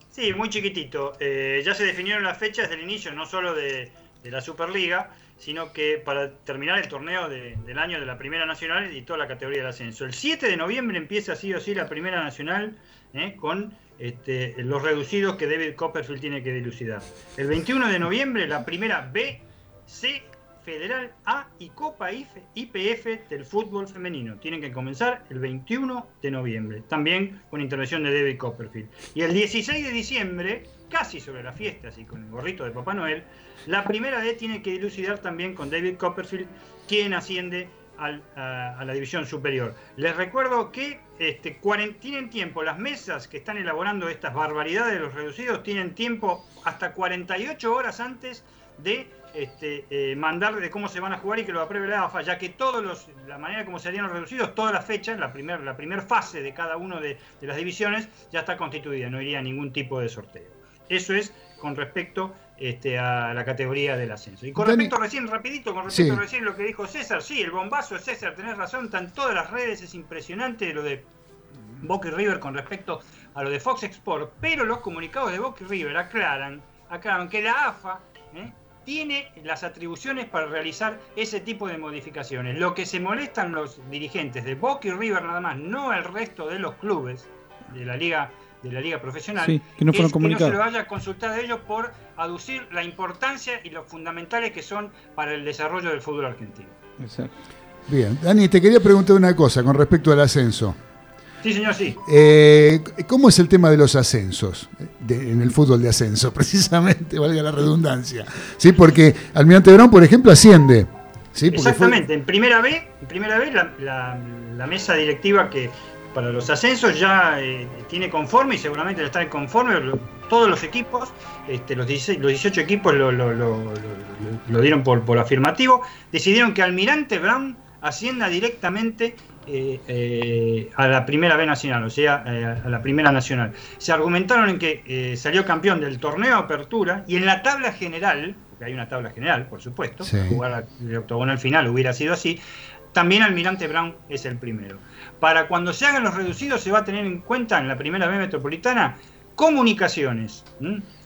Sí, muy chiquitito. Eh, ya se definieron las fechas del inicio, no solo de, la Superliga, sino que para terminar el torneo del año de la Primera Nacional y toda la categoría del ascenso. El 7 de noviembre empieza así o así la Primera Nacional eh, con este, los reducidos que David Copperfield tiene que dilucidar. El 21 de noviembre la Primera B, C Federal A y Copa IPF del fútbol femenino. Tienen que comenzar el 21 de noviembre, también con intervención de David Copperfield. Y el 16 de diciembre, casi sobre las fiestas y con el gorrito de Papá Noel, la primera D tiene que dilucidar también con David Copperfield, quien asciende a, la división superior. Les recuerdo que este, tienen tiempo, las mesas que están elaborando estas barbaridades de los reducidos tienen tiempo hasta 48 horas antes de este, eh, mandar de cómo se van a jugar y que lo apruebe la AFA, ya que todos los, la manera como serían los reducidos, todas las fechas, la primera la primer fase de cada una de, las divisiones ya está constituida, no iría ningún tipo de sorteo. Eso es con respecto este, a la categoría del ascenso. Y con respecto recién, rapidito, con respecto a recién lo que dijo César, sí, el bombazo de César, tenés razón, están todas las redes, es impresionante lo de Boca River con respecto a lo de Fox Export, pero los comunicados de Boca River aclaran, aclaran que la AFA ¿eh? Tiene las atribuciones para realizar ese tipo de modificaciones. Lo que se molestan los dirigentes de Boca y River nada más, no el resto de los clubes de la liga de la liga profesional, que, no es que no se lo vaya a consultar a ellos por aducir la importancia y los fundamentales que son para el desarrollo del fútbol argentino. Exacto. Bien, Dani, te quería preguntar una cosa con respecto al ascenso. Sí, señor, sí. Eh, ¿Cómo es el tema de los ascensos? en el fútbol de ascenso, precisamente, valga la redundancia. ¿Sí? Porque Almirante Brown, por ejemplo, asciende. ¿sí? Exactamente, en primera vez, en primera vez la, mesa directiva que para los ascensos, ya eh, tiene conforme y seguramente está en conforme todos los equipos, este, los, 16, los 18 equipos lo, dieron por, por, afirmativo, decidieron que Almirante Brown ascienda directamente eh, eh, a la primera B nacional, o sea, a la primera nacional. Se argumentaron en que salió campeón del torneo Apertura y en la tabla general, porque hay una tabla general, por supuesto, jugar el octogonal final hubiera sido así, también Almirante Brown es el primero. Para cuando se hagan los reducidos se va a tener en cuenta en la primera B metropolitana comunicaciones,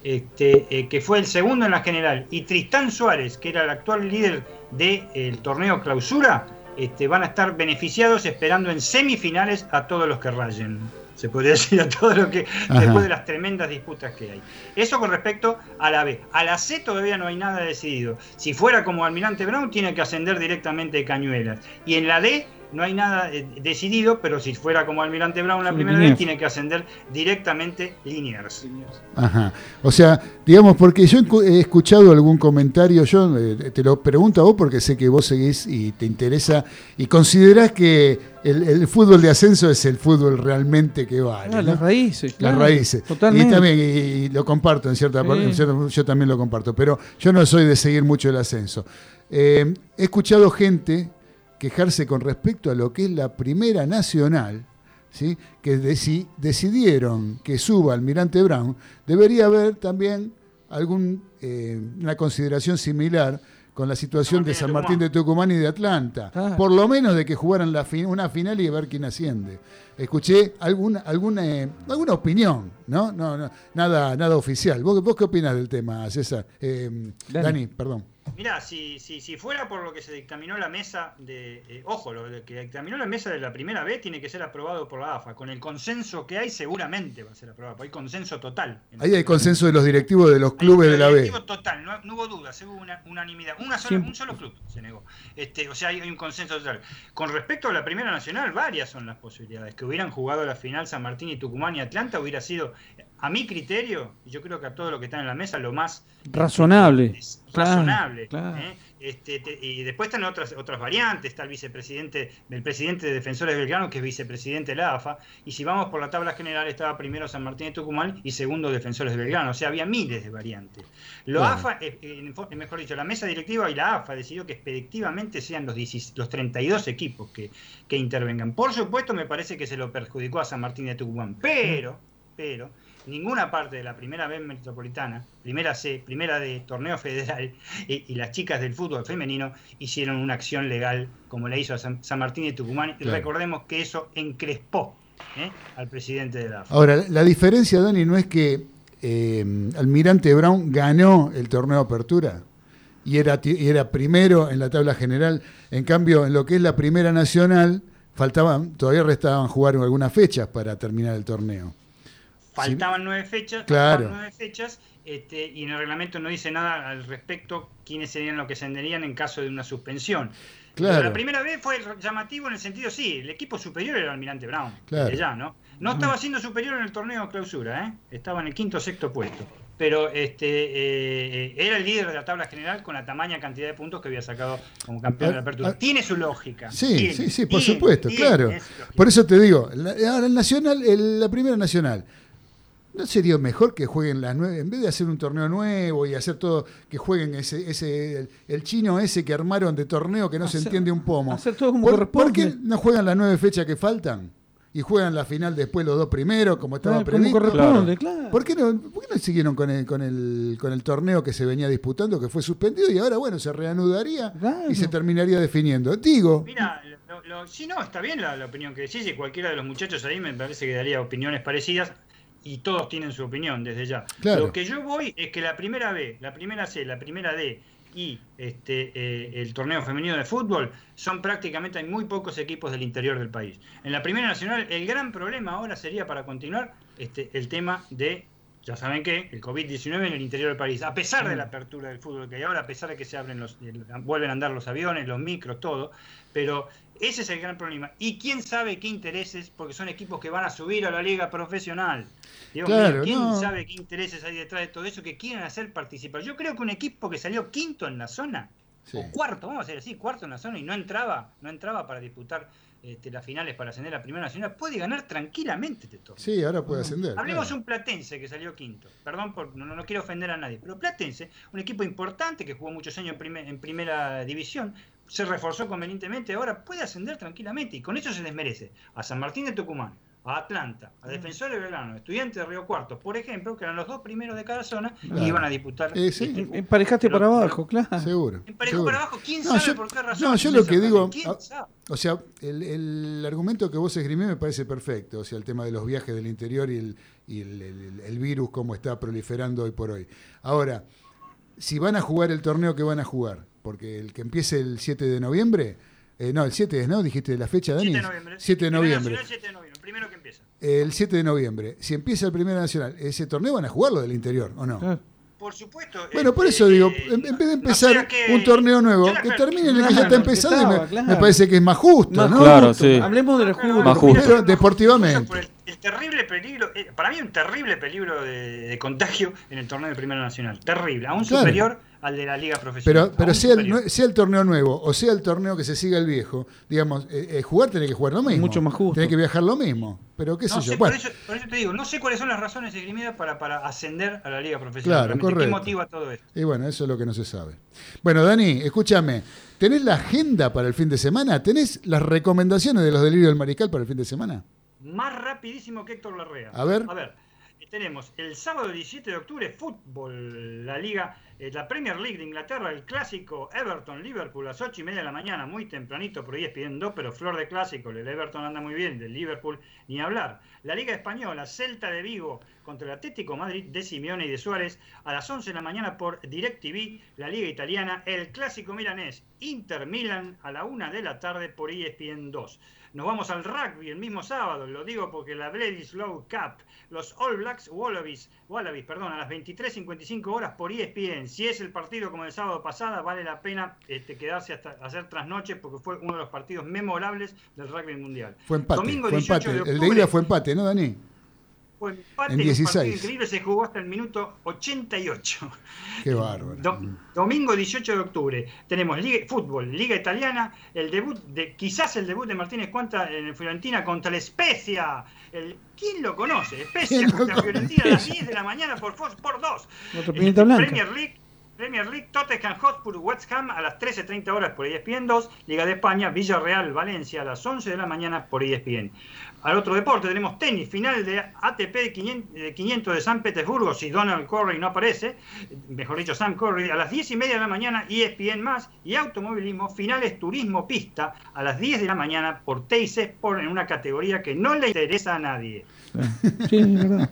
este, eh, que fue el segundo en la general, y Tristán Suárez, que era el actual líder del torneo clausura, este, van a estar beneficiados esperando en semifinales a todos los que rayen se podría decir a todo lo que después de las tremendas disputas que hay. Eso con respecto a la B. A la C todavía no hay nada decidido. Si fuera como Almirante Brown, tiene que ascender directamente Cañuelas. Y en la D no hay nada eh, decidido, pero si fuera como Almirante Brown la primera vez, tiene que ascender directamente Liniers. Ajá. O sea, digamos, porque yo he escuchado algún comentario, yo eh, te lo pregunto a vos porque sé que vos seguís y te interesa y considerás que el, fútbol de ascenso es el fútbol realmente que vale. Ah, Las raíces. Las raíces. Totalmente. Y también, y, lo comparto en cierta parte, yo también lo comparto, pero yo no soy de seguir mucho el ascenso. Eh, he escuchado gente quejarse con respecto a lo que es la primera nacional, ¿sí? que si decidieron que suba Almirante Brown, debería haber también alguna eh, consideración similar con la situación de San Martín de Tucumán y de Atlanta. Por lo menos de que jugaran la una final y ver quién asciende. Escuché alguna, alguna, eh, alguna opinión, ¿no? No, no nada, nada oficial. ¿Vos, qué opinas del tema, César? Eh, Dani, perdón. Mira, si, si, si fuera por lo que se dictaminó la mesa de. Eh, ojo, lo que dictaminó la mesa de la primera vez tiene que ser aprobado por la AFA. Con el consenso que hay, seguramente va a ser aprobado. Hay consenso total. Ahí hay consenso de los directivos de los clubes de la B. total, no, hubo dudas, hubo una unanimidad. Una sola, un solo club se negó. Este, o sea, hay, un consenso total. Con respecto a la primera nacional, varias son las posibilidades. Que hubieran jugado la final San Martín y Tucumán y Atlanta hubiera sido a mi criterio, y yo creo que a todo lo que está en la mesa, lo más razonable. razonable. ¿eh? Este, y después están otras otras variantes, está el vicepresidente, el presidente de Defensores de Belgrano, que es vicepresidente de la AFA, y si vamos por la tabla general, estaba primero San Martín de Tucumán y segundo Defensores de Belgrano, o sea, había miles de variantes. La AFA, eh, eh, mejor dicho, la mesa directiva y la AFA decidió que expeditivamente sean los, los 32 equipos que, que intervengan. Por supuesto, me parece que se lo perjudicó a San Martín de Tucumán, pero, pero, ninguna parte de la primera B metropolitana, primera C, primera de torneo federal y, las chicas del fútbol femenino hicieron una acción legal como la hizo a San, Martín de Tucumán. Y recordemos que eso encrespó ¿eh? al presidente de la AFA. Ahora, la diferencia, Dani, no es que eh, Almirante Brown ganó el torneo Apertura y era, y era primero en la tabla general. En cambio, en lo que es la primera nacional, faltaban, todavía restaban jugar algunas fechas para terminar el torneo. Faltaban nueve fechas, claro. nueve fechas este, y en el reglamento no dice nada al respecto quiénes serían los que ascenderían en caso de una suspensión. Claro. la primera vez fue llamativo en el sentido, sí, el equipo superior era el Almirante Brown, claro. ya, ¿no? No estaba siendo superior en el torneo clausura, ¿eh? estaba en el quinto o sexto puesto. Pero este eh, era el líder de la tabla general con la tamaña cantidad de puntos que había sacado como campeón de la apertura. tiene su lógica. Sí, sí, sí, por supuesto, claro. Por eso te digo, ahora el Nacional, la primera Nacional ¿No sería mejor que jueguen las nueve, en vez de hacer un torneo nuevo y hacer todo, que jueguen ese, ese el, chino ese que armaron de torneo que no se entiende un pomo? Hacer todo como ¿Por, qué no juegan las nueve fechas que faltan? Y juegan la final después los dos primeros, como estaba previsto. claro. ¿Por, qué no, ¿Por qué no siguieron con el, con, el, con el torneo que se venía disputando, que fue suspendido, y ahora, bueno, se reanudaría y se terminaría definiendo? Digo. Mira, si no, está bien la, la opinión que decís, y cualquiera de los muchachos ahí me parece que daría opiniones parecidas y todos tienen su opinión desde ya. Lo que yo voy es que la primera B, la primera C, la primera D y este, eh, el torneo femenino de fútbol son prácticamente, hay muy pocos equipos del interior del país. En la primera nacional, el gran problema ahora sería para continuar este, el tema de, ya saben que, el COVID-19 en el interior del país. A pesar de la apertura del fútbol que hay ahora, a pesar de que se abren los, vuelven a andar los aviones, los micros, todo, pero ese es el gran problema. Y quién sabe qué intereses, porque son equipos que van a subir a la liga profesional. ¿quién sabe qué intereses hay detrás de todo eso que quieren hacer participar? Yo creo que un equipo que salió quinto en la zona, o cuarto, vamos a decir así, cuarto en la zona y no entraba, no entraba para disputar este, las finales para ascender a Primera Nacional, puede ganar tranquilamente este torneo. Sí, ahora puede ascender. Hablemos de un Platense que salió quinto. Perdón, por, no, no, quiero ofender a nadie, pero Platense, un equipo importante que jugó muchos años en, en primera división, se reforzó convenientemente, ahora puede ascender tranquilamente y con eso se les merece a San Martín de Tucumán, a Atlanta, a Defensor de Belgrano, Estudiantes de Río Cuarto, por ejemplo, que eran los dos primeros de cada zona y iban a disputar. Eh, sí. Este Emparejaste para abajo, claro. Seguro. Emparejó para abajo, ¿quién sabe por qué razón? No, yo lo que digo, ah, o sea, el, el, argumento que vos esgrimís me parece perfecto, o sea, el tema de los viajes del interior y el, y el, el virus, cómo está proliferando hoy por hoy. Ahora, si van a jugar el torneo que van a jugar, porque el que empiece el 7 de noviembre, eh, no, el 7 ¿no? Dijiste la fecha, Dani. 7 de noviembre. 7 de noviembre. 7 de noviembre, primero que empieza. El 7 de noviembre. Si empieza el Primera Nacional, ¿ese torneo van a jugarlo del interior o no? Por supuesto. Bueno, por eso digo, en vez de empezar un torneo nuevo, que termine en el que ya está empezando, me, parece que es más justo, ¿no? Claro, sí. Hablemos del juego. Más justo. deportivamente. El, terrible peligro, eh, para mí un terrible peligro de, contagio en el torneo de Primera Nacional. Terrible, aún superior al de la liga profesional. Pero, pero sea, el, sea el torneo nuevo o sea el torneo que se siga el viejo, digamos, eh, eh, jugar tiene que jugar lo mismo. Mucho más justo. Tiene que viajar lo mismo. Pero qué sé yo. Por, eso, te digo, no sé cuáles son las razones esgrimidas para, para ascender a la liga profesional. Claro, correcto. ¿Qué motiva todo esto? Y bueno, eso es lo que no se sabe. Bueno, Dani, escúchame. ¿Tenés la agenda para el fin de semana? ¿Tenés las recomendaciones de los delirios del mariscal para el fin de semana? Más rapidísimo que Héctor Larrea. A ver. A ver. Tenemos el sábado 17 de octubre fútbol, la liga eh, la Premier League de Inglaterra, el clásico Everton-Liverpool a las 8 y media de la mañana, muy tempranito, por ahí es pidiendo, pero flor de clásico, el Everton anda muy bien, del Liverpool ni hablar. La Liga Española, Celta de Vigo contra el Atlético Madrid de Simeone y de Suárez a las 11 de la mañana por DirecTV, la Liga Italiana, el clásico milanés Inter Milan a la 1 de la tarde por ESPN 2. Nos vamos al rugby el mismo sábado, lo digo porque la Bledisloe Cup, los All Blacks Wallabies, Wallabies perdón, a las 23.55 horas por ESPN. Si es el partido como el sábado pasado, vale la pena este, quedarse hasta hacer trasnoche porque fue uno de los partidos memorables del rugby mundial. Fue empate, Domingo fue empate. el de ida fue empate, ¿no, Dani? Fue empate, en 16. increíble, se jugó hasta el minuto 88. Qué bárbaro. domingo 18 de octubre tenemos Liga, fútbol, Liga Italiana, el debut de quizás el debut de Martínez Cuanta en Fiorentina contra la Spezia. El, ¿Quién lo conoce? Spezia contra Fiorentina a las 10 de la mañana por Fox por 2. Premier League Premier League, Tottenham Hotspur, West Ham a las 13.30 horas por ESPN 2, Liga de España, Villarreal, Valencia a las 11 de la mañana por ESPN. Al otro deporte tenemos tenis, final de ATP 500 de San Petersburgo, si Donald Curry no aparece, mejor dicho Sam Curry, a las 10 y media de la mañana ESPN más y automovilismo, finales turismo pista a las 10 de la mañana por Teise por en una categoría que no le interesa a nadie.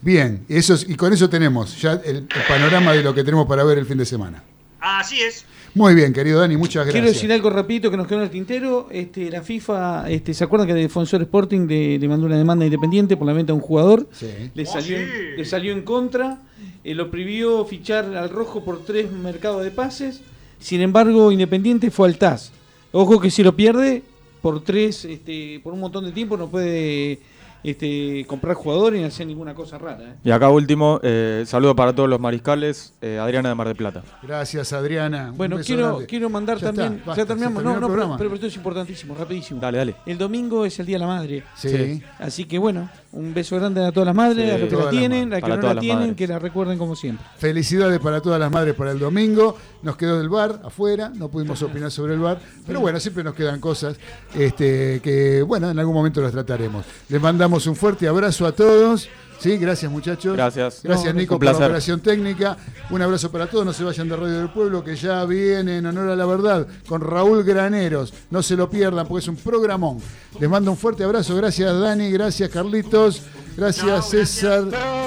Bien, eso y con eso tenemos ya el panorama de lo que tenemos para ver el fin de semana. Así es. Muy bien, querido Dani, muchas gracias. Quiero decir algo rapidito que nos quedó en el tintero. Este, la FIFA, este, ¿se acuerdan que Defensor Sporting le, mandó una demanda independiente por la venta a un jugador? Sí. Le, Oh, salió, sí. le salió en contra, eh, lo prohibió fichar al rojo por tres mercados de pases. Sin embargo, Independiente fue al TAS. Ojo que si lo pierde, por tres, este, por un montón de tiempo no puede este, comprar jugadores ni hacer ninguna cosa rara. ¿eh? Y acá último, eh, saludo para todos los mariscales, eh, Adriana de Mar del Plata. Gracias, Adriana. Un Bueno, beso quiero, grande. quiero mandar Ya está, también. basta, ya terminamos. No, no, pero, pero esto es importantísimo, rapidísimo. Dale, dale. El domingo es el Día de la Madre. Sí. Así que bueno, un beso grande a todas las madres, Sí, a los que todas la tienen, a que no la tienen, madres. que la recuerden como siempre. Felicidades para todas las madres para el domingo. Nos quedó del bar afuera, no pudimos opinar sobre el bar, pero bueno, siempre nos quedan cosas este, que, bueno, en algún momento las trataremos. Les mandamos un fuerte abrazo a todos. Sí, gracias muchachos. Gracias. Gracias No, Nico un por la operación técnica. Un abrazo para todos. No se vayan de Radio del Pueblo que ya viene en honor a la verdad con Raúl Graneros. No se lo pierdan porque es un programón. Les mando un fuerte abrazo. Gracias Dani, gracias Carlitos, gracias César,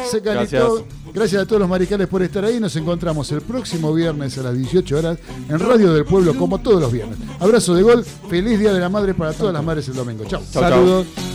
Secanito. Gracias. Gracias a todos los maricales por estar ahí. Nos encontramos el próximo viernes a las 18 horas en Radio del Pueblo como todos los viernes. Abrazo de gol. Feliz Día de la Madre para todas las madres el domingo. Chao. Chau. Saludos.